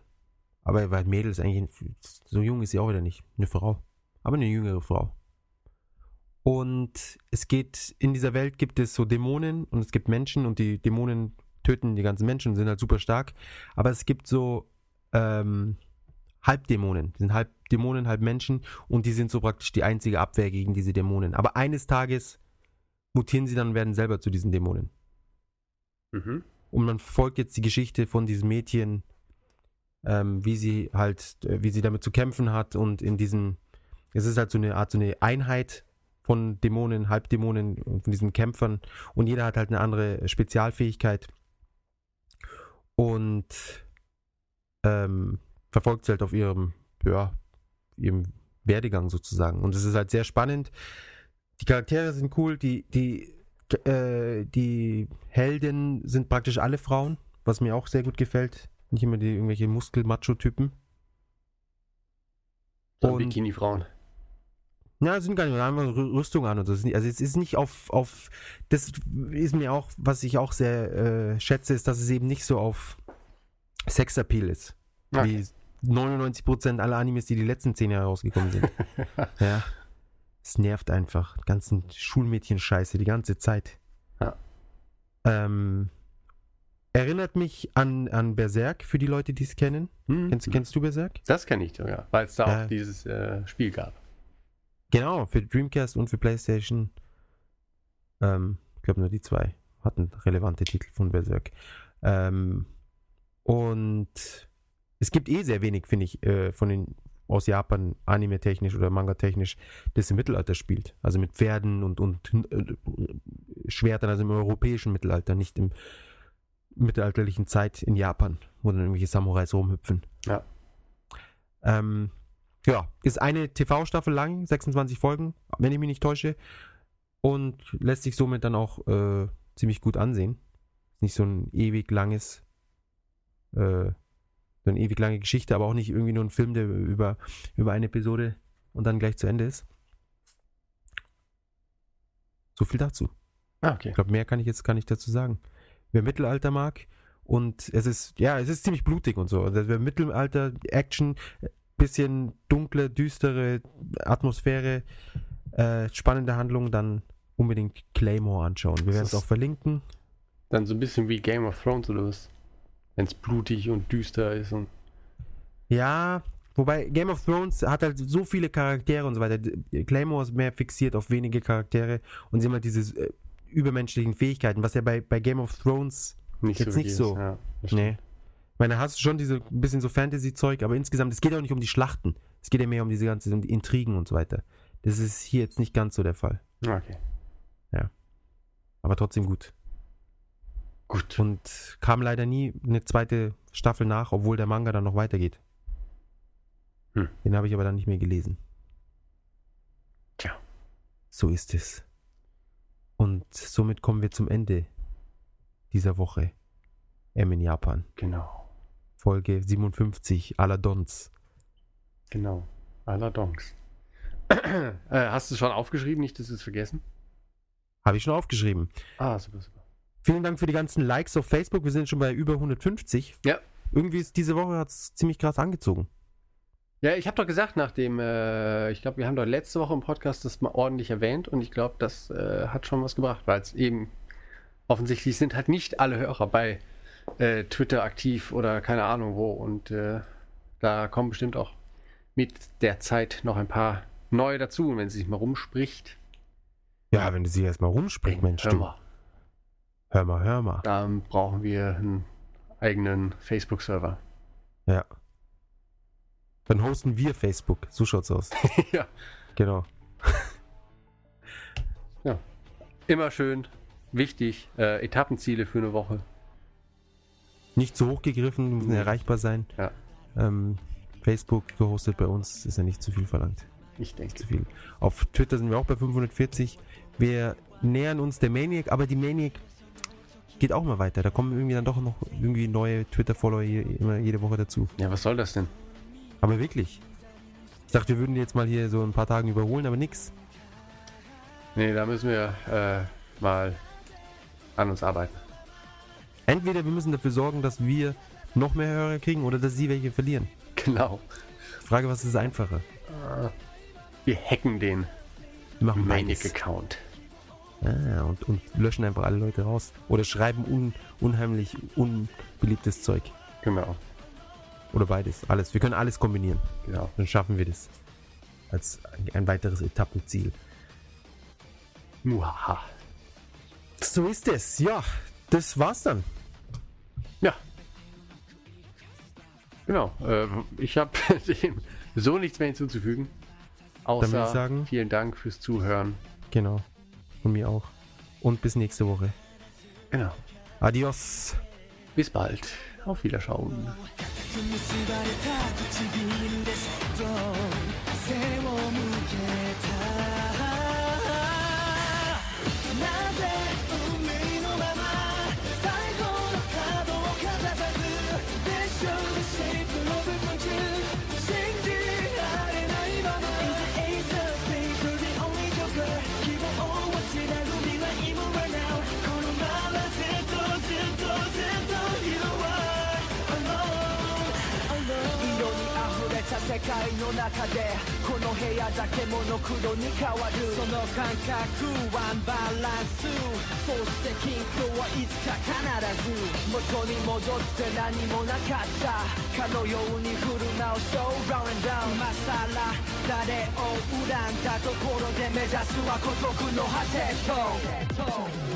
Speaker 1: Aber weil Mädel ist eigentlich, ein- so jung ist sie auch wieder nicht. Eine Frau. Aber eine jüngere Frau. Und es geht, in dieser Welt gibt es so Dämonen und es gibt Menschen und die Dämonen töten die ganzen Menschen und sind halt super stark. Aber es gibt so ähm, Halbdämonen. Die sind halb Dämonen, halb Menschen und die sind so praktisch die einzige Abwehr gegen diese Dämonen. Aber eines Tages mutieren sie dann und werden selber zu diesen Dämonen.
Speaker 2: Mhm.
Speaker 1: Und man verfolgt jetzt die Geschichte von diesem Mädchen, ähm, wie sie halt, äh, wie sie damit zu kämpfen hat und in diesem, es ist halt so eine Art, so eine Einheit von Dämonen, Halbdämonen von diesen Kämpfern und jeder hat halt eine andere Spezialfähigkeit und ähm, verfolgt sie halt auf ihrem, ja, ihrem Werdegang sozusagen. Und es ist halt sehr spannend. Die Charaktere sind cool, die, die, äh, die Helden sind praktisch alle Frauen, was mir auch sehr gut gefällt. Nicht immer die irgendwelche Muskel-Macho-Typen.
Speaker 2: Bikini-Frauen.
Speaker 1: Ja, sind gar nicht, haben eine Rü- Rüstung an und so. Das ist nicht- Also es ist nicht auf, auf, das ist mir auch, was ich auch sehr äh, schätze, ist, dass es eben nicht so auf Sexappeal ist.
Speaker 2: Okay.
Speaker 1: Wie 99% aller Animes, die die letzten 10 Jahre rausgekommen sind. ja. Es nervt einfach. Die ganzen Schulmädchen-Scheiße die ganze Zeit.
Speaker 2: Ja.
Speaker 1: Ähm, erinnert mich an, an Berserk, für die Leute, die es kennen.
Speaker 2: Hm.
Speaker 1: Kennst, kennst du Berserk?
Speaker 2: Das kenne ich sogar, weil es da
Speaker 1: Ja.
Speaker 2: auch dieses äh, Spiel gab.
Speaker 1: Genau, für Dreamcast und für PlayStation. Ähm, ich glaube, nur die zwei hatten relevante Titel von Berserk. Ähm, und es gibt eh sehr wenig, finde ich, äh, von den aus Japan, anime-technisch oder manga-technisch, das im Mittelalter spielt. Also mit Pferden und, und äh, Schwertern, also im europäischen Mittelalter, nicht im mittelalterlichen Zeit in Japan, wo dann irgendwelche Samurais rumhüpfen.
Speaker 2: Ja.
Speaker 1: Ähm, ja, ist eine TV-Staffel lang, 26 Folgen, wenn ich mich nicht täusche. Und lässt sich somit dann auch äh, ziemlich gut ansehen. Ist nicht so ein ewig langes, äh, so eine ewig lange Geschichte, aber auch nicht irgendwie nur ein Film, der über, über eine Episode und dann gleich zu Ende ist. So viel dazu.
Speaker 2: Ah, okay.
Speaker 1: Ich glaube, mehr kann ich jetzt gar nicht dazu sagen. Wer Mittelalter mag und es ist, ja, es ist ziemlich blutig und so. Also wer Mittelalter, Action, bisschen dunkle, düstere Atmosphäre, äh, spannende Handlung, dann unbedingt Claymore anschauen. Wir werden es auch verlinken.
Speaker 2: Dann so ein bisschen wie Game of Thrones oder was? Wenn es blutig und düster ist und.
Speaker 1: Ja, wobei Game of Thrones hat halt so viele Charaktere und so weiter. Claymore ist mehr fixiert auf wenige Charaktere und sie haben halt diese äh, übermenschlichen Fähigkeiten, was ja bei, bei Game of Thrones
Speaker 2: Nicht
Speaker 1: Jetzt
Speaker 2: so
Speaker 1: nicht so.
Speaker 2: ist, Ja,
Speaker 1: Nee. Ich meine, da hast du schon diese ein bisschen so Fantasy-Zeug, aber insgesamt, es geht auch nicht um die Schlachten. Es geht ja mehr um diese ganzen um die Intrigen und so weiter. Das ist hier jetzt nicht ganz so der Fall.
Speaker 2: Okay.
Speaker 1: Aber trotzdem gut.
Speaker 2: Gut.
Speaker 1: Und kam leider nie eine zweite Staffel nach, obwohl der Manga dann noch weitergeht.
Speaker 2: Hm.
Speaker 1: Den habe ich aber dann nicht mehr gelesen.
Speaker 2: Tja.
Speaker 1: So ist es. Und somit kommen wir zum Ende dieser Woche. M in Japan.
Speaker 2: Genau.
Speaker 1: Folge 57, Aladons.
Speaker 2: Genau. Allerdings. äh, hast du es schon aufgeschrieben? Nicht, dass wir es vergessen?
Speaker 1: Habe ich schon aufgeschrieben.
Speaker 2: Ah, super, super.
Speaker 1: Vielen Dank für die ganzen Likes auf Facebook. Wir sind schon bei über 150.
Speaker 2: Ja.
Speaker 1: Irgendwie ist diese Woche hat's ziemlich krass angezogen.
Speaker 2: Ja, ich habe doch gesagt, nachdem, äh, ich glaube, wir haben doch letzte Woche im Podcast das mal ordentlich erwähnt und ich glaube, das äh, hat schon was gebracht, weil es eben offensichtlich sind halt nicht alle Hörer bei äh, Twitter aktiv oder keine Ahnung wo und äh, da kommen bestimmt auch mit der Zeit noch ein paar neue dazu und wenn es sich mal rumspricht,
Speaker 1: Ja, wenn sie erstmal rumsprichst, Mensch,
Speaker 2: hör mal,
Speaker 1: Hör mal, hör mal.
Speaker 2: dann brauchen wir einen eigenen Facebook-Server.
Speaker 1: Ja. Dann hosten wir Facebook. So schaut's aus.
Speaker 2: ja.
Speaker 1: Genau.
Speaker 2: Immer schön, wichtig, äh, Etappenziele für eine Woche.
Speaker 1: Nicht zu hoch gegriffen, müssen
Speaker 2: Nee.
Speaker 1: erreichbar sein.
Speaker 2: Ja.
Speaker 1: Ähm, Facebook gehostet bei uns ist ja nicht zu viel verlangt.
Speaker 5: Ich denke.
Speaker 1: zu viel. Auf Twitter sind wir auch bei 540. Wir nähern uns der Maniac, aber die Maniac geht auch mal weiter. Da kommen irgendwie dann doch noch irgendwie neue Twitter-Follower hier immer jede Woche dazu.
Speaker 5: Ja, was soll das denn?
Speaker 1: Aber wirklich. Ich dachte, wir würden die jetzt mal hier so ein paar Tagen überholen, aber nix.
Speaker 5: Nee, da müssen wir äh, mal an uns arbeiten.
Speaker 1: Entweder wir müssen dafür sorgen, dass wir noch mehr Hörer kriegen oder dass sie welche verlieren.
Speaker 5: Genau.
Speaker 1: Frage, was ist einfacher?
Speaker 5: Wir hacken den
Speaker 1: Wir machen beides.
Speaker 5: Maniac-Account.
Speaker 1: Ah, und, und löschen einfach alle Leute raus. Oder schreiben un, unheimlich unbeliebtes Zeug.
Speaker 5: Genau.
Speaker 1: Oder beides. Alles. Wir können alles kombinieren.
Speaker 5: genau.
Speaker 1: Dann schaffen wir das. Als ein- ein weiteres Etappenziel.
Speaker 5: Muhaha.
Speaker 1: So ist es. Ja, das war's dann.
Speaker 5: Ja. Genau. Äh, ich habe dem so nichts mehr hinzuzufügen.
Speaker 1: Dann
Speaker 5: Außer
Speaker 1: ich sagen-
Speaker 5: vielen Dank fürs Zuhören.
Speaker 1: Genau. Von mir auch. Und bis nächste Woche.
Speaker 5: Genau.
Speaker 1: Adios.
Speaker 5: Bis bald. Auf Wiederschauen.
Speaker 6: の中でこの部屋だけモノクロに変わる。その感覚ワンバランス。そして均衡はいつか必ず。元に戻って何もなかった。かのように振る舞う。So round down 今さら誰を恨んだところで目指すは孤独の果てと。